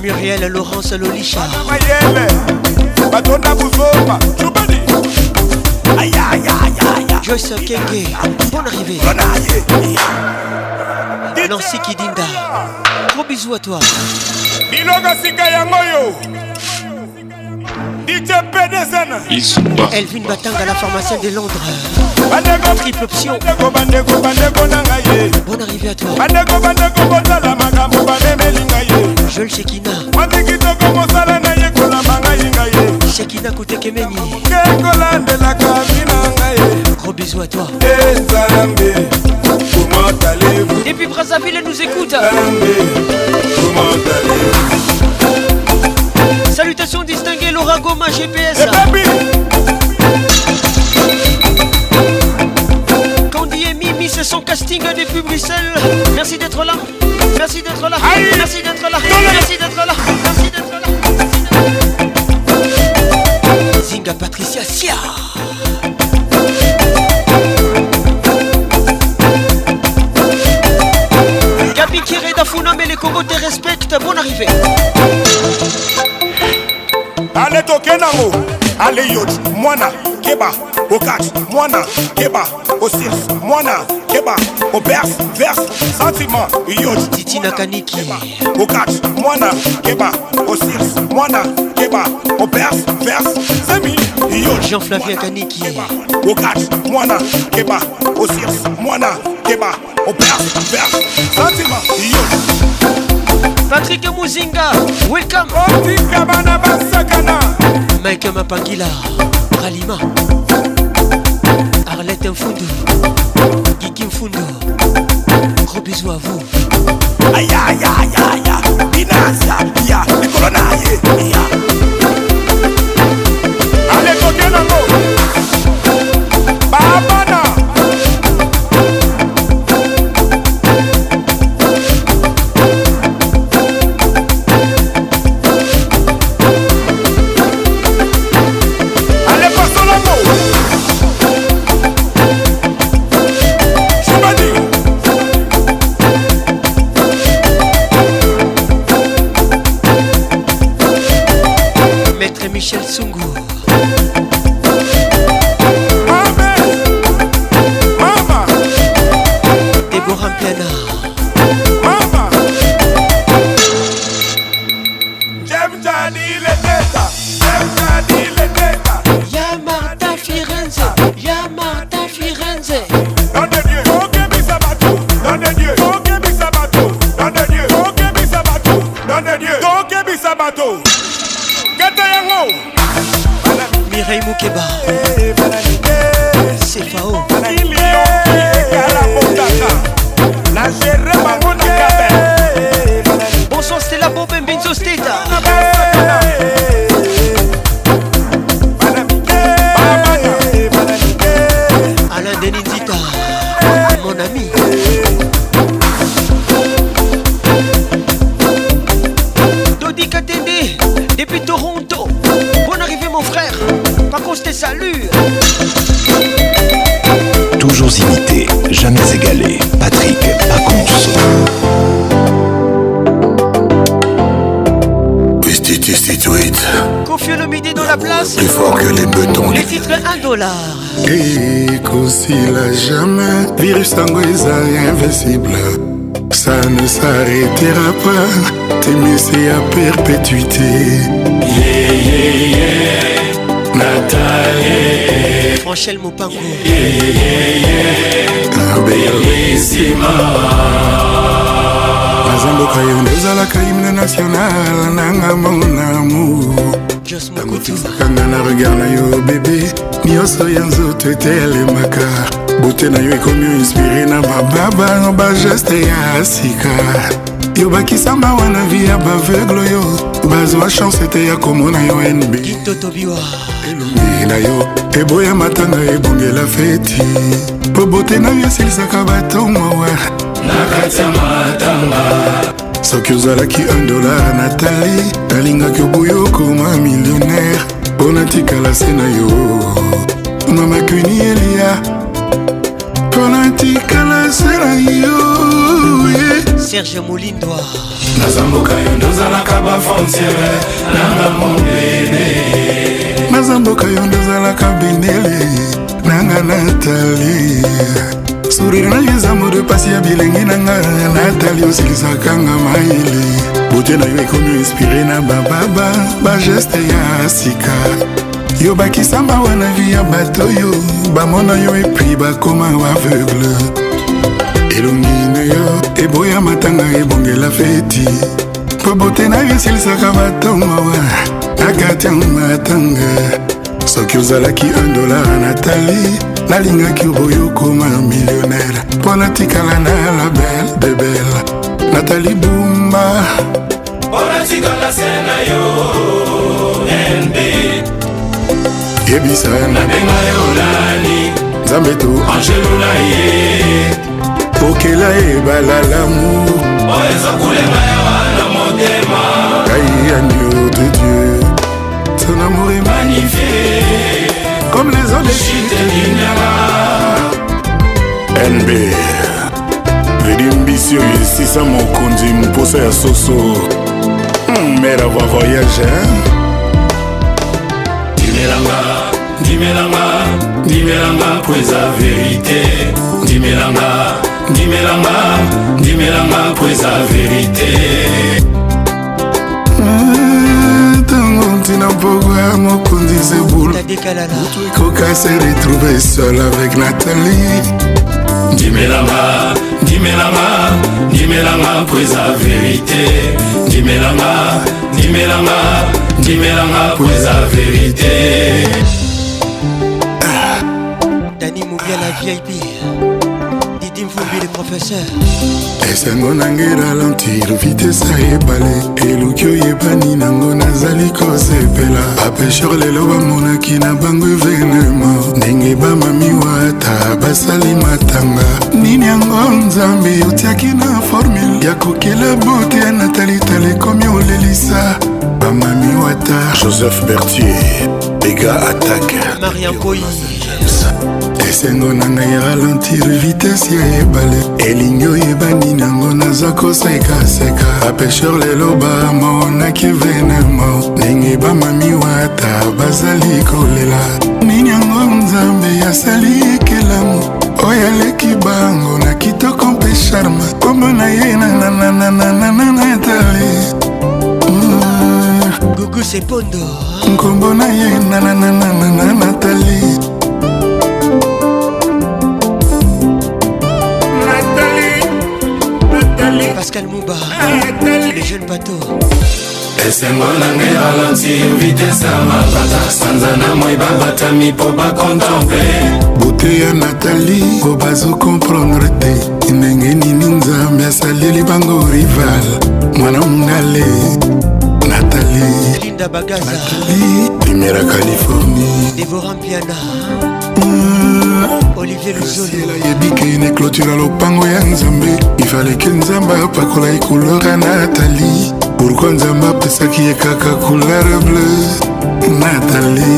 Muriel Laurence Lolicha. Batona Bouzoma. Choubani. Aïe aïe aïe aïe. Joyce Kenge. Bonne arrivée. Nancy Kidinda. Gros bisous à toi. Biloga Sika Yangoyo. elvin batanga la pharmacien de londres triple option bonne arrivée à toi joel shekina shekina kotekemeni ekolandelaka mina ngai gros bisou à toi nzambe comment allez-vous et puis brazzaville nous écoute nzambe comment allez-vous Réputation distinguée, Laura Goma GPS eh, Candy et Mimi c'est son casting depuis Bruxelles Merci d'être là Merci d'être là Merci d'être là Merci d'être là Merci d'être là Zinga Patricia Sia Gabi Kireda Dafuna, et les Congo te respectent Bonne arrivée ale toke nango ale yot mwana keba okat mwana keba osis mwana keba oberse verse sentiment yot titinakaniki okat mwana keba osis mwana keba oberse verse semi yot jean flavia kaniki okat mwana keba osis mwana keba oberse verse sentiment yot patrik muzinga welcome otika bana basakana mike mapangila ralima arlete mfundu giki mfundu gros bisou à vous aya aya aya aya binasa ya likolo na ye ya ale kokenango babana Plus fort que les betons. Les titres 1 dollar. Ekosila jamais. Virus tango eza invincible. Ça ne s'arrêtera pas. T'es messé à perpétuité. Yeah, yeah, yeah. Nathalie. Franchel Mopango. Yeah, yeah, yeah. Bazamboka yo ndezalaka himne national nanga mon amour ntango otisakanga na regard na yo bebe nyonso ya nzoto ete elemaka bote na yo ekomi oinspire na bababa bageste ya sika yo bakisamba wana vi ya baveugle oyo bazwa chance ete ya komona yo nb elongi na yo eboya matanga ebongela feti po bote na yo esilisaka batomwawa na kati ya matanga soki ozalaki 1 dolar na tai nalingaki obuyi okoma millionnaire mpo natikala se na yo mamakuni eliya mpo natikala se na yo serge molindwa naza mboka yo ndozalaka bafrontiere nanga mobene naza mboka yo ndozalaka benele nanga natalie sourire na yo eza modo pasi ya bilenge na nga natali osilisaka nga mayele bote na yo ekomi inspire na bababa bageste ya sika yo bakisa mawa na vi ya bato oyo bamona yo epui bakoma aveugle elongi na yo eboya matanga ebongela feti mpo bote na yo esilisaka bato mawa na kati ya matanga soki ozalaki 1 dolar natali nalingaki oboyo okoma millionnaire mpo natikala na la belle de belle natali bumba mpo natikala se na yo nb yebisa nabenga yo nani nzambe to angeluna ye okela ebala lamour oyo ezokulenga yawa na motema ngai anio de dieu son amour est magnifique comme les autres nb elimbisi oyo esisa mokonzi mposa ya soso mer hmm, ava voyage ndimelanga ndimelanga ndimelanga po eza verité ndimelanga ndimelanga ndimelanga po eza verité mm. amour ntina mpokwa mokonzi zebul mutu ekoka se retrouve sol avec nathalie ndimelanga ndimelanga ndimelanga po eza verité ndimelanga ndimelanga ndimelanga po eza verité dani mobiala vip bobi le professeur esengo nange ralentir vitesa ebale eluki oyebani nango nazali kosepela bapesher lelo bamonaki na bango evenema ndenge bamamiwa ata basali matanga nini yango nzambe otiaki na formule ya kokela bote ya natalitala ekomi olelisa bamami wata joseph bertier ega atake marian koyi esengo na ngai ralentir vitese ya ebale elingi oyebani nango naza kosekaseka bapesher lelo bamonaki venema ndenge bamami wata bazali kolela nini yango nzambe asali ekelamu oyo aleki bango na kitoko mpe charme kombo na ye nananananananatale gugu sepondo nkombo na ye nanananananatali pascal mouba les jeunes bateaux esengo na ngai ralanti vitese ya mabata sanza na moi babatami mpo bakontemple bote ya natali po bazokomprendre te ndenge nini nzambe asaleli bango rival mwana mongale natali linda bagaza natali primera californie devorampiana olivier luzoliela yebiki ne cloture lopango ya nzambe ifaleke nzambe apakola ekulora natali pourkui nzambe apesaki ye kaka couleur bleu natali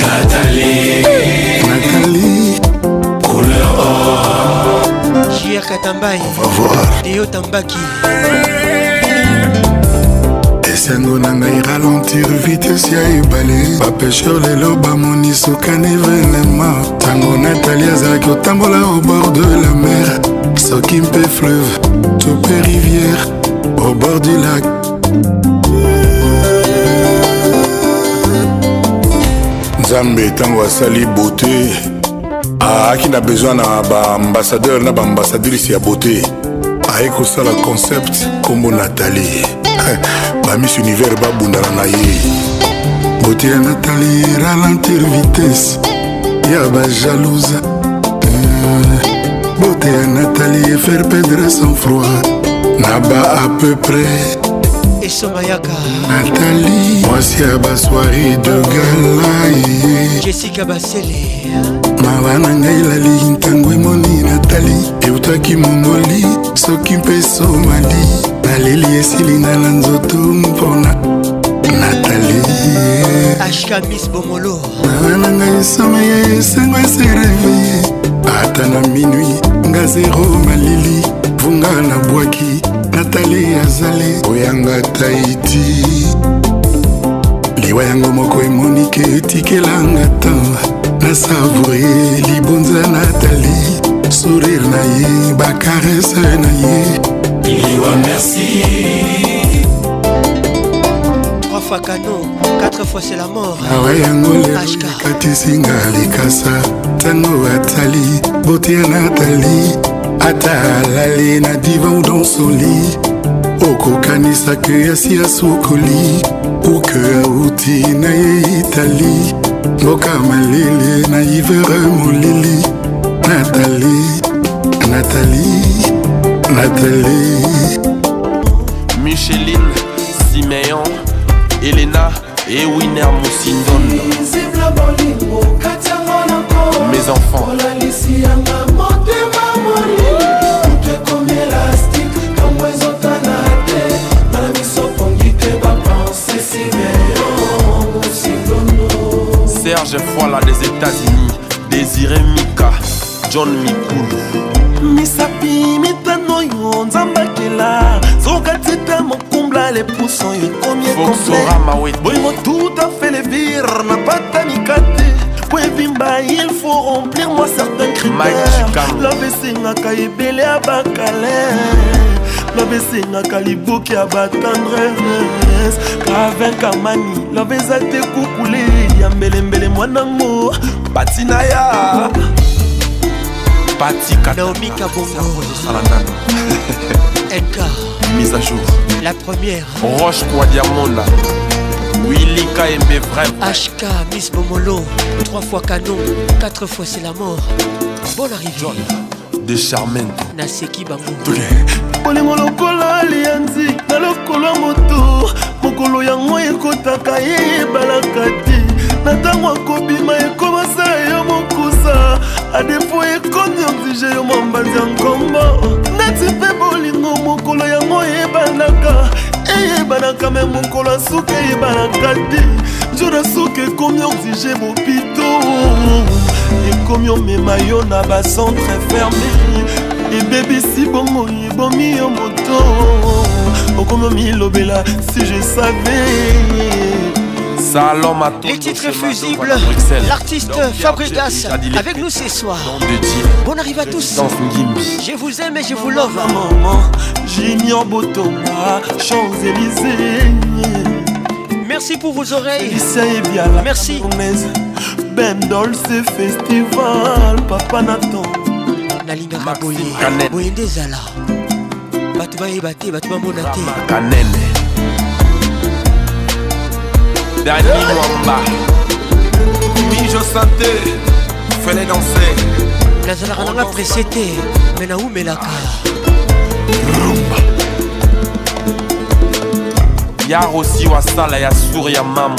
natali natali couleur or jier katambai deyo tambaki esengo na ngai ralentir vitese ya ebale bapesher lelo bamoni sokani venema ntango natali azalaki otambola au bord de la mer soki mpe fleuve to mpe rivière au bord du lac nzambe ntango asali beauté aaki na besoin na baambasadeur na baambasadrise ya beauté aye kosala concept nkombo natalie [LAUGHS] bamiss univers babundana na ye beauté ya natali ralentir vitesse ya bajalousa eh. beauté ya natali efaire perdre sans froid na ba à peu près esomayaka natali mwasi ya baswari de galai jessica basele mawa na ngai elali ntango emoni natali eutaki mongoli soki mpe somali naleli esilinga na nzoto mpona natali ashka mis bomolo mawa na ngai esomaya esengo esereveye ata na minui nga zero malili vunga nabwaki natali azali koyanga taiti liwa yango moko emonike etikelanga tan nasavoure libonza natali sourire na ye bakarese na ye liwa merci fakano 4 fois c'est la mort awa ah yango lekatisinga likasa ntango atali botia natali ata alali na divan ou dans son lit okokanisaka yasi ya sukoli uke auti na ye itali mboka malele na ivere molili natali natali natali micheline simeon elena ewiner mosindon mes enfants Serge Foila des États-Unis, Désiré Mika, John Mikulu. misapi mitano oyo nzambe akela soki atita mokumbla lepusu oyo ekomi ekompleoyingo tout a fait le vire na pata mikate po ebimba il faut remplir moi certain critère lobe esengaka ebele ya bakale lobe esengaka liboki ya batendresse kavinkamani lobe eza te kukule ya mbelembele mwanangu pati na ya pati kaomikabongosalanano enka mise à jour la première roche kwa diamonda Willy KMB vrai HK Miss Momolo 3 fois canon 4 fois c'est la mort Bonne arrivée John de Charmento Naseki Bango bolingo lokola alianzi na lokolo ya moto mokolo yango ekotaka ye ebalaka te na ntango akobima ekomasa yo mokusa adepo ekomi oblige yo mombanzi ya nkombo neti mpe bolingo mokolo yango eyebanaka eyebanaka me mokolo ya suki eyebanaka te jour ya suki ekomi oblige mopito ekomi omema yo na bacentre ferme ebebisi bongo ebomi yo moto okomi omilobela si je savais Salam à tous. Les titres fusibles, l'artiste Fabregas avec nous ce soir. Bon arrive à tous. Je vous aime et je vous love. Maman, Junior Botoma, Champs-Élysées. Merci pour vos oreilles. Merci. Ben Dolce Festival, Papa Nathan. Nalinga. boye boye nde Batma bato Dani Wamba Mijo Santé Fais-les danser nazalaka nanga presse te me naumelaka rumba yar osi wasala ya sure ya mamu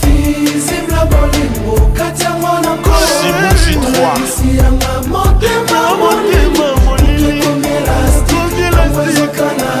fizibla bolingo kati yango na kosimusi 3siyanga motema motema molilikomielastikaaaa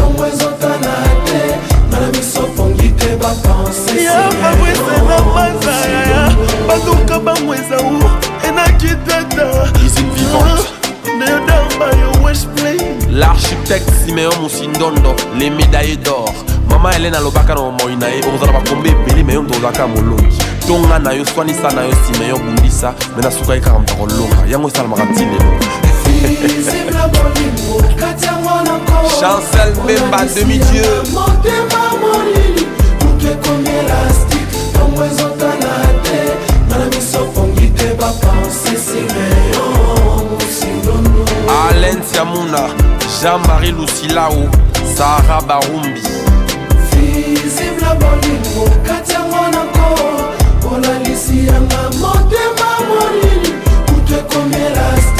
ntongo ezotana te ngana miso pongi te bapenseyaabwesenamasayaya oh, bazoka bamwezau enaki tata neyodamba ah, yo weshplay l'architecte simeon musindondo les médaille d'or mama elene alobaka na bomoi na ye okozala bakombe ebele me yo moto ozalaka molongi tonga na yo swanisa na yo nsima yo bundisa me nasuka ye kaka moto akolonga yango esalamaka ntilelo chancel mbemba demi-dieu motema molili moke komi elastike ntongo ezotala te ngana miso pongi te bapense simeyo musindono alen siamuna jean-marie lusilao sara barumbi visible bolingo kati yango nanko olalisi yanga motema molili moke komi elastike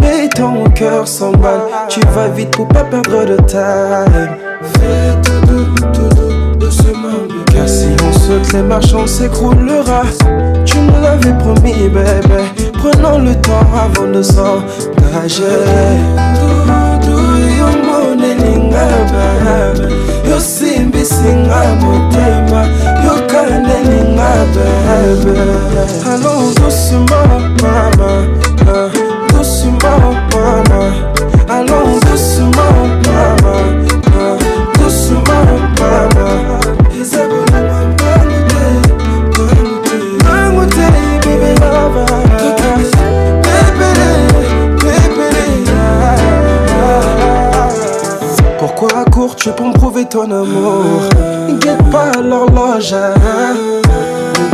Mais ton cœur cœur s'emballe. Tu vas vite pour pas perdre de time. Fais tout doux, tout doux, doucement. Car si on saute les marches, s'écroulera. Tu me l'avais promis, bébé. Prenons le temps avant de s'engager. Tout doux, yosimbisi nga motema yokaneli nga bebe alo ndosimba mama ndosimba ah, mama alo ndosimba mama ndosimba ah, Je peux me prouver ton amour. N'inquiète pas l'horloge.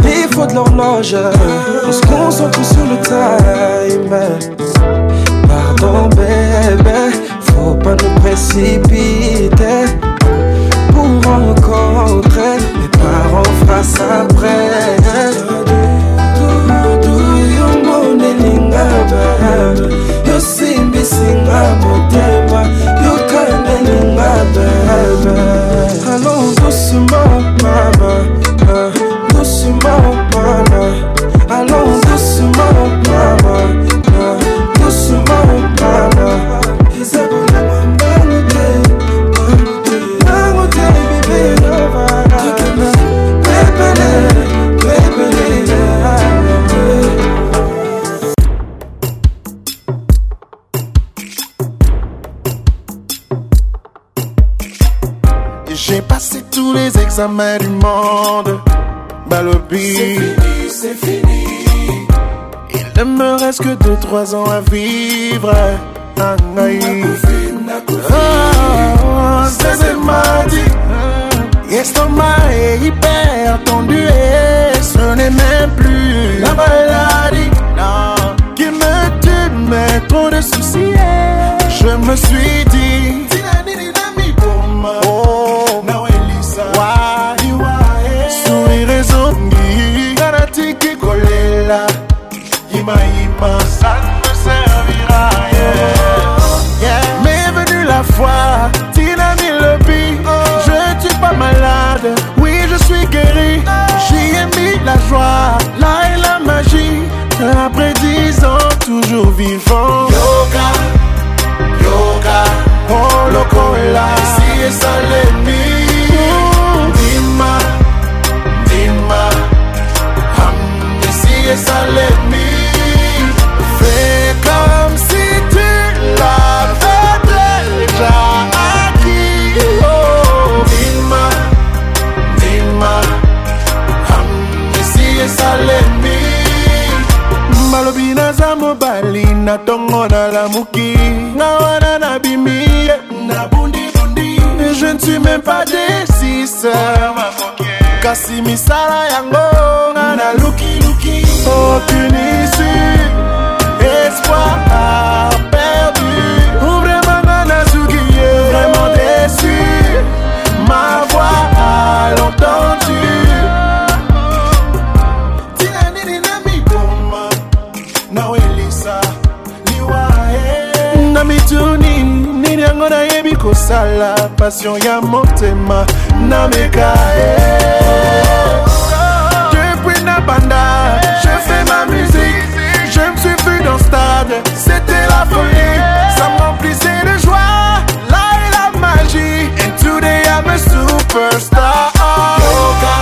Défaut de l'horloge. On se concentre sur le time. Pardon, bébé. Faut pas nous précipiter. Pour rencontrer, mes parents face après. ça mère du monde. Bah, c'est fini, Il ne me reste que 2-3 ans à vivre. na ntongo nalamuki nga wana nabimi ye je ne suis même pas desise oh, kasi misala yango nga nalukiluki opunisi ezala passion ya motema na meka eh. depuis na banda je fais ma musique je me suis vu dans stade c'était la folie ça m'emplissait de joie là est la magie and today I'm a superstar yoka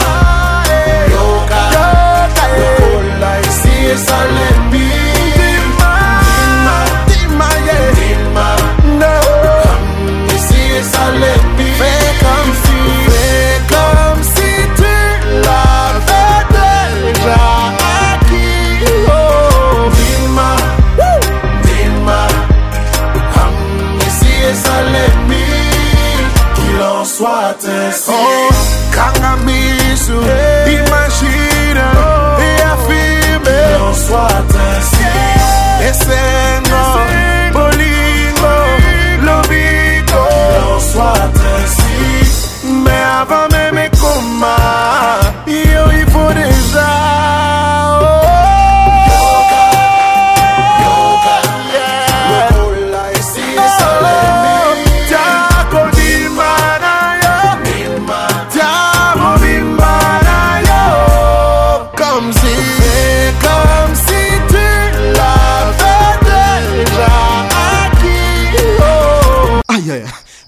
eh. yoka yoka yoka yoka yoka yoka yoka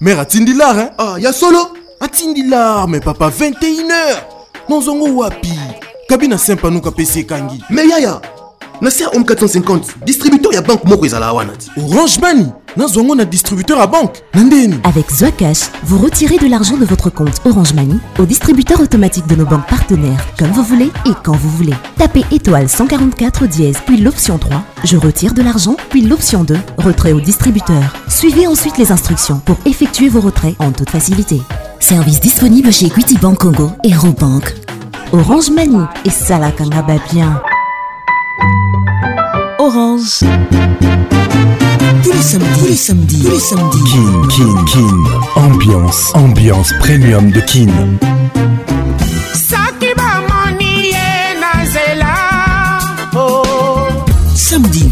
mère atindi lar hein? ah ya solo atindi lar mais papa 21h nozongo wapi Kabina na se kangi. est. Mais me yaya na ser home 450 distributeur ya banque moko ezalaka wana orange mani nazwa na distributeur à banque. Nandini avec zoacash vous retirez de l'argent de votre compte orange mani au distributeur automatique de nos banques partenaires comme vous voulez et quand vous voulez tapez étoile 144 dièse puis l'option 3 je retire de l'argent puis l'option 2 retrait au distributeur Suivez ensuite les instructions pour effectuer vos retraits en toute facilité. Service disponible chez Equity Bank Congo et Robank. Orange Mani et Salakanga bien. Orange. Tous les samedis, tous tous les samedis. Kin, Kin, Kin. Ambiance, ambiance premium de Kin.